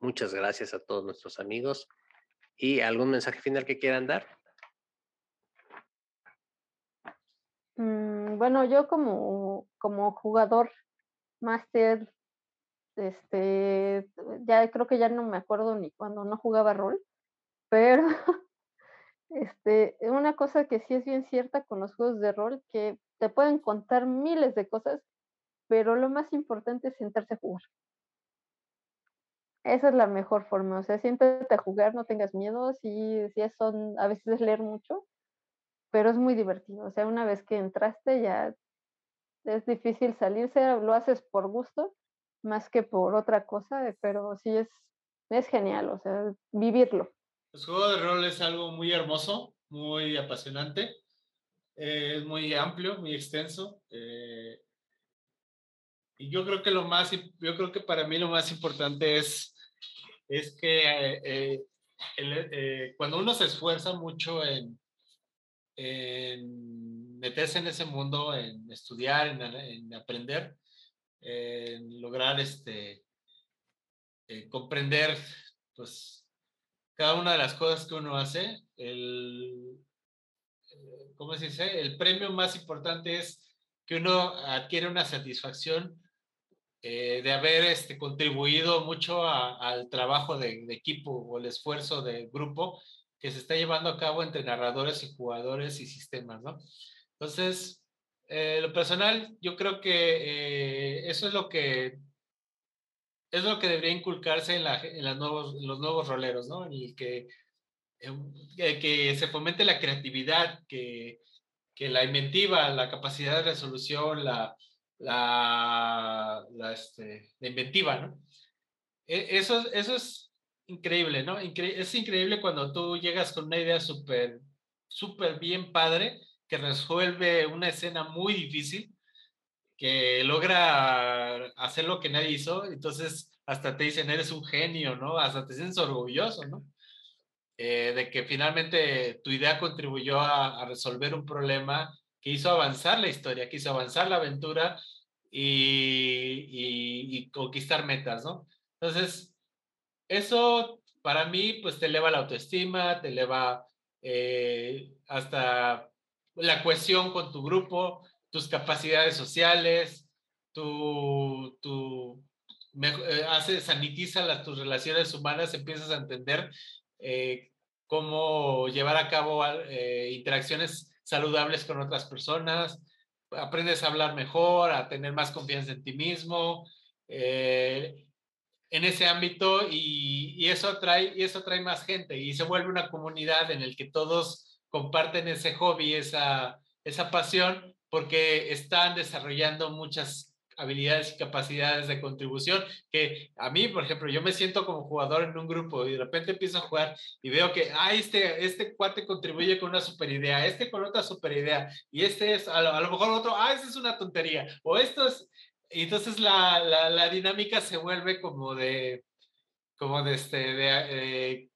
Muchas gracias a todos nuestros amigos. ¿Y algún mensaje final que quieran dar? Mm, bueno, yo como, como jugador máster, este, ya creo que ya no me acuerdo ni cuando no jugaba rol, pero *laughs* este, una cosa que sí es bien cierta con los juegos de rol, que te pueden contar miles de cosas, pero lo más importante es sentarse a jugar. Esa es la mejor forma, o sea, siéntate a jugar, no tengas miedo, sí, sí son, a veces es leer mucho, pero es muy divertido, o sea, una vez que entraste ya es difícil salirse, lo haces por gusto más que por otra cosa, pero sí es, es genial, o sea, vivirlo. El juego de rol es algo muy hermoso, muy apasionante, eh, es muy amplio, muy extenso. Eh, y yo creo que lo más, yo creo que para mí lo más importante es es que eh, eh, cuando uno se esfuerza mucho en, meterse en ese mundo, en estudiar, en, aprender, en lograr este, eh, comprender pues, cada una de las cosas que uno hace, el, ¿cómo se dice? El premio más importante es que uno adquiere una satisfacción eh, de haber este, contribuido mucho al trabajo de, equipo o el esfuerzo de grupo que se está llevando a cabo entre narradores y jugadores y sistemas, ¿no? Entonces, eh, lo personal, yo creo que eh, eso es lo que es lo que debería inculcarse en, los nuevos roleros, ¿no? En el que, que se fomente la creatividad, que, que la inventiva, la capacidad de resolución, la, la, la, este, la inventiva, ¿no? E, eso, eso es increíble, ¿no? es increíble cuando tú llegas con una idea súper, súper bien padre, que resuelve una escena muy difícil, que logra hacer lo que nadie hizo, entonces hasta te dicen, eres un genio, ¿no? Hasta te sientes orgulloso, ¿no? Eh, de que finalmente tu idea contribuyó a resolver un problema que hizo avanzar la historia, que hizo avanzar la aventura y, conquistar metas, ¿no? Entonces, eso para mí, pues te eleva la autoestima, te eleva eh, hasta la cohesión con tu grupo, tus capacidades sociales, tu, tu eh, hace, sanitiza las, tus relaciones humanas, empiezas a entender eh, cómo llevar a cabo interacciones saludables con otras personas, aprendes a hablar mejor, a tener más confianza en ti mismo, eh, en ese ámbito y, eso atrae, y eso trae más gente y se vuelve una comunidad en el que todos comparten ese hobby, esa, esa pasión, porque están desarrollando muchas habilidades y capacidades de contribución que a mí, por ejemplo, yo me siento como jugador en un grupo y de repente empiezo a jugar y veo que, ah, este, este cuate contribuye con una super idea, este con otra super idea y este es, a lo, mejor otro, ah, esa es una tontería o esto es, y entonces la, la, la dinámica se vuelve como de, como de este, de, eh,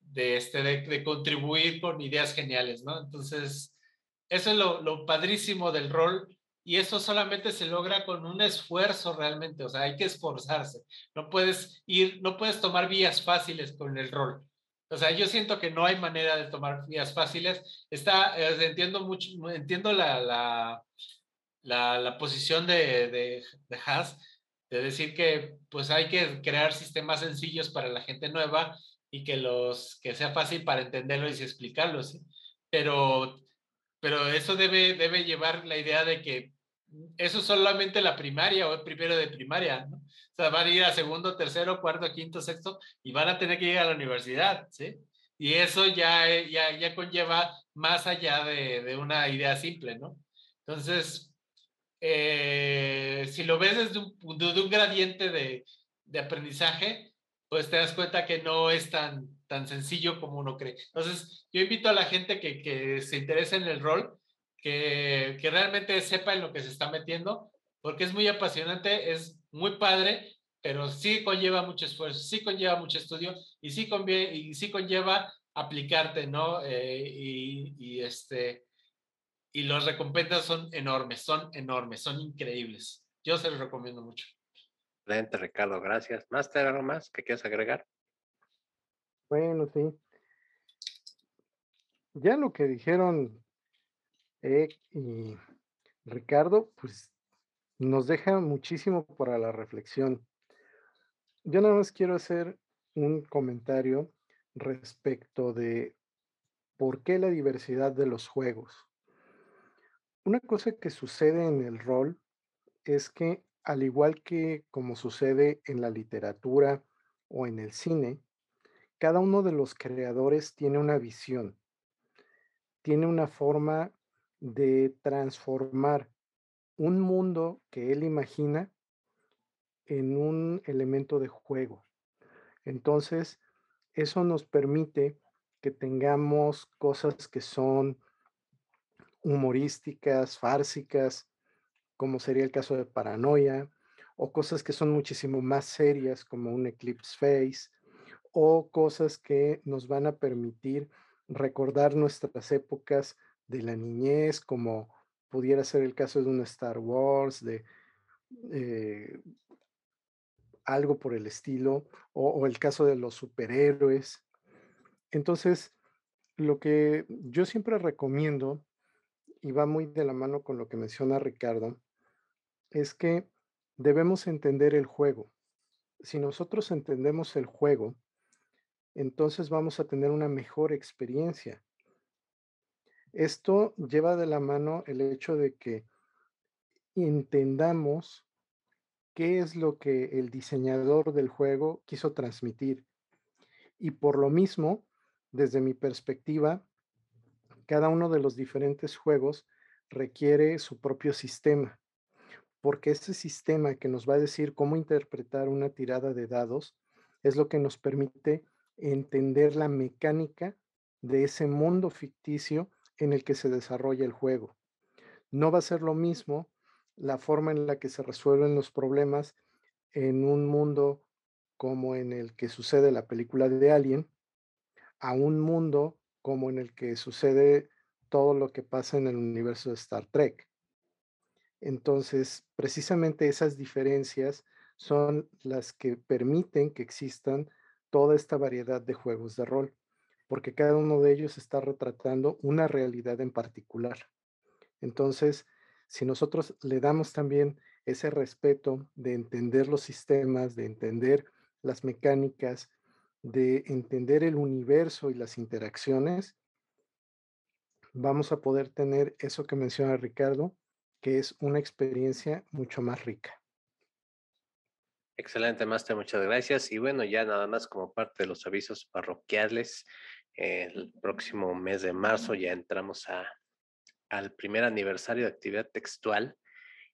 de, este, de, contribuir con ideas geniales, ¿no? Entonces, eso es lo, lo padrísimo del rol y eso solamente se logra con un esfuerzo realmente, o sea, hay que esforzarse. No puedes ir, no puedes tomar vías fáciles con el rol. O sea, yo siento que no hay manera de tomar vías fáciles. Está, eh, entiendo mucho, entiendo la, la, la, la posición de, de, de Haas, de decir que pues hay que crear sistemas sencillos para la gente nueva y que los que sea fácil para entenderlos y explicarlos. Pero, pero eso debe, debe llevar la idea de que eso es solamente la primaria o primero de primaria, ¿no? O sea, van a ir a segundo, tercero, cuarto, quinto, sexto y van a tener que ir a la universidad, ¿sí? Y eso ya, ya, ya conlleva más allá de, de una idea simple, ¿no? Entonces, eh, si lo ves desde un, desde un gradiente de, de, aprendizaje, pues te das cuenta que no es tan, tan sencillo como uno cree. Entonces, yo invito a la gente que, que se interese en el rol, que, que realmente sepa en lo que se está metiendo, porque es muy apasionante, es muy padre, pero sí conlleva mucho esfuerzo, sí conlleva mucho estudio y sí, conviene, y sí conlleva aplicarte, ¿no? Eh, y, y, este, y las recompensas son enormes, son enormes, son increíbles. Yo se los recomiendo mucho. Excelente, Ricardo, gracias. ¿Máster, algo más que quieras agregar? Bueno, sí. Ya lo que dijeron Y Ricardo, pues nos deja muchísimo para la reflexión. Yo nada más quiero hacer un comentario respecto de por qué la diversidad de los juegos. Una cosa que sucede en el rol es que, al igual que como sucede en la literatura o en el cine, cada uno de los creadores tiene una visión, tiene una forma de transformar un mundo que él imagina en un elemento de juego. Entonces, eso nos permite que tengamos cosas que son humorísticas, fársicas, como sería el caso de Paranoia, o cosas que son muchísimo más serias, como un Eclipse Face, o cosas que nos van a permitir recordar nuestras épocas de la niñez, como pudiera ser el caso de un Star Wars, de eh, algo por el estilo, o, o el caso de los superhéroes. Entonces, lo que yo siempre recomiendo, y va muy de la mano con lo que menciona Ricardo, es que debemos entender el juego. Si nosotros entendemos el juego, entonces vamos a tener una mejor experiencia. Esto lleva de la mano el hecho de que entendamos qué es lo que el diseñador del juego quiso transmitir. Y por lo mismo, desde mi perspectiva, cada uno de los diferentes juegos requiere su propio sistema, porque ese sistema que nos va a decir cómo interpretar una tirada de dados es lo que nos permite entender la mecánica de ese mundo ficticio en el que se desarrolla el juego. No va a ser lo mismo la forma en la que se resuelven los problemas en un mundo como en el que sucede la película de Alien, a un mundo como en el que sucede todo lo que pasa en el universo de Star Trek. Entonces, precisamente esas diferencias son las que permiten que existan toda esta variedad de juegos de rol porque cada uno de ellos está retratando una realidad en particular. Entonces, si nosotros le damos también ese respeto de entender los sistemas, de entender las mecánicas, de entender el universo y las interacciones, vamos a poder tener eso que menciona Ricardo, que es una experiencia mucho más rica. Excelente, Master, muchas gracias. Y bueno, ya nada más como parte de los avisos parroquiales, el próximo mes de marzo ya entramos a, al primer aniversario de actividad textual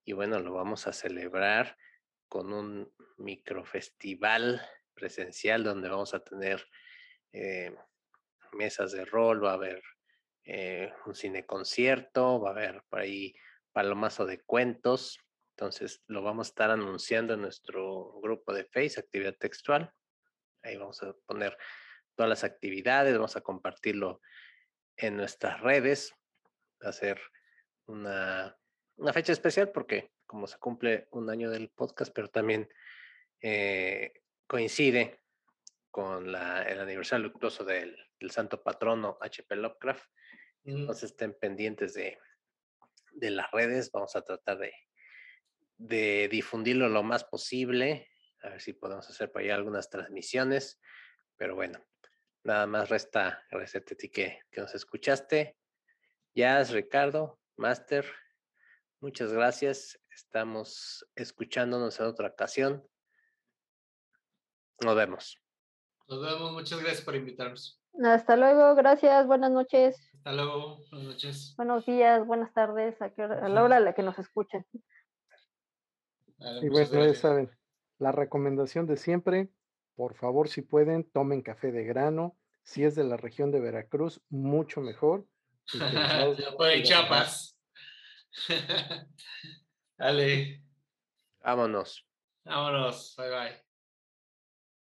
y bueno, lo vamos a celebrar con un microfestival presencial donde vamos a tener eh, mesas de rol, va a haber eh, un cine concierto, va a haber por ahí palomazo de cuentos. Entonces lo vamos a estar anunciando en nuestro grupo de Face, actividad textual. Ahí vamos a poner todas las actividades, vamos a compartirlo en nuestras redes. Va a ser una, una fecha especial porque como se cumple un año del podcast, pero también eh, coincide con la, el aniversario luctuoso del, del santo patrono H.P. Lovecraft. Mm, Entonces estén pendientes de, de las redes. Vamos a tratar de, de difundirlo lo más posible. A ver si podemos hacer por ahí algunas transmisiones. Pero bueno, nada más resta agradecerte a ti que, que nos escuchaste. Jazz, Ricardo, Master, muchas gracias. Estamos escuchándonos en otra ocasión. Nos vemos. Nos vemos, muchas gracias por invitarnos. Hasta luego, gracias, buenas noches, Hasta luego, buenas noches. buenos días, buenas tardes, a, qué hora- a la hora a la que nos escuchen. Vale, Y bueno, ya saben, la recomendación de siempre, por favor, si pueden, tomen café de grano. Si es de la región de Veracruz, mucho mejor. *laughs* O de Chiapas. *laughs* Dale, Vámonos. vámonos. Bye bye.